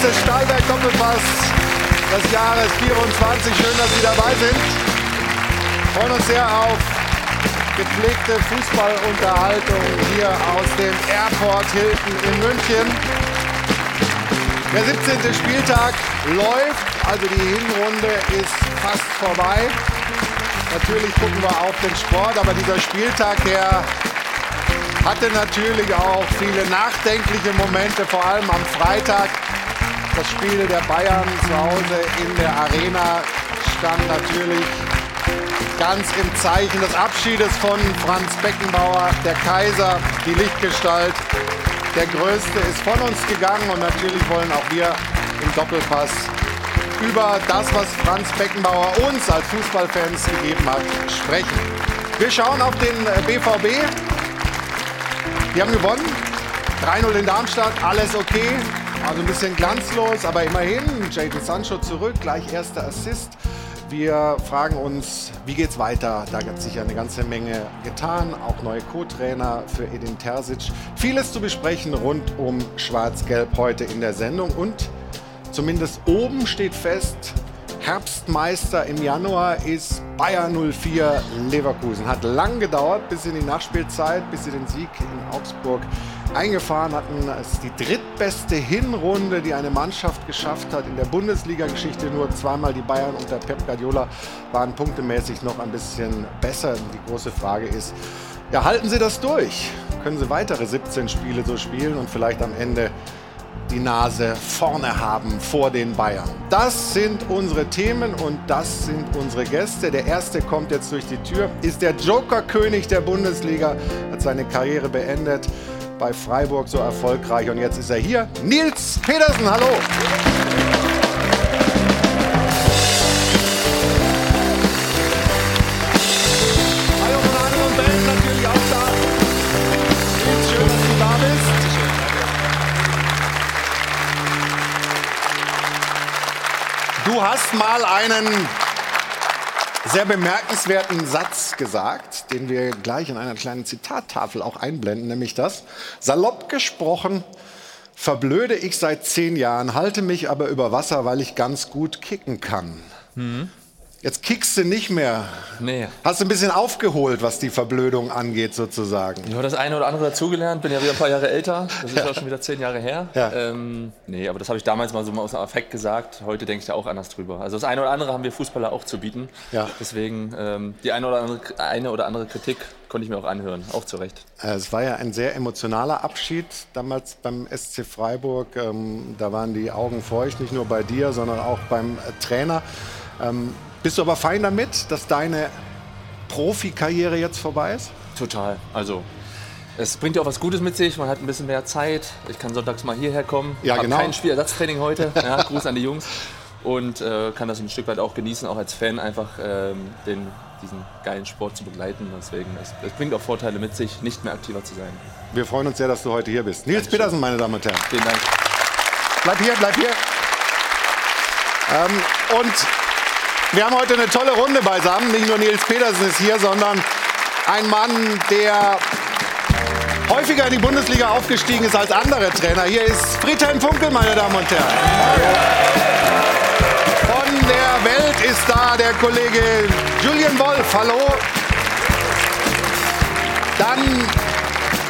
letzte Stahlberg Doppelpass des Jahres 24. Schön, dass Sie dabei sind. Freuen uns sehr auf gepflegte Fußballunterhaltung hier aus dem Airport Hilton in München. Der 17. Spieltag läuft, also die Hinrunde ist fast vorbei. Natürlich gucken wir auf den Sport, aber dieser Spieltag, der hatte natürlich auch viele nachdenkliche Momente, vor allem am Freitag. Das Spiel der Bayern zu Hause in der Arena stand natürlich ganz im Zeichen des Abschiedes von Franz Beckenbauer, der Kaiser, die Lichtgestalt. Der Größte ist von uns gegangen und natürlich wollen auch wir im Doppelpass über das, was Franz Beckenbauer uns als Fußballfans gegeben hat, sprechen. Wir schauen auf den BVB. Die haben gewonnen. 3-0 in Darmstadt, alles okay. Also ein bisschen glanzlos, aber immerhin. Jadon Sancho zurück, gleich erster Assist. Wir fragen uns, wie geht's weiter? Da hat sich ja eine ganze Menge getan. Auch neue Co-Trainer für Edin Terzic. Vieles zu besprechen rund um Schwarz-Gelb heute in der Sendung. Und zumindest oben steht fest, Herbstmeister im Januar ist Bayer 04 Leverkusen. Hat lang gedauert bis in die Nachspielzeit, bis sie den Sieg in Augsburg eingefahren hatten. Es ist die drittbeste Hinrunde, die eine Mannschaft geschafft hat in der Bundesliga-Geschichte. Nur zweimal die Bayern unter Pep Guardiola waren punktemäßig noch ein bisschen besser. Die große Frage ist, ja, halten Sie das durch? Können Sie weitere 17 Spiele so spielen und vielleicht am Ende die Nase vorne haben vor den Bayern. Das sind unsere Themen und das sind unsere Gäste. Der erste kommt jetzt durch die Tür, ist der Joker-König der Bundesliga, hat seine Karriere beendet bei Freiburg so erfolgreich und jetzt ist er hier. Nils Pedersen, hallo. Du hast mal einen sehr bemerkenswerten Satz gesagt, den wir gleich in einer kleinen Zitattafel auch einblenden, nämlich das, salopp gesprochen, verblöde ich seit zehn Jahren, halte mich aber über Wasser, weil ich ganz gut kicken kann. Jetzt kickst du nicht mehr. Nee. Hast du ein bisschen aufgeholt, was die Verblödung angeht, sozusagen. Ich habe das eine oder andere dazugelernt, bin ja wieder ein paar Jahre älter. Das ist ja. schon wieder zehn Jahre her. Ja. Ähm, nee, aber das habe ich damals mal so mal aus dem Affekt gesagt. Heute denke ich da auch anders drüber. Also das eine oder andere haben wir Fußballer auch zu bieten. Ja. Deswegen ähm, die eine oder, andere, eine oder andere Kritik konnte ich mir auch anhören, auch zu Recht. Äh, Es war ja ein sehr emotionaler Abschied damals beim SC Freiburg. Ähm, da waren die Augen feucht, nicht nur bei dir, sondern auch beim äh, Trainer. Ähm, bist du aber fein damit, dass deine Profikarriere jetzt vorbei ist? Total. Also es bringt ja auch was Gutes mit sich. Man hat ein bisschen mehr Zeit. Ich kann sonntags mal hierher kommen. Ja, Hab genau. kein Spielersatztraining heute. Ja, Gruß an die Jungs. Und äh, kann das ein Stück weit auch genießen, auch als Fan einfach ähm, den, diesen geilen Sport zu begleiten. Deswegen, es, es bringt auch Vorteile mit sich, nicht mehr aktiver zu sein. Wir freuen uns sehr, dass du heute hier bist. Nils Dankeschön. Petersen, meine Damen und Herren. Vielen Dank. Bleib hier, bleib hier. Ähm, und wir haben heute eine tolle Runde beisammen. Nicht nur Nils Petersen ist hier, sondern ein Mann, der häufiger in die Bundesliga aufgestiegen ist als andere Trainer. Hier ist Friedhelm Funkel, meine Damen und Herren. Von der Welt ist da der Kollege Julian Wolf. Hallo. Dann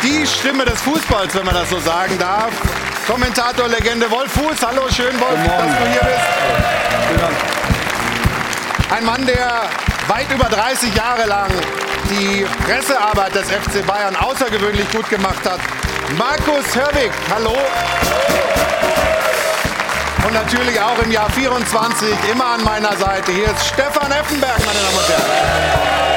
die Stimme des Fußballs, wenn man das so sagen darf. Kommentator Legende Wolf Fuß. Hallo, schön Wolf, dass du hier bist. Ein Mann, der weit über 30 Jahre lang die Pressearbeit des FC Bayern außergewöhnlich gut gemacht hat. Markus Hörwig, hallo. Und natürlich auch im Jahr 24 immer an meiner Seite. Hier ist Stefan Effenberg, meine Damen und Herren.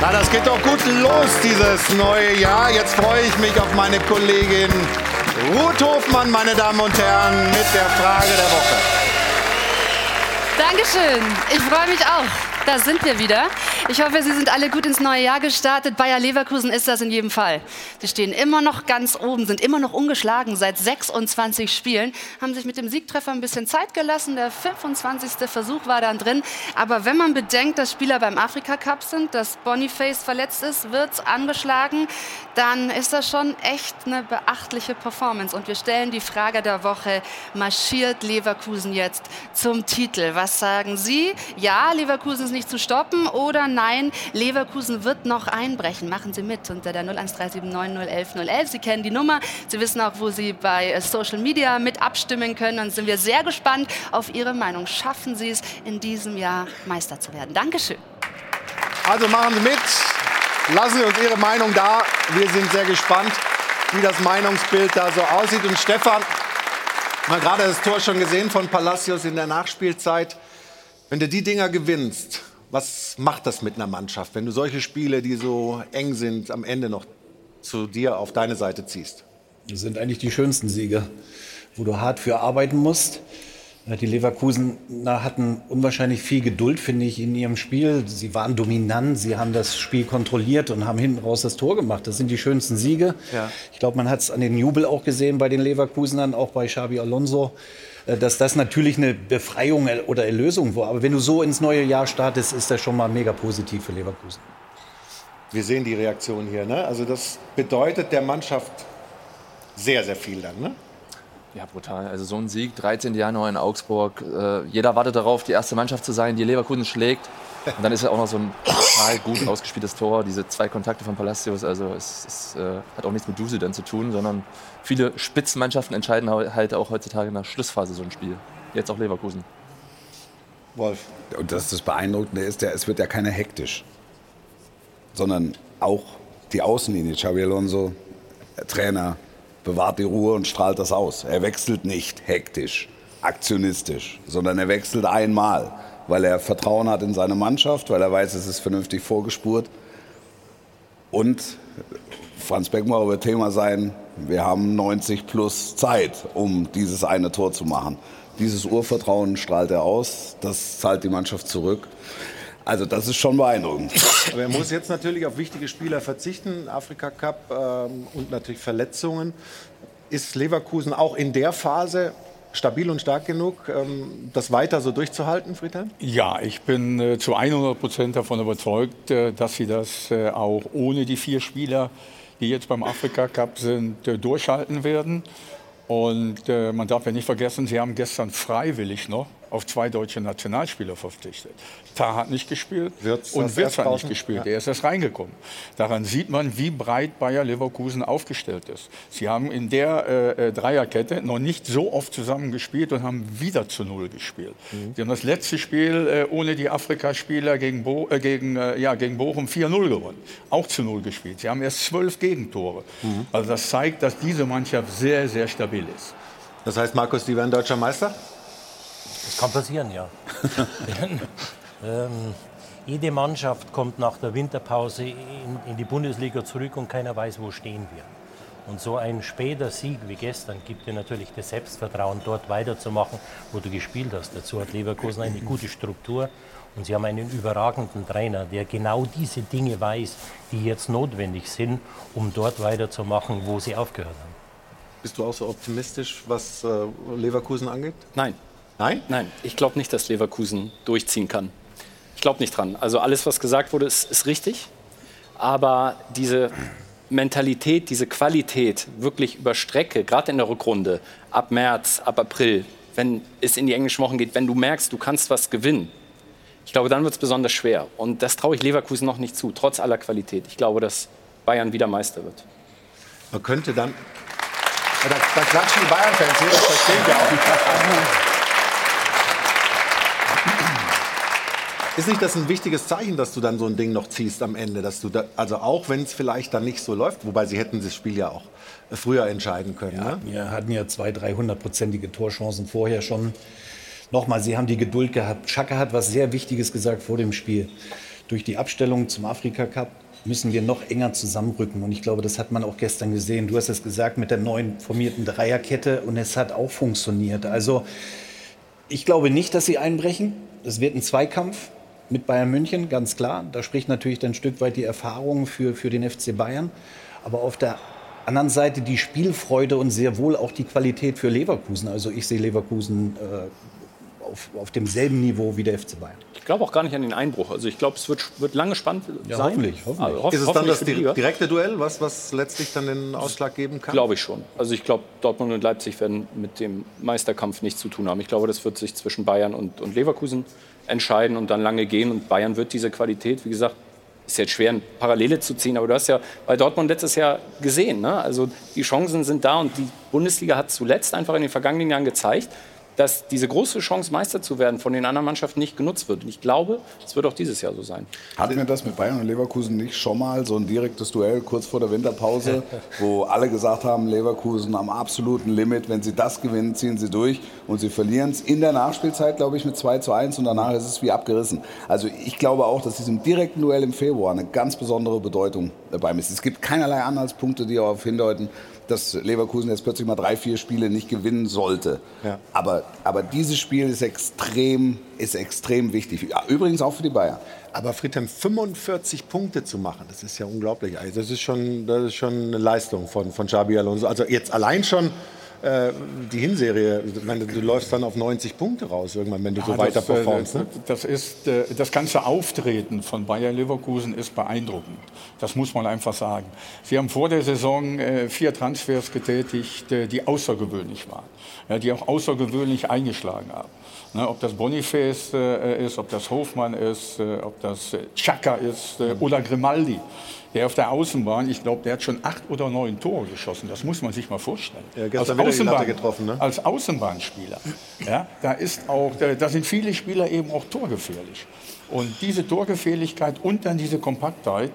Na, das geht doch gut los, dieses neue Jahr. Jetzt freue ich mich auf meine Kollegin Ruth Hofmann, meine Damen und Herren, mit der Frage der Woche. Dankeschön. Ich freue mich auch. Da sind wir wieder. Ich hoffe, Sie sind alle gut ins neue Jahr gestartet. Bayer Leverkusen ist das in jedem Fall. Sie stehen immer noch ganz oben, sind immer noch ungeschlagen seit 26 Spielen, haben sich mit dem Siegtreffer ein bisschen Zeit gelassen. Der 25. Versuch war dann drin. Aber wenn man bedenkt, dass Spieler beim Afrika Cup sind, dass Boniface verletzt ist, wird angeschlagen, dann ist das schon echt eine beachtliche Performance. Und wir stellen die Frage der Woche, marschiert Leverkusen jetzt zum Titel? Was sagen Sie? Ja, Leverkusen ist nicht zu stoppen oder nein, Leverkusen wird noch einbrechen. Machen Sie mit unter der 01379011011. Sie kennen die Nummer. Sie wissen auch, wo Sie bei äh, Social Media mit abstimmen können. Und sind wir sehr gespannt auf Ihre Meinung. Schaffen Sie es in diesem Jahr Meister zu werden? Dankeschön. Also machen Sie mit. Lassen Sie uns Ihre Meinung da. Wir sind sehr gespannt, wie das Meinungsbild da so aussieht. Und Stefan, mal gerade das Tor schon gesehen von Palacios in der Nachspielzeit. Wenn du die Dinger gewinnst, was macht das mit einer Mannschaft, wenn du solche Spiele, die so eng sind, am Ende noch zu dir auf deine Seite ziehst? Das sind eigentlich die schönsten Siege, wo du hart für arbeiten musst. Die Leverkusener hatten unwahrscheinlich viel Geduld, finde ich, in ihrem Spiel. Sie waren dominant, sie haben das Spiel kontrolliert und haben hinten raus das Tor gemacht. Das sind die schönsten Siege. Ja. Ich glaube, man hat es an den Jubel auch gesehen bei den Leverkusenern, auch bei Xabi Alonso. Äh, dass das natürlich eine Befreiung oder Erlösung war. Aber wenn du so ins neue Jahr startest, ist das schon mal mega positiv für Leverkusen. Wir sehen die Reaktion hier. Ne? Also das bedeutet der Mannschaft sehr, sehr viel dann. Ne? Ja, brutal. Also so ein Sieg, 13. Januar in Augsburg. Äh, jeder wartet darauf, die erste Mannschaft zu sein, die Leverkusen schlägt. Und dann ist ja auch noch so ein total gut ausgespieltes Tor, diese zwei Kontakte von Palacios. Also es, es äh, hat auch nichts mit Dusel dann zu tun, sondern viele Spitzenmannschaften entscheiden halt auch heutzutage in der Schlussphase so ein Spiel. Jetzt auch Leverkusen. Wolf. Und das, das Beeindruckende ist, ja, es wird ja keiner hektisch, sondern auch die Außenlinie. Xabi Alonso, Trainer, bewahrt die Ruhe und strahlt das aus. Er wechselt nicht hektisch, aktionistisch, sondern er wechselt einmal weil er Vertrauen hat in seine Mannschaft, weil er weiß, es ist vernünftig vorgespurt. Und Franz Beckmauer wird Thema sein, wir haben 90 plus Zeit, um dieses eine Tor zu machen. Dieses Urvertrauen strahlt er aus, das zahlt die Mannschaft zurück. Also das ist schon beeindruckend. Aber er muss jetzt natürlich auf wichtige Spieler verzichten, Afrika Cup ähm, und natürlich Verletzungen. Ist Leverkusen auch in der Phase stabil und stark genug, ähm, das weiter so durchzuhalten, Friedhelm? Ja, ich bin äh, zu 100 Prozent davon überzeugt, äh, dass sie das äh, auch ohne die vier Spieler, die jetzt beim Afrika Cup sind, durchhalten werden. Und man darf ja nicht vergessen, sie haben gestern freiwillig noch auf zwei deutsche Nationalspieler verpflichtet. Tah hat nicht gespielt Wirtz und Wirtz hat nicht gespielt. Ja. Er ist erst reingekommen. Daran sieht man, wie breit Bayer Leverkusen aufgestellt ist. Sie haben in der äh, äh Dreierkette noch nicht so oft zusammen gespielt und haben wieder zu Null gespielt. Mhm. Sie haben das letzte Spiel äh, ohne die Afrikaspieler gegen, Bo äh, gegen, äh, ja, gegen Bochum 4-0 gewonnen. Auch zu Null gespielt. Sie haben erst zwölf Gegentore. Mhm. Also das zeigt, dass diese Mannschaft sehr, sehr stabil ist. Das heißt, Markus, die werden deutscher Meister? Das kann passieren, ja. ähm, jede Mannschaft kommt nach der Winterpause in, in, die Bundesliga zurück und keiner weiß, wo stehen wir. Und so ein später Sieg wie gestern gibt dir natürlich das Selbstvertrauen, dort weiterzumachen, wo du gespielt hast. Dazu hat Leverkusen eine gute Struktur und sie haben einen überragenden Trainer, der genau diese Dinge weiß, die jetzt notwendig sind, um dort weiterzumachen, wo sie aufgehört haben. Bist du auch so optimistisch, was äh, Leverkusen angeht? Nein, Nein? Nein, ich glaube nicht, dass Leverkusen durchziehen kann. Ich glaube nicht dran. Also alles, was gesagt wurde, ist, ist richtig. Aber diese Mentalität, diese Qualität wirklich über Strecke, gerade in der Rückrunde, ab März, ab April, wenn es in die englischen Wochen geht, wenn du merkst, du kannst was gewinnen, ich glaube, dann wird es besonders schwer. Und das traue ich Leverkusen noch nicht zu, trotz aller Qualität. Ich glaube, dass Bayern wieder Meister wird. Man könnte dann. Da, da klatschen die Bayern-Fans hier, das verstehen wir auch. Ist nicht das ein wichtiges Zeichen, dass du dann so ein Ding noch ziehst am Ende? Dass du da, also auch wenn es vielleicht dann nicht so läuft, wobei sie hätten das Spiel ja auch früher entscheiden können. Ja, ne? Wir hatten ja zwei, 300-prozentige Torchancen vorher schon. Nochmal, sie haben die Geduld gehabt. Schacke hat was sehr Wichtiges gesagt vor dem Spiel. Durch die Abstellung zum Afrika Cup müssen wir noch enger zusammenrücken. Und ich glaube, das hat man auch gestern gesehen. Du hast es gesagt mit der neuen formierten Dreierkette und es hat auch funktioniert. Also ich glaube nicht, dass sie einbrechen. Es wird ein Zweikampf. Mit Bayern München, ganz klar. Da spricht natürlich dann ein Stück weit die Erfahrung für, für den FC Bayern. Aber auf der anderen Seite die Spielfreude und sehr wohl auch die Qualität für Leverkusen. Also ich sehe Leverkusen äh, auf, auf demselben Niveau wie der FC Bayern. Ich glaube auch gar nicht an den Einbruch. Also ich glaube, es wird, wird lange spannend Ja, sein. hoffentlich, hoffentlich. Also hoff- Ist es dann das direkte Duell, was, was letztlich dann den Ausschlag geben kann? Glaube ich schon. Also ich glaube, Dortmund und Leipzig werden mit dem Meisterkampf nichts zu tun haben. Ich glaube, das wird sich zwischen Bayern und, und Leverkusen entscheiden und dann lange gehen. Und Bayern wird diese Qualität, wie gesagt, ist jetzt schwer, eine Parallele zu ziehen, aber du hast ja bei Dortmund letztes Jahr gesehen. Ne? Also die Chancen sind da und die Bundesliga hat zuletzt einfach in den vergangenen Jahren gezeigt, dass diese große Chance, Meister zu werden, von den anderen Mannschaften nicht genutzt wird. Und ich glaube, es wird auch dieses Jahr so sein. Hatten wir das mit Bayern und Leverkusen nicht schon mal, so ein direktes Duell kurz vor der Winterpause, wo alle gesagt haben, Leverkusen am absoluten Limit, wenn sie das gewinnen, ziehen sie durch und sie verlieren es in der Nachspielzeit, glaube ich, mit 2 zu 1 und danach ist es wie abgerissen. Also ich glaube auch, dass diesem direkten Duell im Februar eine ganz besondere Bedeutung dabei ist. Es gibt keinerlei Anhaltspunkte, die darauf hindeuten, dass Leverkusen jetzt plötzlich mal drei, vier Spiele nicht gewinnen sollte. Ja. Aber, aber dieses Spiel ist extrem, ist extrem wichtig. Ja, übrigens auch für die Bayern. Aber Friedhelm, 45 Punkte zu machen, das ist ja unglaublich. Also das ist schon, das ist schon eine Leistung von, von Xabi Alonso. Also jetzt allein schon äh, die Hinserie, meine, du läufst dann auf 90 Punkte raus irgendwann, wenn du so Ja, weiter das, äh, performst. Ne? Das, ist, äh, das ganze Auftreten von Bayer Leverkusen ist beeindruckend. Das muss man einfach sagen. Sie haben vor der Saison äh, vier Transfers getätigt, die außergewöhnlich waren, ja, die auch außergewöhnlich eingeschlagen haben. Ne, ob das Boniface äh, ist, ob das Hofmann ist, äh, ob das Chaka ist äh, oder Grimaldi. Der auf der Außenbahn, ich glaube, der hat schon acht oder neun Tore geschossen. Das muss man sich mal vorstellen. Ja, gestern die Latte getroffen, ne? als Außenbahnspieler. Ja, da, ist auch, da, da sind viele Spieler eben auch torgefährlich. Und diese Torgefährlichkeit und dann diese Kompaktheit,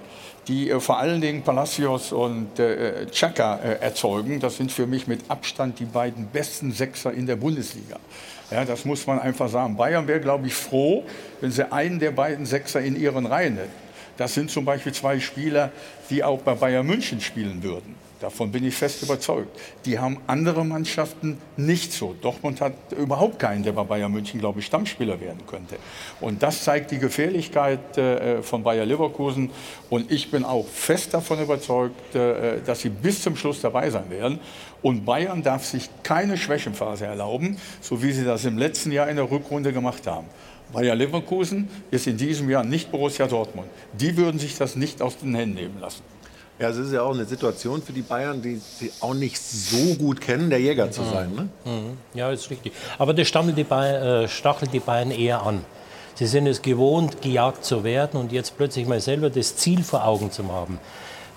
die äh, vor allen Dingen Palacios und äh, Chaka äh, erzeugen, das sind für mich mit Abstand die beiden besten Sechser in der Bundesliga. Ja, das muss man einfach sagen. Bayern wäre, glaube ich, froh, wenn sie einen der beiden Sechser in ihren Reihen hätten. Das sind zum Beispiel zwei Spieler, die auch bei Bayern München spielen würden. Davon bin ich fest überzeugt. Die haben andere Mannschaften nicht so. Dortmund hat überhaupt keinen, der bei Bayern München, glaube ich, Stammspieler werden könnte. Und das zeigt die Gefährlichkeit äh, von Bayer Leverkusen. Und ich bin auch fest davon überzeugt, äh, dass sie bis zum Schluss dabei sein werden. Und Bayern darf sich keine Schwächenphase erlauben, so wie sie das im letzten Jahr in der Rückrunde gemacht haben. Bayer Leverkusen ist in diesem Jahr nicht Borussia Dortmund. Die würden sich das nicht aus den Händen nehmen lassen. Ja, es ist ja auch eine Situation für die Bayern, die sie auch nicht so gut kennen, der Jäger zu sein. Ne? Ja, ist richtig. Aber das stachelt die, Bayern, äh, stachelt die Bayern eher an. Sie sind es gewohnt, gejagt zu werden und jetzt plötzlich mal selber das Ziel vor Augen zu haben.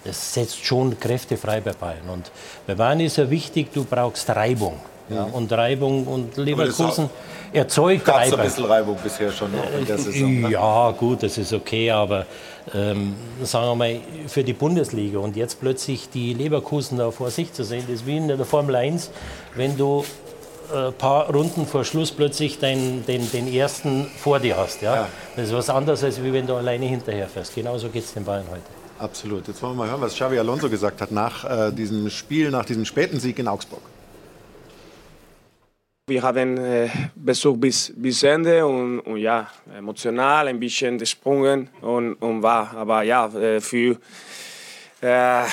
Das setzt schon Kräfte frei bei Bayern. Und bei Bayern ist ja wichtig, du brauchst Reibung. Ja, und Reibung und Leverkusen erzeugt Gab es ein Reibung. bisschen Reibung bisher schon auch in der Saison. Ne? Ja, gut, das ist okay, aber ähm, sagen wir mal, für die Bundesliga und jetzt plötzlich die Leverkusen da vor sich zu sehen, das ist wie in der Formel 1, wenn du ein paar Runden vor Schluss plötzlich den, den, den ersten vor dir hast. Ja? Ja. Das ist was anderes, als wenn du alleine hinterher fährst. Genauso geht es den Bayern heute. Absolut. Jetzt wollen wir mal hören, was Xavi Alonso gesagt hat nach äh, diesem Spiel, nach diesem späten Sieg in Augsburg. Wir haben äh, Besuch bis, bis Ende und, und ja, emotional ein bisschen gesprungen und, und war. Aber ja, äh, für äh,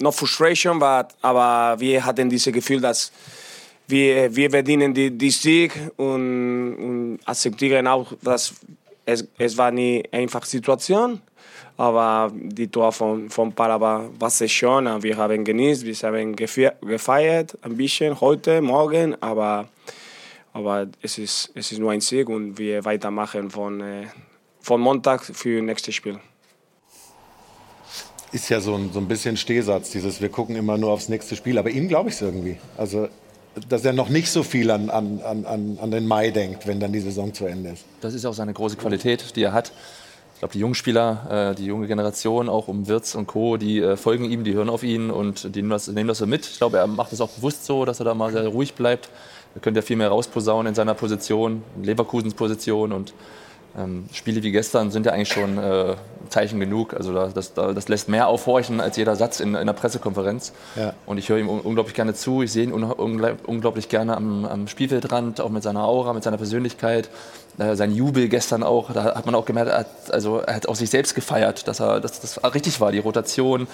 noch Frustration war, aber wir hatten dieses Gefühl, dass wir, wir verdienen die, die Sieg und, und akzeptieren auch, dass es, es war eine einfache Situation aber die Tor von, von Palaba war sehr schön. und Wir haben genießt, wir haben gefe- gefeiert ein bisschen heute, morgen, aber, aber es, ist, es ist nur ein Sieg und wir weitermachen von, äh, von Montag für nächstes Spiel. Ist ja so ein, so ein bisschen Stehsatz, dieses wir gucken immer nur aufs nächste Spiel. Aber ihm glaube ich es irgendwie. Also, dass er noch nicht so viel an, an, an, an an den Mai denkt, wenn dann die Saison zu Ende ist. Das ist auch seine große Qualität, die er hat. Ich glaube, die jungen Spieler, äh, die junge Generation, auch um Wirtz und Co., die äh, folgen ihm, die hören auf ihn und die nehmen das, nehmen das so mit. Ich glaube, er macht das auch bewusst so, dass er da mal sehr ruhig bleibt. Er könnte ja viel mehr rausposaunen in seiner Position, in Leverkusens Position und ähm, Spiele wie gestern sind ja eigentlich schon äh, Zeichen genug. Also das, das, das, lässt mehr aufhorchen als jeder Satz in, in einer Pressekonferenz. Ja. Und ich höre ihm unglaublich gerne zu. Ich sehe ihn unglaublich gerne am, am, Spielfeldrand, auch mit seiner Aura, mit seiner Persönlichkeit. Äh, sein Jubel gestern auch, da hat man auch gemerkt, er hat, also, er hat auch sich selbst gefeiert, dass er, dass das richtig war, die Rotation,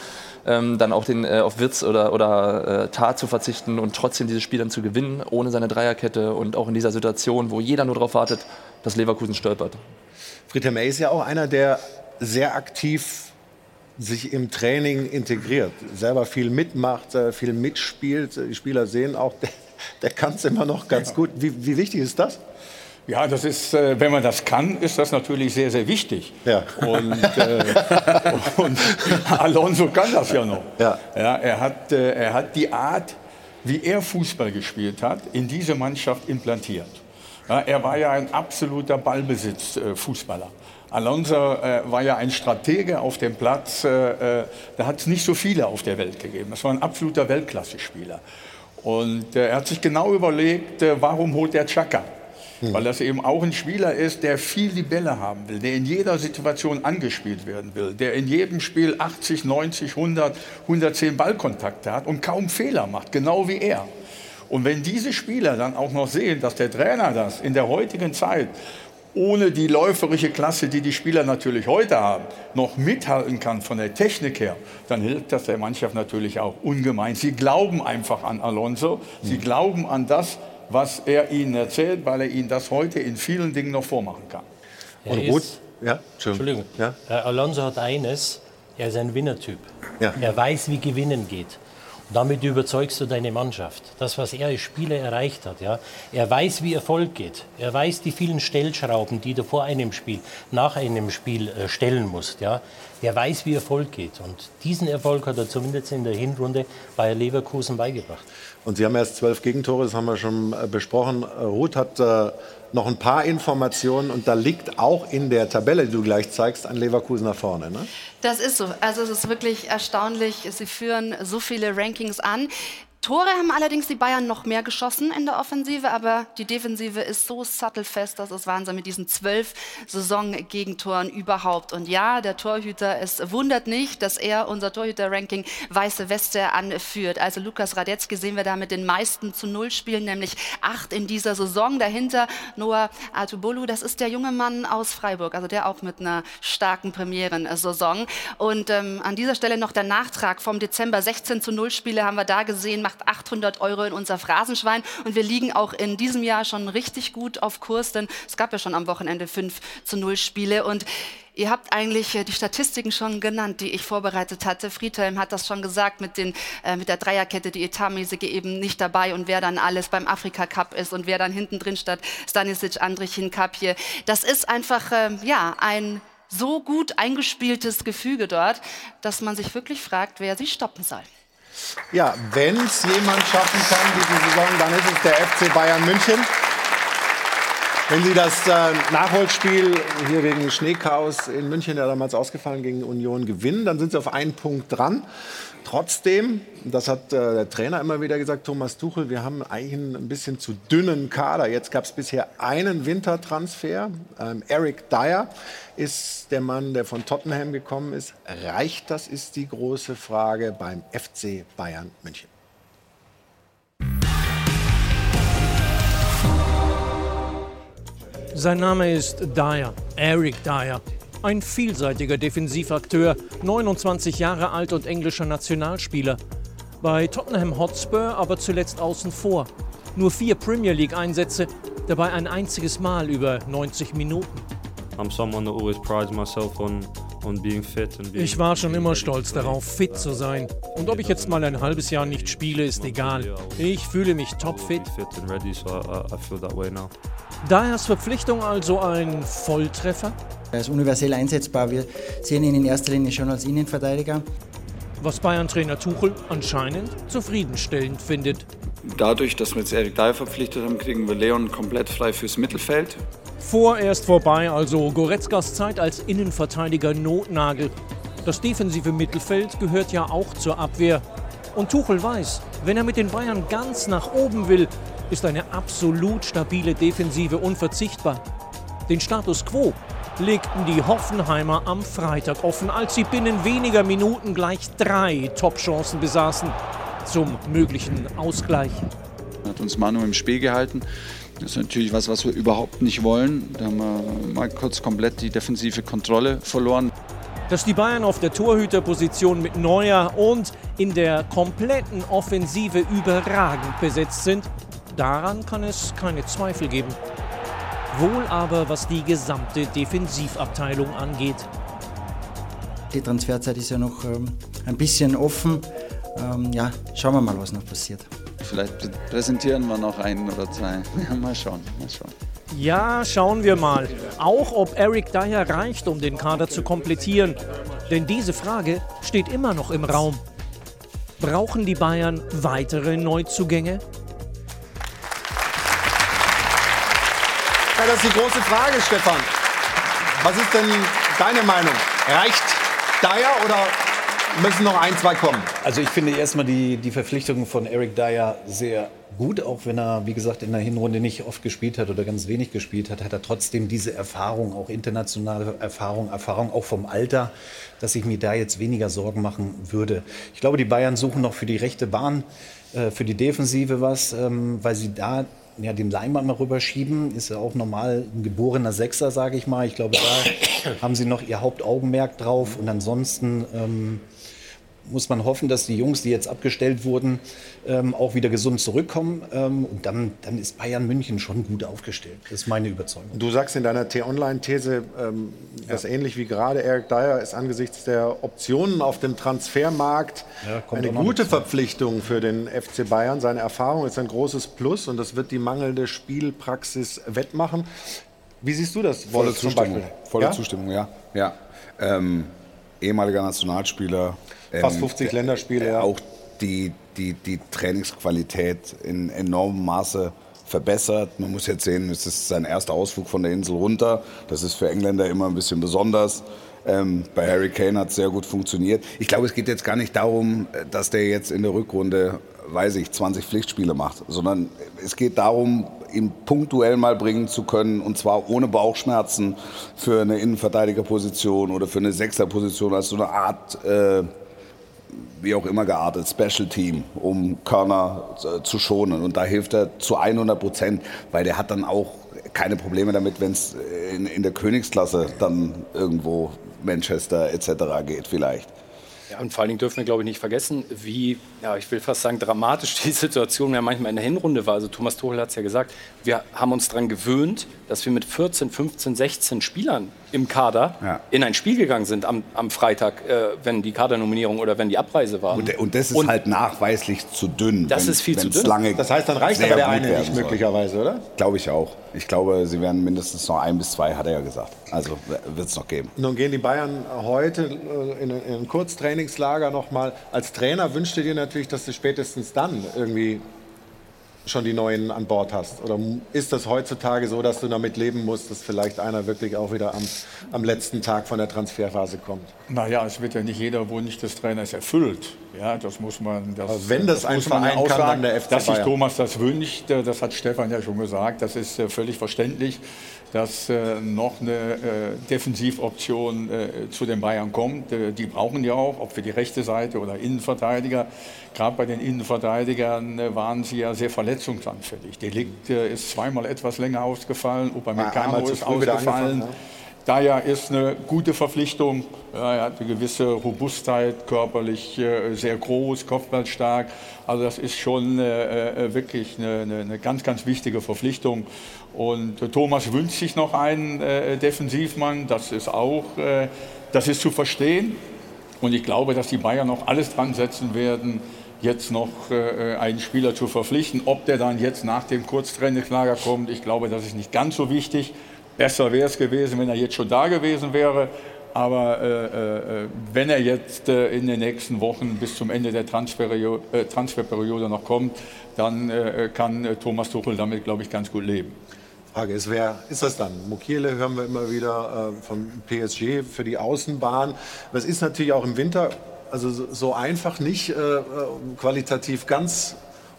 ähm, dann auch den, äh, auf Witz oder, oder äh, Tat zu verzichten und trotzdem dieses Spiel dann zu gewinnen, ohne seine Dreierkette und auch in dieser Situation, wo jeder nur darauf wartet, dass Leverkusen stolpert. Friedhelm May ist ja auch einer, der sehr aktiv sich im Training integriert, selber viel mitmacht, viel mitspielt. Die Spieler sehen auch, der, der kann es immer noch ganz gut. Wie, wie wichtig ist das? Ja, das ist, äh, wenn man das kann, ist das natürlich sehr, sehr wichtig. Ja. Und, äh, und Alonso kann das ja noch. Ja. Ja, er, hat, äh, er hat die Art, wie er Fußball gespielt hat, in diese Mannschaft implantiert. Ja, er war ja ein absoluter Ballbesitz-Fußballer. Alonso äh, war ja ein Stratege auf dem Platz, da hat es nicht so viele auf der Welt gegeben. Das war ein absoluter Weltklasse-Spieler. Und er hat sich genau überlegt, warum holt er Chaka? Hm. Weil das eben auch ein Spieler ist, der viel die Bälle haben will, der in jeder Situation angespielt werden will, der in jedem Spiel 80, 90, 100, 110 Ballkontakte hat und kaum Fehler macht, genau wie er. Und wenn diese Spieler dann auch noch sehen, dass der Trainer das in der heutigen Zeit ohne die läuferische Klasse, die die Spieler natürlich heute haben, noch mithalten kann von der Technik her, dann hilft das der Mannschaft natürlich auch ungemein. Sie glauben einfach an Alonso, sie hm. glauben an das, was er ihnen erzählt, weil er ihnen das heute in vielen Dingen noch vormachen kann. Und Ruth, ja, Entschuldigung. Ja? Alonso hat eines, er ist ein Winnertyp. Ja. Er weiß, wie gewinnen geht. Damit überzeugst du deine Mannschaft. Das, was er als Spieler erreicht hat. Ja. Er weiß, wie Erfolg geht. Er weiß die vielen Stellschrauben, die du vor einem Spiel, nach einem Spiel äh, stellen musst. Ja. Er weiß, wie Erfolg geht. Und diesen Erfolg hat er zumindest in der Hinrunde bei Leverkusen beigebracht. Und Sie haben erst zwölf Gegentore, das haben wir schon äh, besprochen. Äh, Ruth hat äh, noch ein paar Informationen und da liegt auch in der Tabelle, die du gleich zeigst, ein Leverkusen nach vorne. Ne? Das ist so. Also es ist wirklich erstaunlich. Sie führen so viele Rankings an. Tore haben allerdings die Bayern noch mehr geschossen in der Offensive, aber die Defensive ist so sattelfest, das ist Wahnsinn mit diesen zwölf Saison-Gegentoren überhaupt. Und ja, der Torhüter, es wundert nicht, dass er unser Torhüter-Ranking weiße Weste anführt. Also Lukas Radetzky sehen wir da mit den meisten zu Null Spielen, nämlich acht in dieser Saison. Dahinter Noah Atubolu, das ist der junge Mann aus Freiburg, also der auch mit einer starken Premieren-Saison. Und ähm, an dieser Stelle noch der Nachtrag vom Dezember, 16 zu Null Spiele haben wir da gesehen macht 800 Euro in unser Phrasenschwein. Und wir liegen auch in diesem Jahr schon richtig gut auf Kurs, denn es gab ja schon am Wochenende 5 zu 0 Spiele. Und Ihr habt eigentlich äh, die Statistiken schon genannt, die ich vorbereitet hatte. Friedhelm hat das schon gesagt mit, den, äh, mit der Dreierkette, die etatmäßige eben nicht dabei und wer dann alles beim Afrika Cup ist und wer dann hinten drin statt Stanisic, Andrichin, Kapje. Das ist einfach äh, ja, ein so gut eingespieltes Gefüge dort, dass man sich wirklich fragt, wer sie stoppen soll. Ja, wenn es jemand schaffen kann diese Saison, dann ist es der FC Bayern München. Wenn Sie das äh, Nachholspiel hier wegen Schneechaos in München, der damals ausgefallen gegen Union, gewinnen, dann sind Sie auf einen Punkt dran. Trotzdem, das hat äh, der Trainer immer wieder gesagt, Thomas Tuchel, wir haben eigentlich einen ein bisschen zu dünnen Kader. Jetzt gab es bisher einen Wintertransfer. Ähm, Eric Dyer ist der Mann, der von Tottenham gekommen ist. Reicht das, ist die große Frage beim FC Bayern München. Sein Name ist Dyer, Eric Dyer. Ein vielseitiger Defensivakteur, 29 Jahre alt und englischer Nationalspieler. Bei Tottenham Hotspur aber zuletzt außen vor. Nur vier Premier League-Einsätze, dabei ein einziges Mal über 90 Minuten. Ich war schon immer stolz darauf, fit zu sein. Und ob ich jetzt mal ein halbes Jahr nicht spiele, ist egal. Ich fühle mich topfit. Dyers Verpflichtung also ein Volltreffer? Er ist universell einsetzbar. Wir sehen ihn in erster Linie schon als Innenverteidiger. Was Bayern-Trainer Tuchel anscheinend zufriedenstellend findet. Dadurch, dass wir jetzt Erik Dyer verpflichtet haben, kriegen wir Leon komplett frei fürs Mittelfeld. Vorerst vorbei, also Goretzkas Zeit als Innenverteidiger Notnagel. Das defensive Mittelfeld gehört ja auch zur Abwehr. Und Tuchel weiß, wenn er mit den Bayern ganz nach oben will, ist eine absolut stabile Defensive unverzichtbar. Den Status quo legten die Hoffenheimer am Freitag offen, als sie binnen weniger Minuten gleich drei Top-Chancen besaßen zum möglichen Ausgleich. Hat uns Manu im Spiel gehalten. Das ist natürlich was, was wir überhaupt nicht wollen. Da haben wir mal kurz komplett die defensive Kontrolle verloren. Dass die Bayern auf der Torhüterposition mit Neuer und in der kompletten Offensive überragend besetzt sind, daran kann es keine Zweifel geben. Wohl aber, was die gesamte Defensivabteilung angeht. Die Transferzeit ist ja noch ähm, ein bisschen offen. Ähm, ja, schauen wir mal, was noch passiert. Vielleicht präsentieren wir noch einen oder zwei. Ja, mal schauen, mal schauen. Ja, schauen wir mal. Auch ob Eric Dyer reicht, um den Kader zu komplettieren. Denn diese Frage steht immer noch im Raum. Brauchen die Bayern weitere Neuzugänge? Ja, das ist die große Frage, Stefan. Was ist denn deine Meinung? Reicht Dyer oder müssen noch ein, zwei kommen? Also ich finde erstmal die, die Verpflichtung von Eric Dyer sehr gut, auch wenn er, wie gesagt, in der Hinrunde nicht oft gespielt hat oder ganz wenig gespielt hat, hat er trotzdem diese Erfahrung, auch internationale Erfahrung, Erfahrung auch vom Alter, dass ich mir da jetzt weniger Sorgen machen würde. Ich glaube, die Bayern suchen noch für die rechte Bahn, äh, für die Defensive was, ähm, weil sie da ja, den Leimann mal rüberschieben, ist ja auch normal ein geborener Sechser, sage ich mal. Ich glaube, da haben sie noch ihr Hauptaugenmerk drauf. Und ansonsten ähm, muss man hoffen, dass die Jungs, die jetzt abgestellt wurden, ähm, auch wieder gesund zurückkommen. Ähm, und dann, dann ist Bayern München schon gut aufgestellt. Das ist meine Überzeugung. Du sagst in deiner T-Online-These, ähm, dass ähnlich wie gerade Eric Dyer ist angesichts der Optionen auf dem Transfermarkt Ja, eine gute. Verpflichtung für den FC Bayern. Seine Erfahrung ist ein großes Plus und das wird die mangelnde Spielpraxis wettmachen. Wie siehst du das, Volle Zustimmung. Volle Ja? Zustimmung, ja. ja. Ähm, ehemaliger Nationalspieler. ähm, Fast 50 Länderspiele, äh, ja. Auch die, die, die Trainingsqualität in enormem Maße verbessert. Man muss jetzt sehen, es ist sein erster Ausflug von der Insel runter. Das ist für Engländer immer ein bisschen besonders. Ähm, bei Harry Kane hat es sehr gut funktioniert. Ich glaube, es geht jetzt gar nicht darum, dass der jetzt in der Rückrunde, weiß ich, 20 Pflichtspiele macht, sondern es geht darum, ihn punktuell mal bringen zu können und zwar ohne Bauchschmerzen für eine Innenverteidigerposition oder für eine Sechserposition als so eine Art, äh, wie auch immer geartet, Special Team, um Körner äh, zu schonen. Und da hilft er zu 100 Prozent, weil der hat dann auch keine Probleme damit, wenn es in, in der Königsklasse dann irgendwo Manchester etc. geht vielleicht. Ja, und vor allen Dingen dürfen wir, glaube ich, nicht vergessen, wie, ja, ich will fast sagen, dramatisch die Situation ja manchmal in der Hinrunde war. Also Thomas Tuchel hat es ja gesagt, wir haben uns daran gewöhnt, dass wir mit 14, 15, 16 Spielern im Kader Ja. in ein Spiel gegangen sind am, am Freitag, äh, wenn die Kadernominierung oder wenn die Abreise war. Und, und das ist halt nachweislich zu dünn. Das wenn- ist viel zu dünn. Lange Das heißt, dann reicht aber der eine nicht soll. möglicherweise, oder? Glaube ich auch. Ich glaube, sie werden mindestens noch ein bis zwei, hat er ja gesagt. Also wird es noch geben. Nun gehen die Bayern heute äh, in, in ein Kurztrainingslager nochmal. Als Trainer wünschst du dir natürlich, dass du spätestens dann irgendwie schon die Neuen an Bord hast? Oder ist das heutzutage so, dass du damit leben musst, dass vielleicht einer wirklich auch wieder am, am letzten Tag von der Transferphase kommt? Naja, es wird ja nicht jeder Wunsch des Trainers erfüllt. Ja, das muss man. Das, Aber wenn das ein man ja Verein kann, aussagen. dann der FC Dass sich. Thomas das wünscht, äh, das hat Stefan ja schon gesagt. Das ist äh, völlig verständlich, dass äh, noch eine äh, Defensivoption äh, zu den Bayern kommt. Äh, Die brauchen ja auch, ob für die rechte Seite oder Innenverteidiger. Gerade bei den Innenverteidigern äh, waren sie ja sehr verletzungsanfällig. Delikt äh, ist zweimal etwas länger ausgefallen, Upamecano zu ist ausgefallen. ja. Daya ist eine gute Verpflichtung. Ja, er hat eine gewisse Robustheit, körperlich sehr groß, kopfballstark. Also das ist schon wirklich eine, eine ganz, ganz wichtige Verpflichtung. Und Thomas wünscht sich noch einen äh, Defensivmann. Das ist auch, äh, das ist zu verstehen. Und ich glaube, dass die Bayern noch alles dran setzen werden, jetzt noch äh, einen Spieler zu verpflichten. Ob der dann jetzt nach dem Kurztrainingslager kommt, ich glaube, das ist nicht ganz so wichtig. Besser wäre es gewesen, wenn er jetzt schon da gewesen wäre. Aber äh, äh, wenn er jetzt äh, in den nächsten Wochen bis zum Ende der Transferperiode, Transferperiode noch kommt, dann kann Thomas Tuchel damit, glaube ich, ganz gut leben. Frage ist, wer ist das dann? Mukiele hören wir immer wieder äh, vom PSG für die Außenbahn. Das ist natürlich auch im Winter also so, einfach nicht äh, äh, qualitativ ganz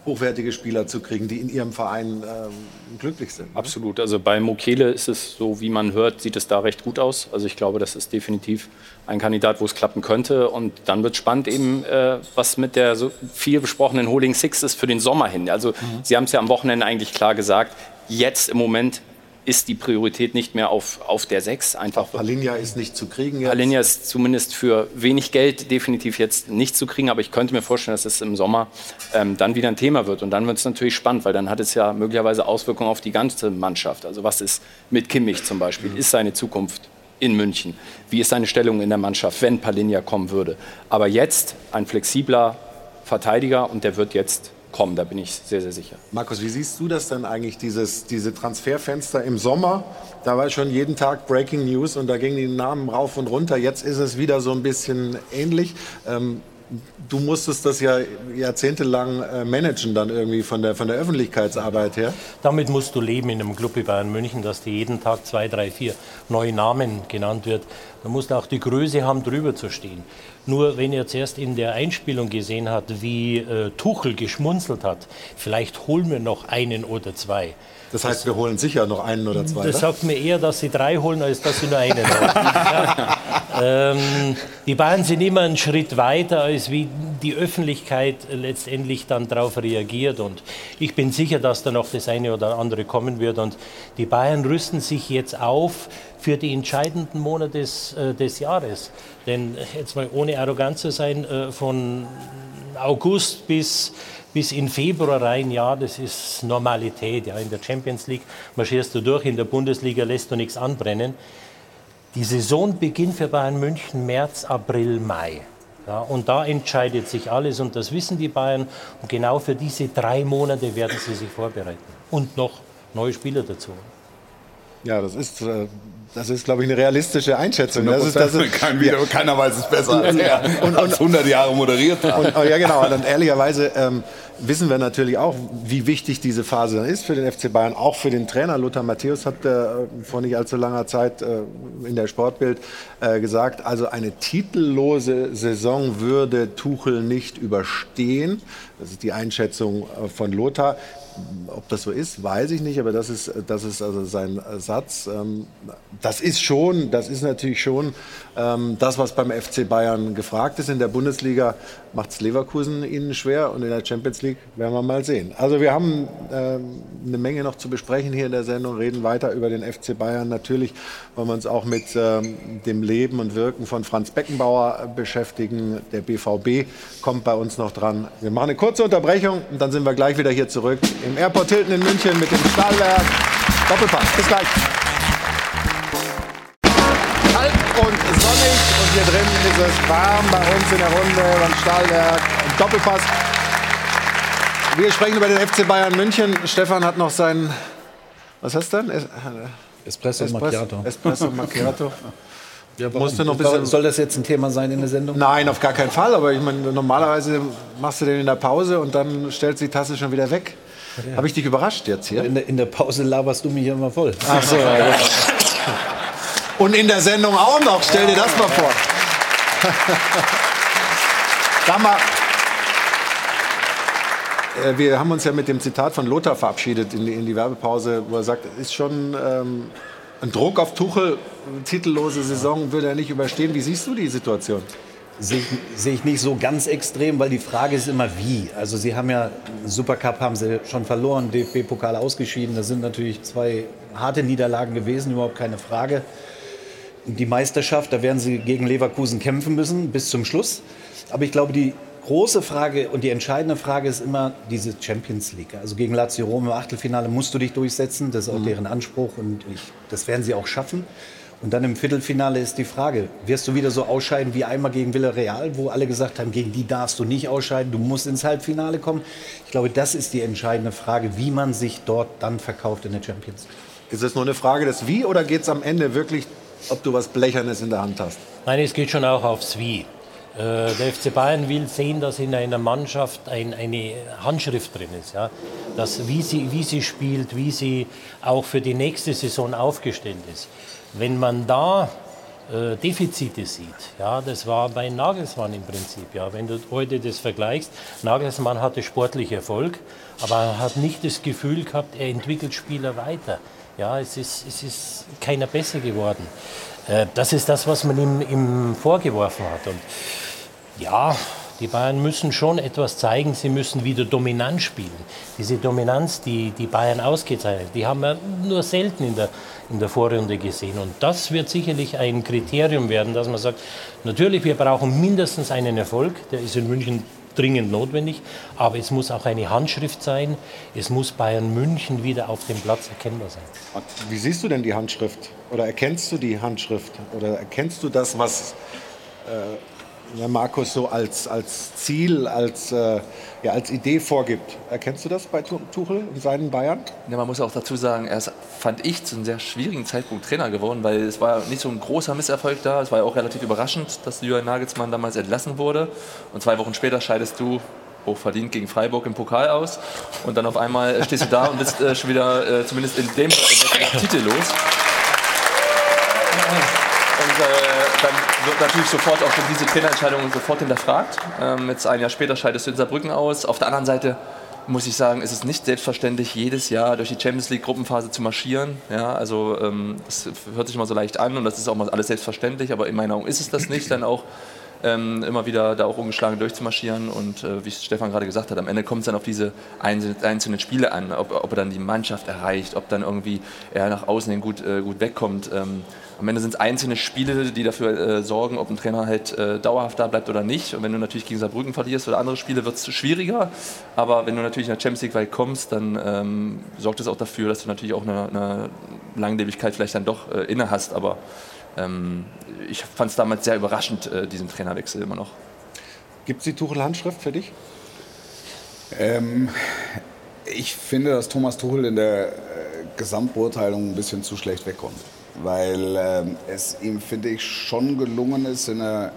hochwertige Spieler zu kriegen, die in ihrem Verein ähm, glücklich sind. Absolut. Also bei Mokele ist es so, wie man hört, sieht es da recht gut aus. Also ich glaube, das ist definitiv ein Kandidat, wo es klappen könnte. Und dann wird spannend eben, äh, was mit der so viel besprochenen Holding Six ist für den Sommer hin. Also mhm. Sie haben es ja am Wochenende eigentlich klar gesagt. Jetzt im Moment ist die Priorität nicht mehr auf, auf der 6. Einfach Palinja ist nicht zu kriegen jetzt. Palinja ist zumindest für wenig Geld definitiv jetzt nicht zu kriegen, aber ich könnte mir vorstellen, dass es im Sommer ähm, dann wieder ein Thema wird. Und dann wird es natürlich spannend, weil dann hat es ja möglicherweise Auswirkungen auf die ganze Mannschaft. Also was ist mit Kimmich zum Beispiel? Ist seine Zukunft in München? Wie ist seine Stellung in der Mannschaft, wenn Palinja kommen würde? Aber jetzt ein flexibler Verteidiger und der wird jetzt kommen, da bin ich sehr, sehr sicher. Markus, wie siehst du das denn eigentlich, dieses, diese Transferfenster im Sommer? Da war schon jeden Tag Breaking News und da gingen die Namen rauf und runter. Jetzt ist es wieder so ein bisschen ähnlich. Ähm, du musstest das ja jahrzehntelang äh, managen, dann irgendwie von der, von der Öffentlichkeitsarbeit her. Damit musst du leben in einem Club wie Bayern München, dass dir jeden Tag zwei, drei, vier neue Namen genannt wird. Da musst du auch die Größe haben, drüber zu stehen. Nur wenn ihr zuerst in der Einspielung gesehen habt, wie äh, Tuchel geschmunzelt hat, vielleicht holen wir noch einen oder zwei. Das heißt, wir holen sicher noch einen oder zwei. Das oder? sagt mir eher, dass sie drei holen, als dass sie nur einen holen. ja. ähm, die Bayern sind immer einen Schritt weiter, als wie die Öffentlichkeit letztendlich dann darauf reagiert. Und ich bin sicher, dass da noch das eine oder andere kommen wird. Und die Bayern rüsten sich jetzt auf für die entscheidenden Monate des, äh, des Jahres. Denn jetzt mal ohne arrogant zu sein, äh, von August bis bis in Februar rein, ja, das ist Normalität. Ja. In der Champions League marschierst du durch, in der Bundesliga lässt du nichts anbrennen. Die Saison beginnt für Bayern München März, April, Mai. Ja, und da entscheidet sich alles und das wissen die Bayern. Und genau für diese drei Monate werden sie sich vorbereiten. Und noch neue Spieler dazu. Ja, das ist äh, das ist, glaube ich, eine realistische Einschätzung. Das ist, das ist, Kein Video, keiner weiß es besser als er, und, und, 100 Jahre moderiert hat. Und, oh, ja, genau. Und ehrlicherweise ähm, wissen wir natürlich auch, wie wichtig diese Phase dann ist für den FC Bayern, auch für den Trainer. Lothar Matthäus hat äh, vor nicht allzu langer Zeit äh, in der Sportbild äh, gesagt, also eine titellose Saison würde Tuchel nicht überstehen. Das ist die Einschätzung äh, von Lothar. Ob das so ist, weiß ich nicht, aber das ist, das ist also sein Satz. Ähm, das ist schon, das ist natürlich schon das, was beim FC Bayern gefragt ist. In der Bundesliga macht es Leverkusen ihnen schwer und in der Champions League werden wir mal sehen. Also wir haben ähm, eine Menge noch zu besprechen hier in der Sendung, reden weiter über den FC Bayern. Natürlich wollen wir uns auch mit dem Leben und Wirken von Franz Beckenbauer beschäftigen. Der BVB kommt bei uns noch dran. Wir machen eine kurze Unterbrechung und dann sind wir gleich wieder hier zurück im Airport Hilton in München mit dem Stahlwerk. Doppelpass. Bis gleich. Hier drin ist es warm bei uns in der Runde beim Stahlwerk. Doppelpass. Wir sprechen über den FC Bayern München. Stefan hat noch sein, was du denn? Espresso, Espresso Macchiato. Espresso Macchiato. Ja, Musste noch bisschen Soll das jetzt ein Thema sein in der Sendung? Nein, auf gar keinen Fall. Aber ich meine, normalerweise machst du den in der Pause und dann stellst du die Tasse schon wieder weg. Ja. Habe ich dich überrascht jetzt hier? In der, in der Pause laberst du mich immer voll. Ach so. Ja. und in der Sendung auch noch. Stell dir das mal vor. Sag mal, äh, wir haben uns ja mit dem Zitat von Lothar verabschiedet in die, in die Werbepause, wo er sagt, ist schon ähm, ein Druck auf Tuchel, eine titellose Saison würde er nicht überstehen. Wie siehst du die Situation? Sehe ich, sehe ich nicht so ganz extrem, weil die Frage ist immer wie. Also Sie haben ja, Supercup haben Sie schon verloren, DFB-Pokal ausgeschieden. Das sind natürlich zwei harte Niederlagen gewesen, überhaupt keine Frage. Die Meisterschaft, da werden Sie gegen Leverkusen kämpfen müssen bis zum Schluss. Aber ich glaube, die große Frage und die entscheidende Frage ist immer diese Champions League. Also gegen Lazio Rom im Achtelfinale musst du dich durchsetzen. Das ist auch mhm. deren Anspruch und ich, das werden sie auch schaffen. Und dann im Viertelfinale ist die Frage, wirst du wieder so ausscheiden wie einmal gegen Villarreal, wo alle gesagt haben, gegen die darfst du nicht ausscheiden, du musst ins Halbfinale kommen. Ich glaube, das ist die entscheidende Frage, wie man sich dort dann verkauft in der Champions League. Ist es nur eine Frage des Wie oder geht es am Ende wirklich, ob du was Blechernes in der Hand hast? Nein, es geht schon auch aufs Wie. Äh, der FC Bayern will sehen, dass in einer Mannschaft ein, eine Handschrift drin ist. Ja? Dass, wie, sie, wie sie spielt, wie sie auch für die nächste Saison aufgestellt ist. Wenn man da äh, Defizite sieht. Ja, das war bei Nagelsmann im Prinzip. Ja, wenn du heute das vergleichst, Nagelsmann hatte sportlich Erfolg, aber er hat nicht das Gefühl gehabt, er entwickelt Spieler weiter. Ja, es ist, es ist keiner besser geworden. Äh, das ist das, was man ihm, ihm vorgeworfen hat. Und ja, die Bayern müssen schon etwas zeigen, sie müssen wieder dominant spielen. Diese Dominanz, die die Bayern ausgezeichnet, die haben wir nur selten in der, in der Vorrunde gesehen. Und das wird sicherlich ein Kriterium werden, dass man sagt, natürlich, wir brauchen mindestens einen Erfolg, der ist in München dringend notwendig, aber es muss auch eine Handschrift sein, es muss Bayern München wieder auf dem Platz erkennbar sein. Wie siehst du denn die Handschrift? Oder erkennst du die Handschrift? Oder erkennst du das, was äh, ja, Markus so als, als Ziel, als, äh, ja, als Idee vorgibt. Erkennst du das bei Tuchel und seinen Bayern? Ja, man muss auch dazu sagen, er ist, fand ich, zu einem sehr schwierigen Zeitpunkt Trainer geworden, weil es war nicht so ein großer Misserfolg da. Es war ja auch relativ überraschend, dass Julian Nagelsmann damals entlassen wurde. Und zwei Wochen später scheidest du hochverdient gegen Freiburg im Pokal aus. Und dann auf einmal stehst du da und bist äh, schon wieder äh, zumindest in dem Titel los. Wird natürlich sofort auch diese Trainerentscheidung sofort hinterfragt. Ähm, jetzt ein Jahr später scheidest du in Saarbrücken aus. Auf der anderen Seite muss ich sagen, ist es nicht selbstverständlich, jedes Jahr durch die Champions League Gruppenphase zu marschieren. Ja, also ähm, das hört sich immer so leicht an und das ist auch mal alles selbstverständlich, aber in meiner Augen ist es das nicht, dann auch ähm, immer wieder da auch ungeschlagen durchzumarschieren. Und äh, wie Stefan gerade gesagt hat, am Ende kommt es dann auf diese einzelnen Spiele an, ob, ob, er dann die Mannschaft erreicht, ob dann irgendwie er nach außen hin gut, äh, gut wegkommt. Ähm, am Ende sind es einzelne Spiele, die dafür äh, sorgen, ob ein Trainer halt äh, dauerhaft da bleibt oder nicht. Und wenn du natürlich gegen Saarbrücken verlierst oder andere Spiele, wird es schwieriger. Aber wenn du natürlich in der Champions League weit kommst, dann ähm, sorgt es auch dafür, dass du natürlich auch eine, eine Langlebigkeit vielleicht dann doch äh, inne hast. Aber ähm, ich fand es damals sehr überraschend, äh, diesen Trainerwechsel immer noch. Gibt es die Tuchel-Handschrift für dich? Ähm, ich finde, dass Thomas Tuchel in der äh, Gesamtbeurteilung ein bisschen zu schlecht wegkommt. Weil äh, es ihm, finde ich, schon gelungen ist, in einer,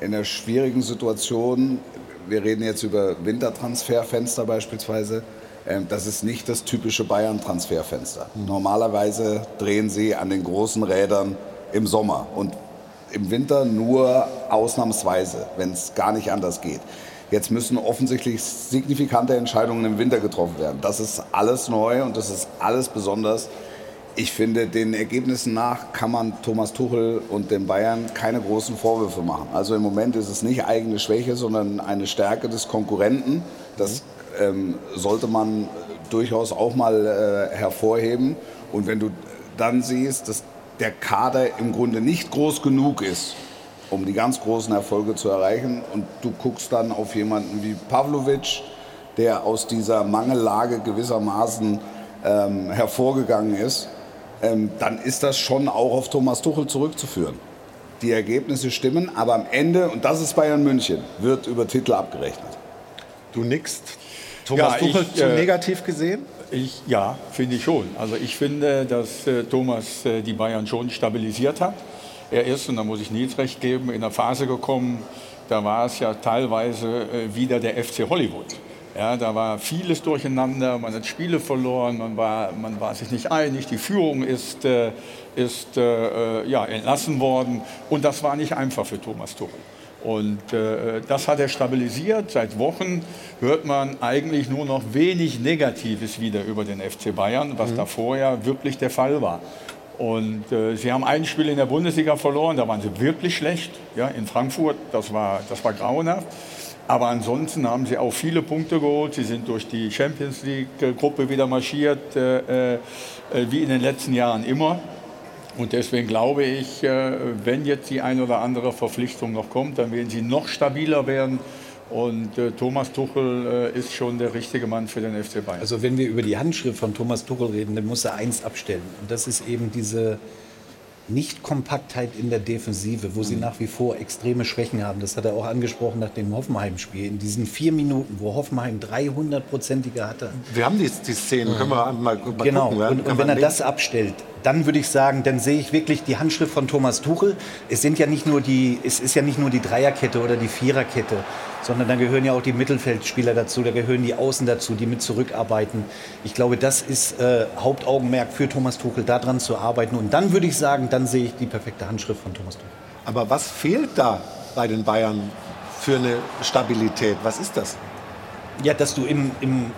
in einer schwierigen Situation, wir reden jetzt über Wintertransferfenster beispielsweise, äh, das ist nicht das typische Bayern-Transferfenster. Mhm. Normalerweise drehen sie an den großen Rädern im Sommer und im Winter nur ausnahmsweise, wenn es gar nicht anders geht. Jetzt müssen offensichtlich signifikante Entscheidungen im Winter getroffen werden. Das ist alles neu und das ist alles besonders. Ich finde, den Ergebnissen nach kann man Thomas Tuchel und den Bayern keine großen Vorwürfe machen. Also im Moment ist es nicht eigene Schwäche, sondern eine Stärke des Konkurrenten. Das ähm, sollte man durchaus auch mal äh, hervorheben. Und wenn du dann siehst, dass der Kader im Grunde nicht groß genug ist, um die ganz großen Erfolge zu erreichen. Und du guckst dann auf jemanden wie Pavlovic, der aus dieser Mangellage gewissermaßen ähm, hervorgegangen ist, ähm, dann ist das schon auch auf Thomas Tuchel zurückzuführen. Die Ergebnisse stimmen, aber am Ende, und das ist Bayern München, wird über Titel abgerechnet. Du nickst. Thomas ja, Tuchel ich, zu äh, negativ gesehen? Ich, ja, finde ich schon. Also ich finde, dass äh, Thomas äh, die Bayern schon stabilisiert hat. Er ist, und da muss ich Nils recht geben, in einer Phase gekommen, da war es ja teilweise äh, wieder der FC Hollywood. Ja, da war vieles durcheinander, man hat Spiele verloren, man war, man war sich nicht einig, die Führung ist, äh, ist äh, ja, entlassen worden und das war nicht einfach für Thomas Tuchel. Und äh, das hat er stabilisiert. Seit Wochen hört man eigentlich nur noch wenig Negatives wieder über den FC Bayern, was mhm. da vorher wirklich der Fall war. Und äh, sie haben ein Spiel in der Bundesliga verloren, da waren sie wirklich schlecht. Ja, in Frankfurt, das war, das war grauenhaft. Aber ansonsten haben sie auch viele Punkte geholt. Sie sind durch die Champions League-Gruppe wieder marschiert, äh, äh, wie in den letzten Jahren immer. Und deswegen glaube ich, äh, wenn jetzt die ein oder andere Verpflichtung noch kommt, dann werden sie noch stabiler werden. Und äh, Thomas Tuchel äh, ist schon der richtige Mann für den FC Bayern. Also wenn wir über die Handschrift von Thomas Tuchel reden, dann muss er eins abstellen. Und das ist eben diese nicht-Kompaktheit in der Defensive, wo sie mhm. nach wie vor extreme Schwächen haben. Das hat er auch angesprochen nach dem Hoffenheim-Spiel. In diesen vier Minuten, wo Hoffenheim 300-prozentige hatte. Wir haben die, die Szenen, können wir mal, mal genau. gucken. Und, und wenn er das abstellt, dann würde ich sagen, dann sehe ich wirklich die Handschrift von Thomas Tuchel. Es sind ja nicht nur die, es ist ja nicht nur die Dreierkette oder die Viererkette. sondern da gehören ja auch die Mittelfeldspieler dazu, da gehören die Außen dazu, die mit zurückarbeiten. Ich glaube, das ist äh, Hauptaugenmerk für Thomas Tuchel, daran zu arbeiten. Und dann würde ich sagen, dann sehe ich die perfekte Handschrift von Thomas Tuchel. Aber was fehlt da bei den Bayern für eine Stabilität? Was ist das? Ja, dass du im, im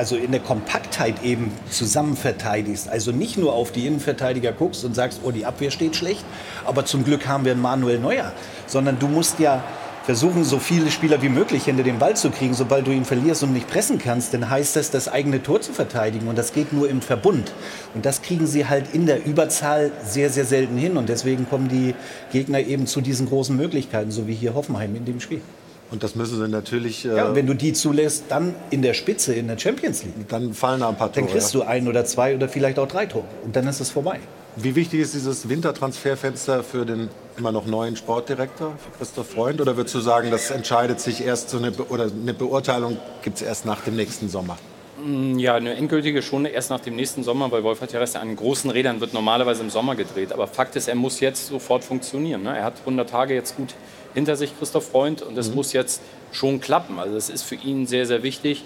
also in der Kompaktheit eben zusammen verteidigst. Also nicht nur auf die Innenverteidiger guckst und sagst, oh, die Abwehr steht schlecht, aber zum Glück haben wir einen Manuel Neuer. Sondern du musst ja versuchen, so viele Spieler wie möglich hinter den Ball zu kriegen. Sobald du ihn verlierst und nicht pressen kannst, dann heißt das, das eigene Tor zu verteidigen. Und das geht nur im Verbund. Und das kriegen sie halt in der Überzahl sehr, sehr selten hin. Und deswegen kommen die Gegner eben zu diesen großen Möglichkeiten, so wie hier Hoffenheim in dem Spiel. Und das müssen sie natürlich. Äh ja, und wenn du die zulässt, dann in der Spitze, in der Champions League. Dann fallen da ein paar Tore. Dann kriegst du ein oder zwei oder vielleicht auch drei Tore. Und dann ist es vorbei. Wie wichtig ist dieses Wintertransferfenster für den immer noch neuen Sportdirektor, für Christoph Freund? Oder würdest du sagen, das entscheidet sich erst so eine, Be oder eine Beurteilung gibt es erst nach dem nächsten Sommer? Mm, ja, eine endgültige schon erst nach dem nächsten Sommer, weil Wolfhard Terrasse an großen Rädern wird normalerweise im Sommer gedreht. Aber Fakt ist, er muss jetzt sofort funktionieren. Ne? Er hat 100 Tage jetzt gut hinter sich, Christoph Freund, und das mhm. muss jetzt schon klappen. Also das ist für ihn sehr, sehr wichtig.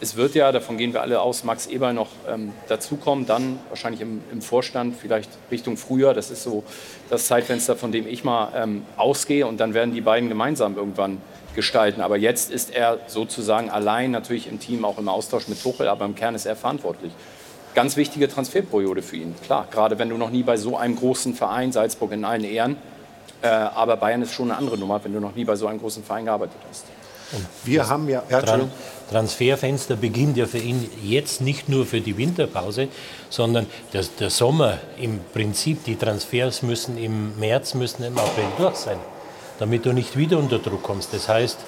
Es wird ja, davon gehen wir alle aus, Max Eber noch ähm, dazukommen, dann wahrscheinlich im, im, Vorstand, vielleicht Richtung Frühjahr. Das ist so das Zeitfenster, von dem ich mal ähm, ausgehe. Und dann werden die beiden gemeinsam irgendwann gestalten. Aber jetzt ist er sozusagen allein, natürlich im Team, auch im Austausch mit Tuchel, aber im Kern ist er verantwortlich. Ganz wichtige Transferperiode für ihn, klar. Gerade wenn du noch nie bei so einem großen Verein, Salzburg in allen Ehren, aber Bayern ist schon eine andere Nummer, wenn du noch nie bei so einem großen Verein gearbeitet hast. Und wir haben ja, ja Tran Transferfenster beginnt ja für ihn jetzt nicht nur für die Winterpause, sondern der, der Sommer im Prinzip, die Transfers müssen im März, müssen im April durch sein, damit du nicht wieder unter Druck kommst. Das heißt, äh,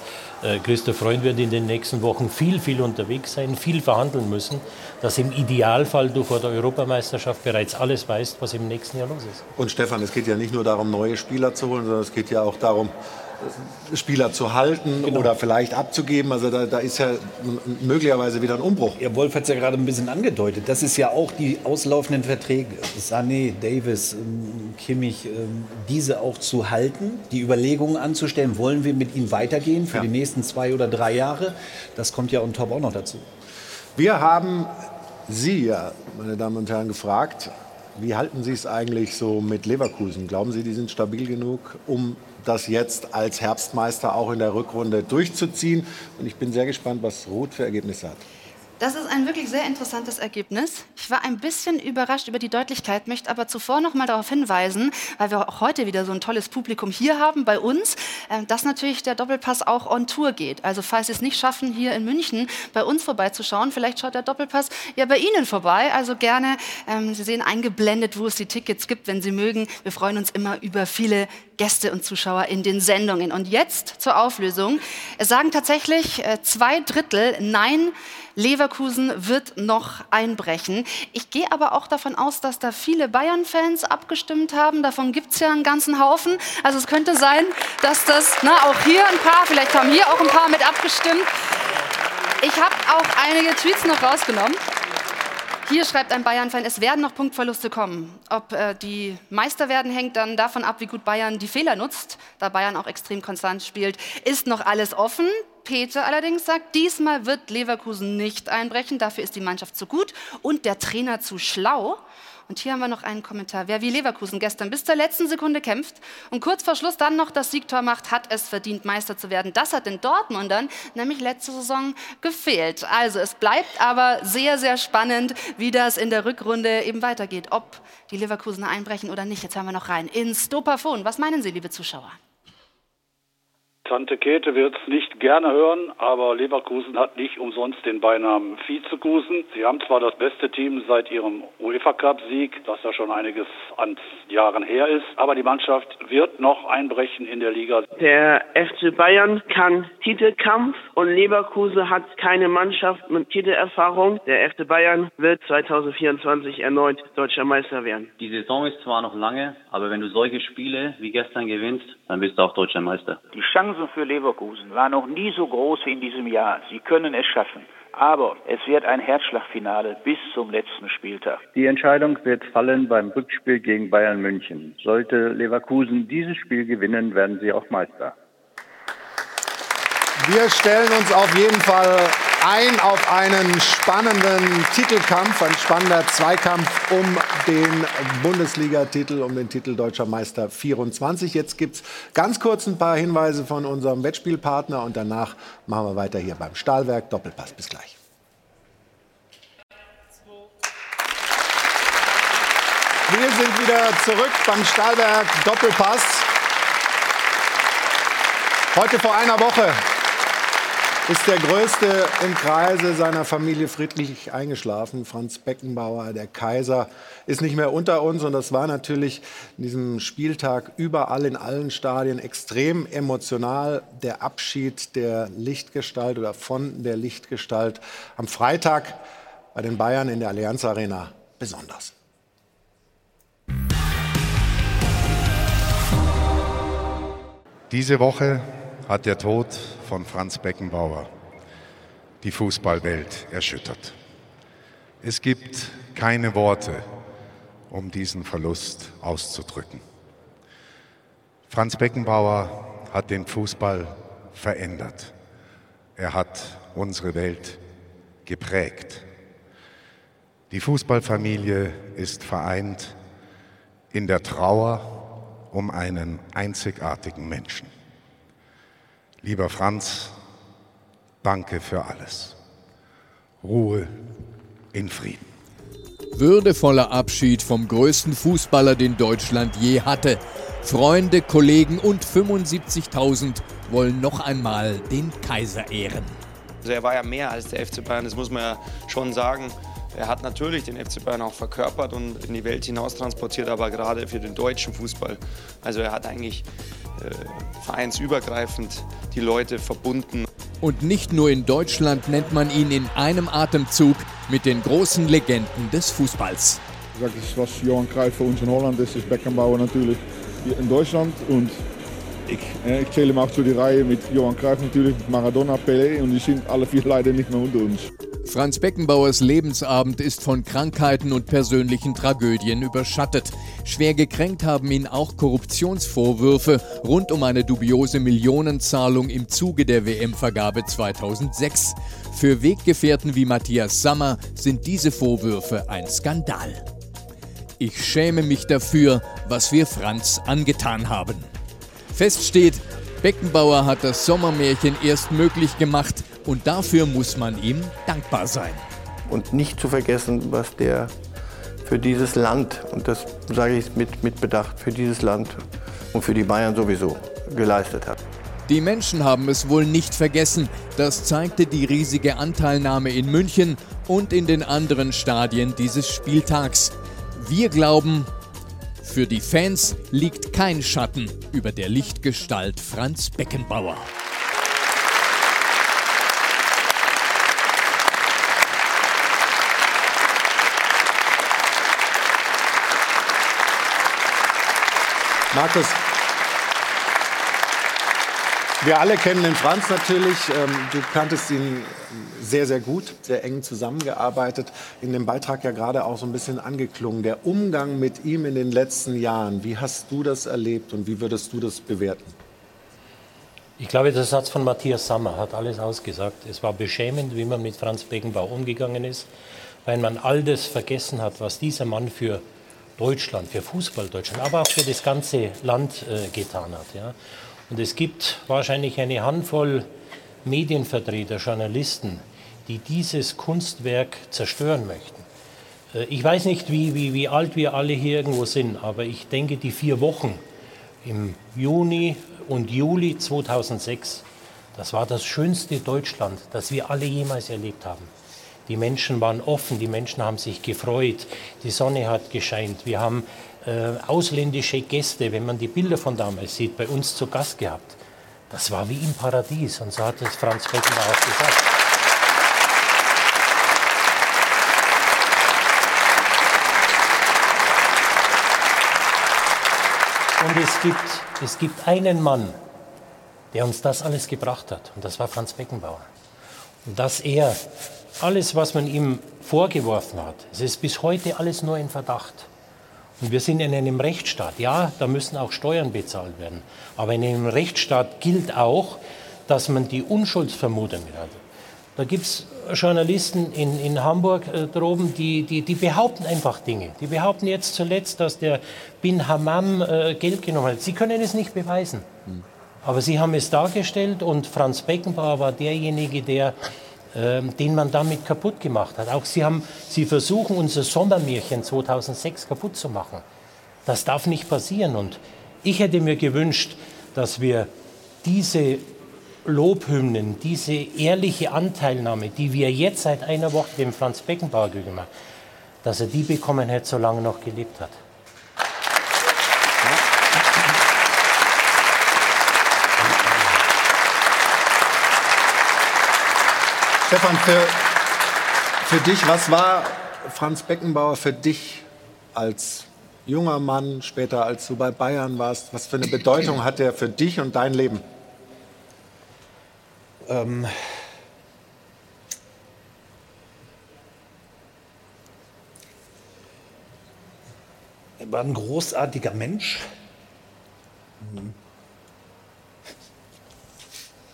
Christoph Freund wird in den nächsten Wochen viel, viel unterwegs sein, viel verhandeln müssen, dass im Idealfall du vor der Europameisterschaft bereits alles weißt, was im nächsten Jahr los ist. Und Stefan, es geht ja nicht nur darum, neue Spieler zu holen, sondern es geht ja auch darum, Spieler zu halten genau. oder vielleicht abzugeben. Also da, da, ist ja möglicherweise wieder ein Umbruch. Ja, Wolf hat es ja gerade ein bisschen angedeutet. Das ist ja auch die auslaufenden Verträge. Sané, Davis, ähm, Kimmich, ähm, diese auch zu halten, die Überlegungen anzustellen, wollen wir mit ihnen weitergehen für ja. die nächsten zwei oder drei Jahre. Das kommt ja on top auch noch dazu. Wir haben Sie ja, meine Damen und Herren, gefragt, wie halten Sie es eigentlich so mit Leverkusen? Glauben Sie, die sind stabil genug, um das jetzt als Herbstmeister auch in der Rückrunde durchzuziehen. Und ich bin sehr gespannt, was Ruth für Ergebnisse hat. Das ist ein wirklich sehr interessantes Ergebnis. Ich war ein bisschen überrascht über die Deutlichkeit, möchte aber zuvor noch mal darauf hinweisen, weil wir auch heute wieder so ein tolles Publikum hier haben bei uns, ähm, dass natürlich der Doppelpass auch on Tour geht. Also falls Sie es nicht schaffen, hier in München bei uns vorbeizuschauen, vielleicht schaut der Doppelpass ja bei Ihnen vorbei. Also gerne, ähm, Sie sehen eingeblendet, wo es die Tickets gibt, wenn Sie mögen. Wir freuen uns immer über viele Gäste und Zuschauer in den Sendungen. Und jetzt zur Auflösung. Es sagen tatsächlich äh, zwei Drittel Nein. Leverkusen wird noch einbrechen. Ich gehe aber auch davon aus, dass da viele Bayern-Fans abgestimmt haben. Davon gibt es ja einen ganzen Haufen. Also es könnte sein, dass das na, auch hier ein paar, vielleicht haben hier auch ein paar mit abgestimmt. Ich habe auch einige Tweets noch rausgenommen. Hier schreibt ein Bayern-Fan, es werden noch Punktverluste kommen. Ob äh, die Meister werden, hängt dann davon ab, wie gut Bayern die Fehler nutzt. Da Bayern auch extrem konstant spielt, ist noch alles offen. Peter allerdings sagt, diesmal wird Leverkusen nicht einbrechen. Dafür ist die Mannschaft zu gut und der Trainer zu schlau. Und hier haben wir noch einen Kommentar. Wer wie Leverkusen gestern bis zur letzten Sekunde kämpft und kurz vor Schluss dann noch das Siegtor macht, hat es verdient, Meister zu werden. Das hat den Dortmundern nämlich letzte Saison gefehlt. Also es bleibt aber sehr, sehr spannend, wie das in der Rückrunde eben weitergeht. Ob die Leverkusener einbrechen oder nicht. Jetzt haben wir noch rein ins Dopafon. Was meinen Sie, liebe Zuschauer? Tante Käthe wird es nicht gerne hören, aber Leverkusen hat nicht umsonst den Beinamen Vizekusen. Sie haben zwar das beste Team seit ihrem UEFA-Cup-Sieg, das ja schon einiges an Jahren her ist, aber die Mannschaft wird noch einbrechen in der Liga. Der FC Bayern kann Titelkampf und Leverkusen hat keine Mannschaft mit Titelerfahrung. Der FC Bayern wird 2024 erneut deutscher Meister werden. Die Saison ist zwar noch lange, aber wenn du solche Spiele wie gestern gewinnst, dann bist du auch deutscher Meister. Die Chancen für Leverkusen waren noch nie so groß wie in diesem Jahr. Sie können es schaffen. Aber es wird ein Herzschlagfinale bis zum letzten Spieltag. Die Entscheidung wird fallen beim Rückspiel gegen Bayern München. Sollte Leverkusen dieses Spiel gewinnen, werden sie auch Meister. Wir stellen uns auf jeden Fall ein auf einen spannenden Titelkampf, ein spannender Zweikampf um den Bundesligatitel, um den Titel Deutscher Meister 24. Jetzt gibt es ganz kurz ein paar Hinweise von unserem Wettspielpartner und danach machen wir weiter hier beim Stahlwerk. Doppelpass. Bis gleich. Wir sind wieder zurück beim Stahlwerk Doppelpass. Heute vor einer Woche ist der Größte im Kreise seiner Familie friedlich eingeschlafen. Franz Beckenbauer, der Kaiser, ist nicht mehr unter uns. Und das war natürlich in diesem Spieltag überall in allen Stadien extrem emotional. Der Abschied der Lichtgestalt oder von der Lichtgestalt am Freitag bei den Bayern in der Allianz Arena besonders. Diese Woche hat der Tod von Franz Beckenbauer die Fußballwelt erschüttert. Es gibt keine Worte, um diesen Verlust auszudrücken. Franz Beckenbauer hat den Fußball verändert. Er hat unsere Welt geprägt. Die Fußballfamilie ist vereint in der Trauer um einen einzigartigen Menschen. Lieber Franz, danke für alles. Ruhe in Frieden. Würdevoller Abschied vom größten Fußballer, den Deutschland je hatte. Freunde, Kollegen und 75.000 wollen noch einmal den Kaiser ehren. Also er war ja mehr als der FC Bayern, das muss man ja schon sagen. Er hat natürlich den FC Bayern auch verkörpert und in die Welt hinaus transportiert, aber gerade für den deutschen Fußball. Also er hat eigentlich äh, vereinsübergreifend die Leute verbunden. Und nicht nur in Deutschland nennt man ihn in einem Atemzug mit den großen Legenden des Fußballs. Das was Johan Cruyff für uns in Holland ist, ist Beckenbauer natürlich hier in Deutschland. Und ich, äh, ich zähle ihm auch zu die Reihe mit Johan Cruyff natürlich, Maradona, Pelé und die sind alle vier leider nicht mehr unter uns. Franz Beckenbauers Lebensabend ist von Krankheiten und persönlichen Tragödien überschattet. Schwer gekränkt haben ihn auch Korruptionsvorwürfe rund um eine dubiose Millionenzahlung im Zuge der WM-Vergabe 2006. Für Weggefährten wie Matthias Sammer sind diese Vorwürfe ein Skandal. Ich schäme mich dafür, was wir Franz angetan haben. Fest steht, Beckenbauer hat das Sommermärchen erst möglich gemacht, und dafür muss man ihm dankbar sein. Und nicht zu vergessen, was der für dieses Land, und das sage ich mit, mit Bedacht, für dieses Land und für die Bayern sowieso geleistet hat. Die Menschen haben es wohl nicht vergessen. Das zeigte die riesige Anteilnahme in München und in den anderen Stadien dieses Spieltags. Wir glauben, für die Fans liegt kein Schatten über der Lichtgestalt Franz Beckenbauer. Markus, wir alle kennen den Franz natürlich. Ähm, du kanntest ihn sehr, sehr gut, sehr eng zusammengearbeitet. In dem Beitrag ja gerade auch so ein bisschen angeklungen. Der Umgang mit ihm in den letzten Jahren, wie hast du das erlebt und wie würdest du das bewerten? Ich glaube, der Satz von Matthias Sammer hat alles ausgesagt. Es war beschämend, wie man mit Franz Beckenbauer umgegangen ist, weil man all das vergessen hat, was dieser Mann für Deutschland, für Fußball Deutschland, aber auch für das ganze Land äh, getan hat. Ja. Und es gibt wahrscheinlich eine Handvoll Medienvertreter, Journalisten, die dieses Kunstwerk zerstören möchten. Äh, ich weiß nicht, wie, wie, wie alt wir alle hier irgendwo sind, aber ich denke, die vier Wochen im Juni und Juli 2006, das war das schönste Deutschland, das wir alle jemals erlebt haben. Die Menschen waren offen, die Menschen haben sich gefreut, die Sonne hat gescheint. Wir haben ausländische Gäste, wenn man die Bilder von damals sieht, bei uns zu Gast gehabt. Das war wie im Paradies und so hat es Franz Beckenbauer auch gesagt. Und es gibt, es gibt einen Mann, der uns das alles gebracht hat, und das war Franz Beckenbauer. Und dass er alles, was man ihm vorgeworfen hat, es ist bis heute alles nur in Verdacht. Und wir sind in einem Rechtsstaat. Ja, da müssen auch Steuern bezahlt werden. Aber in einem Rechtsstaat gilt auch, dass man die Unschuldsvermutung hat. Da gibt es Journalisten in, in Hamburg äh, droben, die, die, die behaupten einfach Dinge. Die behaupten jetzt zuletzt, dass der Bin Hammam äh, Geld genommen hat. Sie können es nicht beweisen. Aber sie haben es dargestellt und Franz Beckenbauer war derjenige, der, den man damit kaputt gemacht hat. Auch sie, haben, sie versuchen, unser Sommermärchen 2006 kaputt zu machen. Das darf nicht passieren. Und ich hätte mir gewünscht, dass wir diese Lobhymnen, diese ehrliche Anteilnahme, die wir jetzt seit einer Woche dem Franz Beckenbauer gegeben haben, dass er die bekommen hätte, solange er noch gelebt hat. Stefan, für, für dich, was war Franz Beckenbauer für dich als junger Mann, später als du bei Bayern warst? Was für eine Bedeutung hat er für dich und dein Leben? Ähm, er war ein großartiger Mensch.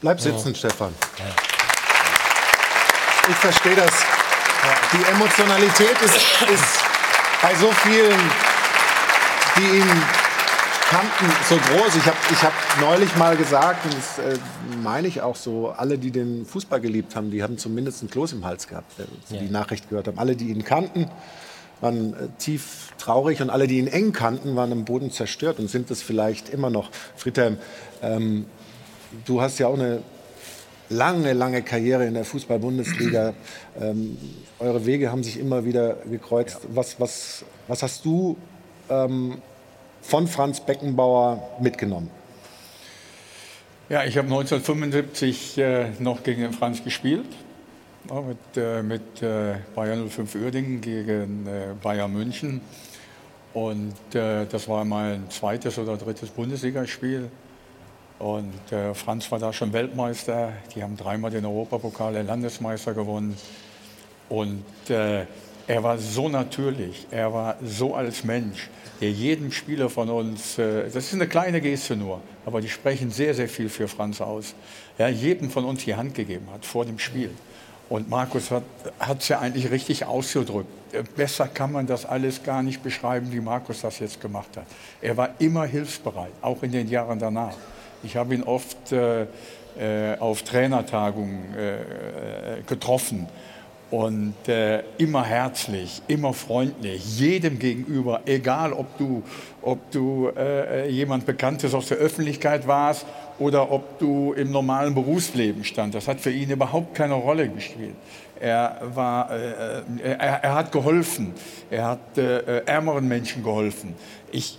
Bleib sitzen, ja. Stefan. Ich verstehe das. Die Emotionalität ist, ist bei so vielen, die ihn kannten, so groß. Ich habe ich hab neulich mal gesagt, und das äh, meine ich auch so, alle, die den Fußball geliebt haben, die haben zumindest ein Kloß im Hals gehabt, ja. die Nachricht gehört haben. Alle, die ihn kannten, waren äh, tief traurig und alle, die ihn eng kannten, waren im Boden zerstört und sind es vielleicht immer noch. Friedhelm, ähm, du hast ja auch eine lange, lange Karriere in der Fußball-Bundesliga. Ähm, eure Wege haben sich immer wieder gekreuzt. Ja. Was, was, was hast du ähm, von Franz Beckenbauer mitgenommen? Ja, ich habe 1975 äh, noch gegen den Franz gespielt. Ja, mit, äh, mit äh, Bayern 05 Uerdingen gegen äh, Bayern München. Und äh, das war mein zweites oder drittes Bundesligaspiel. Und äh, Franz war da schon Weltmeister. Die haben dreimal den Europapokal, der Landesmeister gewonnen. Und er war so natürlich, er war so als Mensch der jedem Spieler von uns, äh, das ist eine kleine Geste nur, aber die sprechen sehr, sehr viel für Franz aus, ja, jedem von uns die Hand gegeben hat vor dem Spiel. Und Markus hat es ja eigentlich richtig ausgedrückt. Äh, besser kann man das alles gar nicht beschreiben, wie Markus das jetzt gemacht hat. Er war immer hilfsbereit, auch in den Jahren danach. Ich habe ihn oft äh, äh, auf Trainertagungen äh, getroffen und äh, immer herzlich, immer freundlich, jedem gegenüber, egal ob du, ob du äh, jemand Bekanntes aus der Öffentlichkeit warst oder ob du im normalen Berufsleben stand. Das hat für ihn überhaupt keine Rolle gespielt. Er, war, äh, er, er, hat geholfen, er hat äh, ärmeren Menschen geholfen. Ich,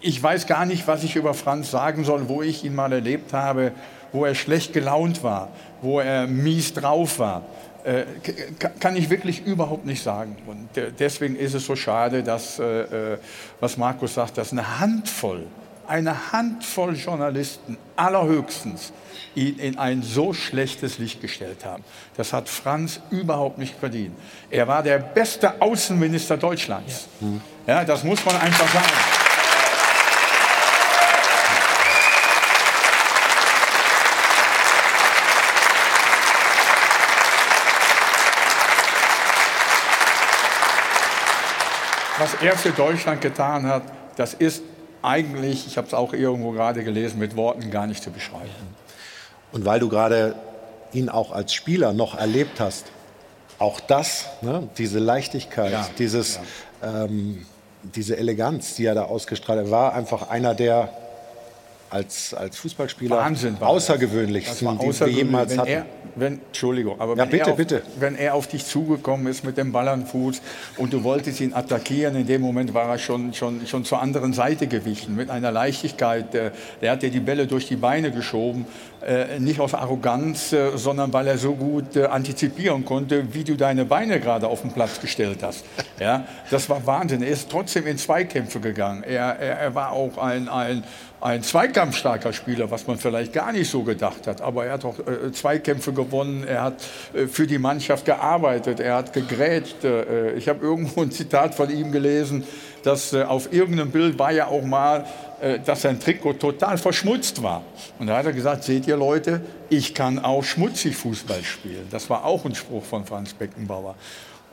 ich weiß gar nicht, was ich über Franz sagen soll, wo ich ihn mal erlebt habe, wo er schlecht gelaunt war, wo er mies drauf war. Äh, kann ich wirklich überhaupt nicht sagen. Und deswegen ist es so schade, dass, äh, äh, was Markus sagt, dass eine Handvoll, eine Handvoll Journalisten allerhöchstens ihn in ein so schlechtes Licht gestellt haben. Das hat Franz überhaupt nicht verdient. Er war der beste Außenminister Deutschlands. Ja, ja das muss man einfach sagen. Was er für Deutschland getan hat, das ist eigentlich, ich habe es auch irgendwo gerade gelesen, mit Worten gar nicht zu beschreiben. Und weil du gerade ihn auch als Spieler noch erlebt hast, auch das, ne, diese Leichtigkeit, ja, dieses, ja. Ähm, diese Eleganz, die er da ausgestrahlt hat, war einfach einer der als, als Fußballspieler Wahnsinn, außergewöhnlichsten, war die wir jemals hatten. Er, wenn, Entschuldigung, aber ja, wenn, bitte, er auf, bitte. wenn er auf dich zugekommen ist mit dem Ball an Fuß und du wolltest ihn attackieren, in dem Moment war er schon, schon, schon zur anderen Seite gewichen, mit einer Leichtigkeit. Der, der hat dir die Bälle durch die Beine geschoben, äh, nicht aus Arroganz, äh, sondern weil er so gut äh, antizipieren konnte, wie du deine Beine gerade auf den Platz gestellt hast. Ja, das war Wahnsinn. Er ist trotzdem in Zweikämpfe gegangen. Er, er, er war auch ein, ein ein zweikampfstarker Spieler, was man vielleicht gar nicht so gedacht hat. Aber er hat auch äh, Zweikämpfe gewonnen, er hat äh, für die Mannschaft gearbeitet, er hat gegrätscht. Äh, ich habe irgendwo ein Zitat von ihm gelesen, dass äh, auf irgendeinem Bild war ja auch mal, äh, dass sein Trikot total verschmutzt war. Und da hat er gesagt, seht ihr Leute, ich kann auch schmutzig Fußball spielen. Das war auch ein Spruch von Franz Beckenbauer.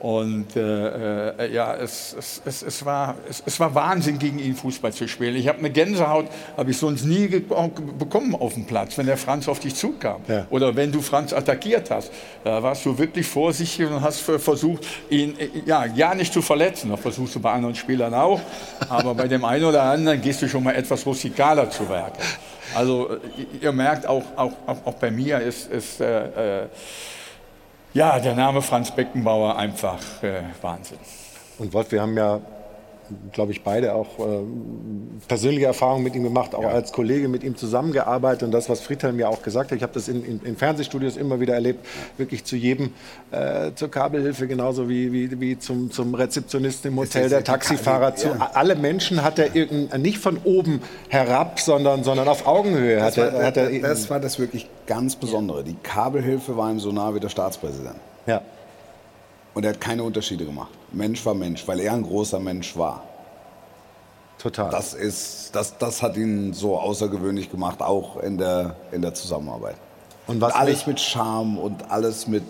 Und äh, äh, ja, es, es, es, es, war, es, es war Wahnsinn, gegen ihn Fußball zu spielen. Ich habe eine Gänsehaut, habe ich sonst nie bekommen auf dem Platz, wenn der Franz auf dich zukam. Ja. Oder wenn du Franz attackiert hast. Da warst du wirklich vorsichtig und hast versucht, ihn äh, ja, ja nicht zu verletzen. Das versuchst du bei anderen Spielern auch. Aber bei dem einen oder anderen gehst du schon mal etwas rustikaler zu Werk. Also äh, ihr merkt, auch, auch, auch, bei mir ist, ist äh, äh, ja, der Name Franz Beckenbauer einfach äh, Wahnsinn. Und Wolf, wir haben ja glaube ich, beide auch äh, persönliche Erfahrungen mit ihm gemacht, auch ja. als Kollege mit ihm zusammengearbeitet. Und das, was Friedhelm ja auch gesagt hat, ich habe das in, in, in, Fernsehstudios immer wieder erlebt, wirklich zu jedem, äh, zur Kabelhilfe genauso wie, wie, wie zum, zum Rezeptionisten im Hotel, der Taxifahrer, zu ja. alle Menschen hat er nicht von oben herab, sondern, sondern auf Augenhöhe. Das, war, er, hat er, das war das wirklich ganz Besondere. Die Kabelhilfe war ihm so nah wie der Staatspräsident. Ja. Und er hat keine Unterschiede gemacht. Mensch war Mensch, weil er ein großer Mensch war. Total. Das, ist, das, das hat ihn so außergewöhnlich gemacht, auch in der, in der Zusammenarbeit. Und, was alles mit Charme und alles mit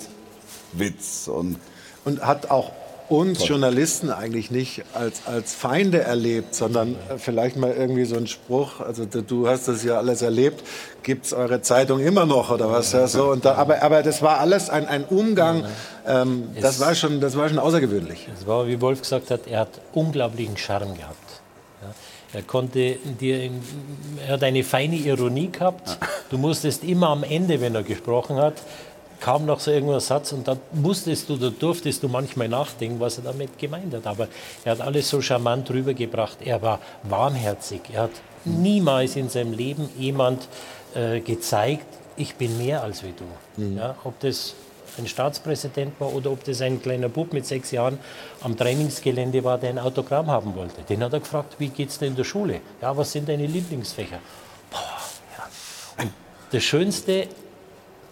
Witz. Und, und hat auch uns Toll. Journalisten eigentlich nicht als, als Feinde erlebt, sondern vielleicht mal irgendwie so ein Spruch, also du hast das ja alles erlebt, gibt es eure Zeitung immer noch oder was? Ja, so, und da, aber, aber das war alles ein, ein Umgang, ähm, das, war schon, das war schon außergewöhnlich. Es war, wie Wolf gesagt hat, er hat unglaublichen Charme gehabt. Er konnte dir, er hat eine feine Ironie gehabt. Du musstest immer am Ende, wenn er gesprochen hat, kam noch so irgendein Satz und dann musstest du, da durftest du manchmal nachdenken, was er damit gemeint hat. Aber er hat alles so charmant rübergebracht. Er war warmherzig. Er hat niemals in seinem Leben jemand äh, gezeigt, ich bin mehr als wie du. Mhm. Ja, ob das ein Staatspräsident war oder ob das ein kleiner Bub mit sechs Jahren am Trainingsgelände war, der ein Autogramm haben wollte. Den hat er gefragt, wie geht es dir in der Schule? Ja, was sind deine Lieblingsfächer? Boah, ja. Und das Schönste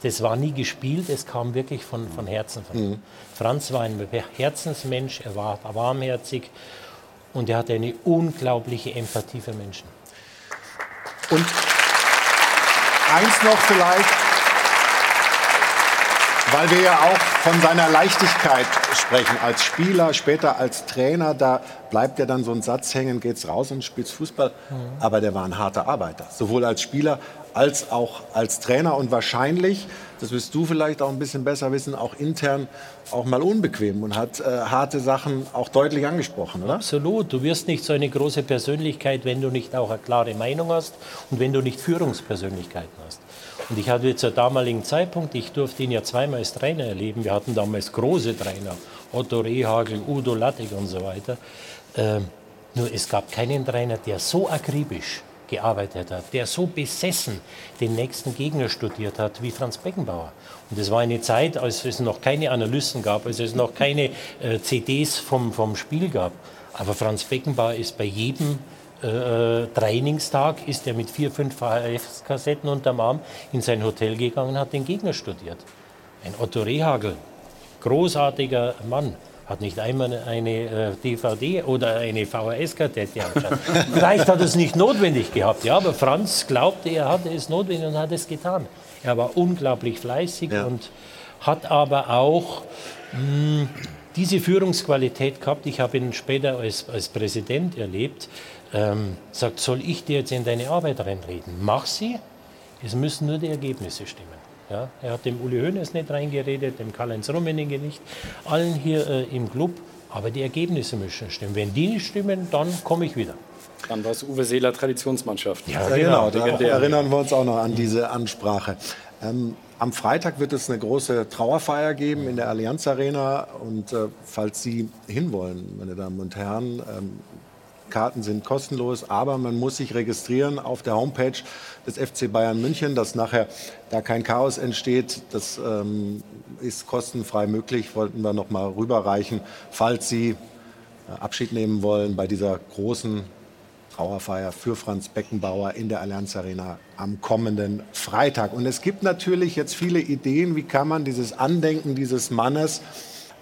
das war nie gespielt, es kam wirklich von, von Herzen. Von mhm. Franz war ein Herzensmensch, er war warmherzig und er hatte eine unglaubliche Empathie für Menschen. Und eins noch vielleicht, weil wir ja auch von seiner Leichtigkeit sprechen, als Spieler, später als Trainer, da bleibt ja dann so ein Satz hängen, geht's raus und spielst Fußball. Mhm. Aber der war ein harter Arbeiter, sowohl als Spieler als auch als Trainer und wahrscheinlich, das wirst du vielleicht auch ein bisschen besser wissen, auch intern auch mal unbequem und hat äh, harte Sachen auch deutlich angesprochen, oder? Absolut. Du wirst nicht so eine große Persönlichkeit, wenn du nicht auch eine klare Meinung hast und wenn du nicht Führungspersönlichkeiten hast. Und ich hatte zur damaligen Zeitpunkt, ich durfte ihn ja zweimal als Trainer erleben. Wir hatten damals große Trainer, Otto Rehagel, Udo Lattek und so weiter. Ähm, nur es gab keinen Trainer, der so akribisch gearbeitet hat, der so besessen den nächsten Gegner studiert hat wie Franz Beckenbauer. Und das war eine Zeit, als es noch keine Analysten gab, als es noch keine äh, CDs vom, vom Spiel gab. Aber Franz Beckenbauer ist bei jedem äh, Trainingstag ist er mit vier, fünf VHF-Kassetten unterm Arm in sein Hotel gegangen und hat den Gegner studiert. Ein Otto Rehagel, großartiger Mann, hat nicht einmal eine äh, DVD oder eine VHS-Kassette angeschaut. Vielleicht hat es nicht notwendig gehabt, ja, aber Franz glaubte, er hatte es notwendig und hat es getan. Er war unglaublich fleißig ja. und hat aber auch mh, hm, diese Führungsqualität gehabt. Ich habe ihn später als, als Präsident erlebt. Ähm, sagt, soll ich dir jetzt in deine Arbeit reinreden? Mach sie, es müssen nur die Ergebnisse stimmen. Ja, er hat dem Uli Hoeneß nicht reingeredet, dem Karl-Heinz Rummenigge nicht, allen hier äh, im Club. Aber die Ergebnisse müssen stimmen. Wenn die nicht stimmen, dann komme ich wieder. Dann war es Uwe Seeler Traditionsmannschaft. Ja, ja genau. Da erinnern wir uns auch noch an diese Ansprache. Ähm, am Freitag wird es eine große Trauerfeier geben in der Allianz Arena. Und äh, falls Sie hinwollen, meine Damen und Herren, ähm, Karten sind kostenlos, aber man muss sich registrieren auf der Homepage des FC Bayern München, dass nachher da kein Chaos entsteht. Das ähm, ist kostenfrei möglich, wollten wir noch mal rüberreichen, falls Sie äh, Abschied nehmen wollen bei dieser großen Trauerfeier für Franz Beckenbauer in der Allianz Arena am kommenden Freitag. Und es gibt natürlich jetzt viele Ideen, wie kann man dieses Andenken dieses Mannes,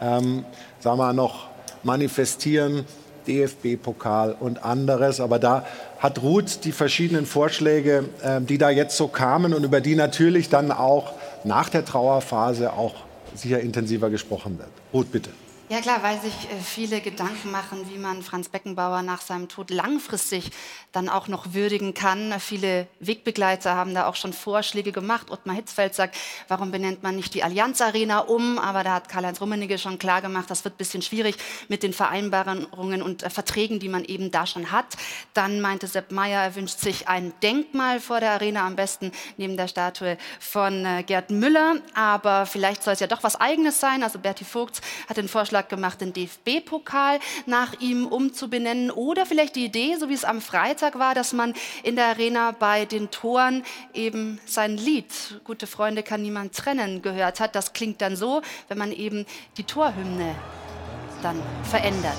ähm, sagen wir noch, manifestieren DFB-Pokal und anderes. Aber da hat Ruth die verschiedenen Vorschläge, äh, die da jetzt so kamen und über die natürlich dann auch nach der Trauerphase auch sicher intensiver gesprochen wird. Ruth, bitte. Ja klar, weil sich äh, viele Gedanken machen, wie man Franz Beckenbauer nach seinem Tod langfristig dann auch noch würdigen kann. Viele Wegbegleiter haben da auch schon Vorschläge gemacht. Ottmar Hitzfeld sagt, warum benennt man nicht die Allianz Arena um? Aber da hat Karl-Heinz Rummenigge schon klar gemacht, das wird ein bisschen schwierig mit den Vereinbarungen und äh, Verträgen, die man eben da schon hat. Dann meinte Sepp Meyer, er wünscht sich ein Denkmal vor der Arena, am besten neben der Statue von äh, Gerd Müller. Aber vielleicht soll es ja doch was Eigenes sein. Also Berti Vogts hat den Vorschlag gemacht, den DFB-Pokal nach ihm umzubenennen. Oder vielleicht die Idee, so wie es am Freitag war, dass man in der Arena bei den Toren eben sein Lied Gute Freunde kann niemand trennen gehört hat. Das klingt dann so, wenn man eben die Torhymne dann verändert.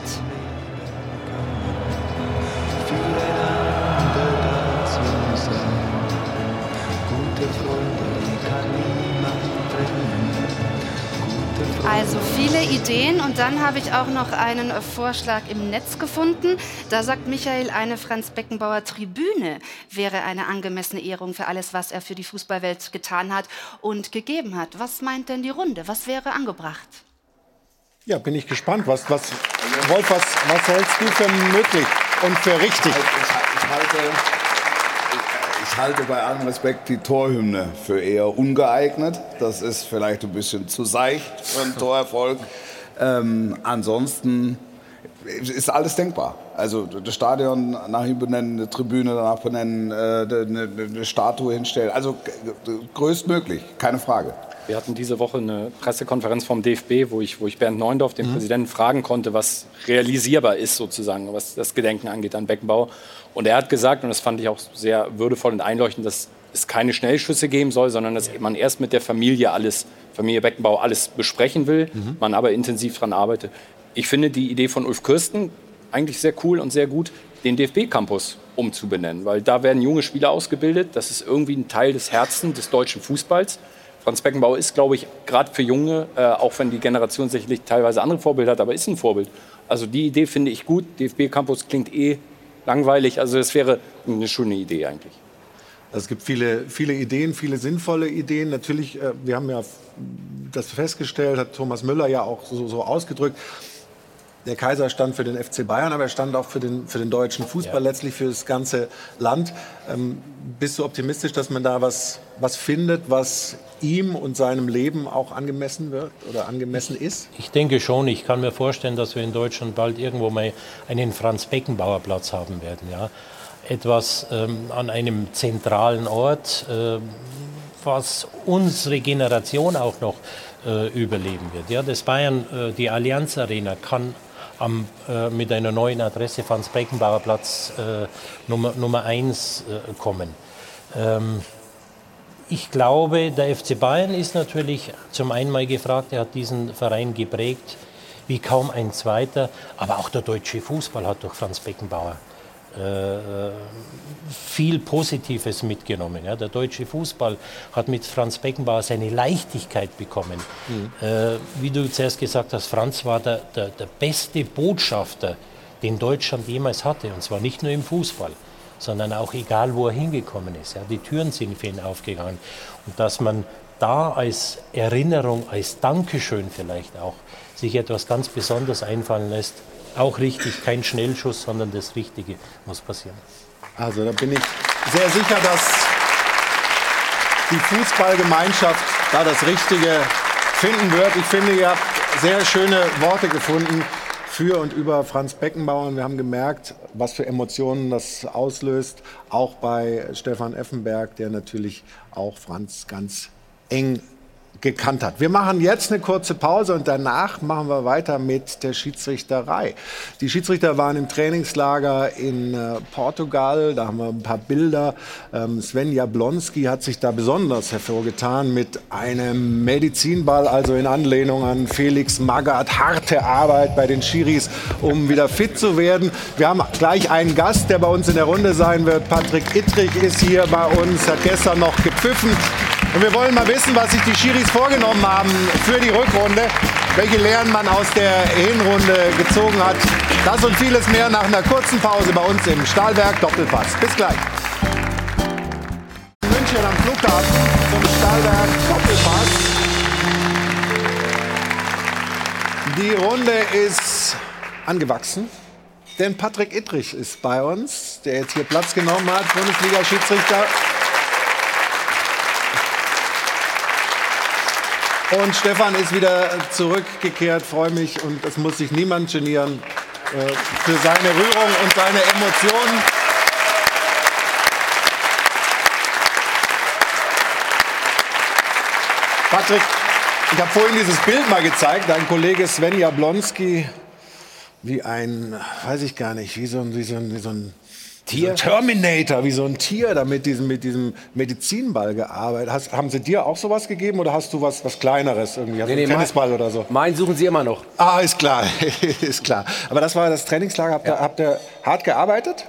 Also viele Ideen und dann habe ich auch noch einen Vorschlag im Netz gefunden. Da sagt Michael, eine Franz Beckenbauer Tribüne wäre eine angemessene Ehrung für alles, was er für die Fußballwelt getan hat und gegeben hat. Was meint denn die Runde? Was wäre angebracht? Ja, bin ich gespannt. Was, was, Wolf, was, was hältst du für möglich und für richtig? Ich halte, ich halte bei allem Respekt die Torhymne für eher ungeeignet. Das ist vielleicht ein bisschen zu seicht für einen Torerfolg. Ähm, ansonsten ist alles denkbar. Also das Stadion nach ihm benennen, eine Tribüne danach benennen, äh, eine, eine Statue hinstellen. Also größtmöglich, keine Frage. Wir hatten diese Woche eine Pressekonferenz vom DFB, wo ich, wo ich Bernd Neundorf, den mhm. Präsidenten, fragen konnte, was realisierbar ist sozusagen, was das Gedenken angeht an Beckenbauer. Und er hat gesagt, und das fand ich auch sehr würdevoll und einleuchtend, dass es keine Schnellschüsse geben soll, sondern dass man erst mit der Familie alles, Familie Beckenbauer alles besprechen will, mhm. man aber intensiv daran arbeitet. Ich finde die Idee von Ulf Kirsten eigentlich sehr cool und sehr gut, den DFB-Campus umzubenennen, weil da werden junge Spieler ausgebildet. Das ist irgendwie ein Teil des Herzens des deutschen Fußballs. Franz Beckenbauer ist, glaube ich, gerade für Junge, äh, auch wenn die Generation sicherlich teilweise andere Vorbilder hat, aber ist ein Vorbild. Also die Idee finde ich gut. DFB Campus klingt eh langweilig. Also es wäre eine schöne Idee eigentlich. Es gibt viele, viele Ideen, viele sinnvolle Ideen. Natürlich, äh, wir haben ja das festgestellt, hat Thomas Müller ja auch so, so ausgedrückt. Der Kaiser stand für den FC Bayern, aber er stand auch für den, für den deutschen Fußball, ja. letztlich für das ganze Land. Ähm, bist du optimistisch, dass man da was, was findet, was ihm und seinem Leben auch angemessen wird oder angemessen ist? Ich denke schon. Ich kann mir vorstellen, dass wir in Deutschland bald irgendwo mal einen Franz-Beckenbauer-Platz haben werden. Ja? Etwas ähm, an einem zentralen Ort, äh, was unsere Generation auch noch äh, überleben wird. Ja? Das Bayern, äh, die Allianz Arena kann am, äh, mit einer neuen Adresse Franz Beckenbauer Platz äh, Nummer, Nummer 1 äh, kommen. Ähm, ich glaube, der FC Bayern ist natürlich zum einen mal gefragt, er hat diesen Verein geprägt wie kaum ein zweiter, aber auch der deutsche Fußball hat durch Franz Beckenbauer viel Positives mitgenommen. Ja. Der deutsche Fußball hat mit Franz Beckenbauer seine Leichtigkeit bekommen. Mhm. Äh, wie du zuerst gesagt hast, Franz war der, der, der beste Botschafter, den Deutschland jemals hatte. Und zwar nicht nur im Fußball, sondern auch egal, wo er hingekommen ist. Ja. Die Türen sind für ihn aufgegangen. Und dass man da als Erinnerung, als Dankeschön vielleicht auch, sich etwas ganz Besonderes einfallen lässt, auch richtig, kein Schnellschuss, sondern das Richtige muss passieren. Also da bin ich sehr sicher, dass die Fußballgemeinschaft da das Richtige finden wird. Ich finde, ihr habt sehr schöne Worte gefunden für und über Franz Beckenbauer. Und wir haben gemerkt, was für Emotionen das auslöst, auch bei Stefan Effenberg, der natürlich auch Franz ganz eng gekannt hat. Wir machen jetzt eine kurze Pause und danach machen wir weiter mit der Schiedsrichterei. Die Schiedsrichter waren im Trainingslager in äh, Portugal, da haben wir ein paar Bilder. Ähm, Sven Jablonski hat sich da besonders hervorgetan mit einem Medizinball, also in Anlehnung an Felix Magath. Harte Arbeit bei den Schiris, um wieder fit zu werden. Wir haben gleich einen Gast, der bei uns in der Runde sein wird. Patrick Ittrich ist hier bei uns, hat gestern noch gepfiffen. Und wir wollen mal wissen, was sich die Schiris vorgenommen haben für die Rückrunde. welche Lehren man aus der Hinrunde gezogen hat. Das und vieles mehr nach einer kurzen Pause bei uns im Stahlwerk Doppelpass. Bis gleich. München am Flughafen zum Stahlwerk Doppelpass. Die Runde ist angewachsen, denn Patrick Ittrich ist bei uns, der jetzt hier Platz genommen hat, Bundesliga-Schiedsrichter. Und Stefan ist wieder zurückgekehrt, freue mich und es muss sich niemand genieren äh, für seine Rührung und seine Emotionen. Patrick, ich habe vorhin dieses Bild mal gezeigt, dein Kollege Sven Jablonski, wie ein, weiß ich gar nicht, wie so ein, wie so ein, wie so ein Tier? So Terminator, wie so ein Tier, da mit diesem, mit diesem Medizinball gearbeitet. Hast, haben sie dir auch sowas gegeben oder hast du was, was Kleineres irgendwie? Hast Nee, du einen nee, Tennisball mein- oder so? Meinen suchen Sie immer noch. Ah, ist klar, ist klar. Aber das war das Trainingslager. Habt ihr, habt ihr hart gearbeitet?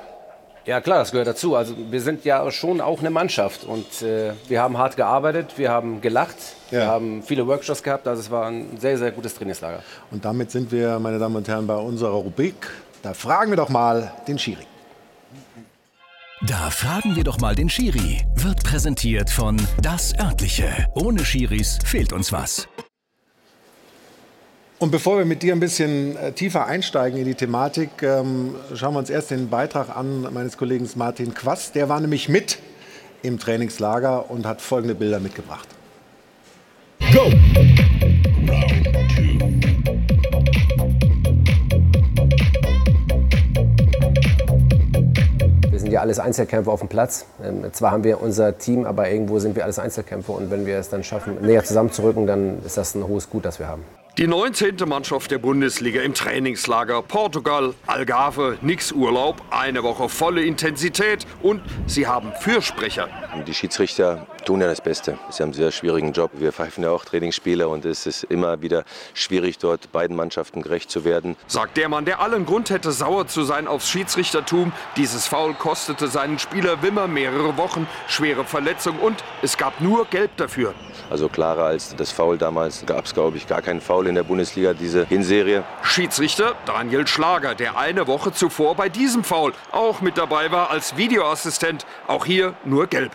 Ja klar, das gehört dazu. Also wir sind ja schon auch eine Mannschaft und äh, wir haben hart gearbeitet, wir haben gelacht, wir haben viele Workshops gehabt. Also es war ein sehr, sehr gutes Trainingslager. Und damit sind wir, meine Damen und Herren, bei unserer Rubrik. Da fragen wir doch mal den Schiri. Da fragen wir doch mal den Schiri. Wird präsentiert von Das Örtliche. Ohne Schiris fehlt uns was. Und bevor wir mit dir ein bisschen äh, tiefer einsteigen in die Thematik, ähm, schauen wir uns erst den Beitrag an meines Kollegen Martin Quast. Der war nämlich mit im Trainingslager und hat folgende Bilder mitgebracht. Go! Wir sind ja alles Einzelkämpfer auf dem Platz. Ähm, zwar haben wir unser Team, aber irgendwo sind wir alles Einzelkämpfer. Und wenn wir es dann schaffen, näher zusammenzurücken, dann ist das ein hohes Gut, das wir haben. Die 19. Mannschaft der Bundesliga im Trainingslager Portugal, Algarve, nix Urlaub, eine Woche volle Intensität und sie haben Fürsprecher. Die Schiedsrichter tun ja das Beste. Sie haben einen sehr schwierigen Job. Wir pfeifen ja auch Trainingsspiele und es ist immer wieder schwierig, dort beiden Mannschaften gerecht zu werden. Sagt der Mann, der allen Grund hätte, sauer zu sein aufs Schiedsrichtertum. Dieses Foul kostete seinen Spieler Wimmer mehrere Wochen, schwere Verletzung und es gab nur Gelb dafür. Also klarer als das Foul damals gab es, glaube ich, gar keinen Foul in der Bundesliga, diese Hinserie. Schiedsrichter Daniel Schlager, der eine Woche zuvor bei diesem Foul auch mit dabei war als Videoassistent. Auch hier nur Gelb.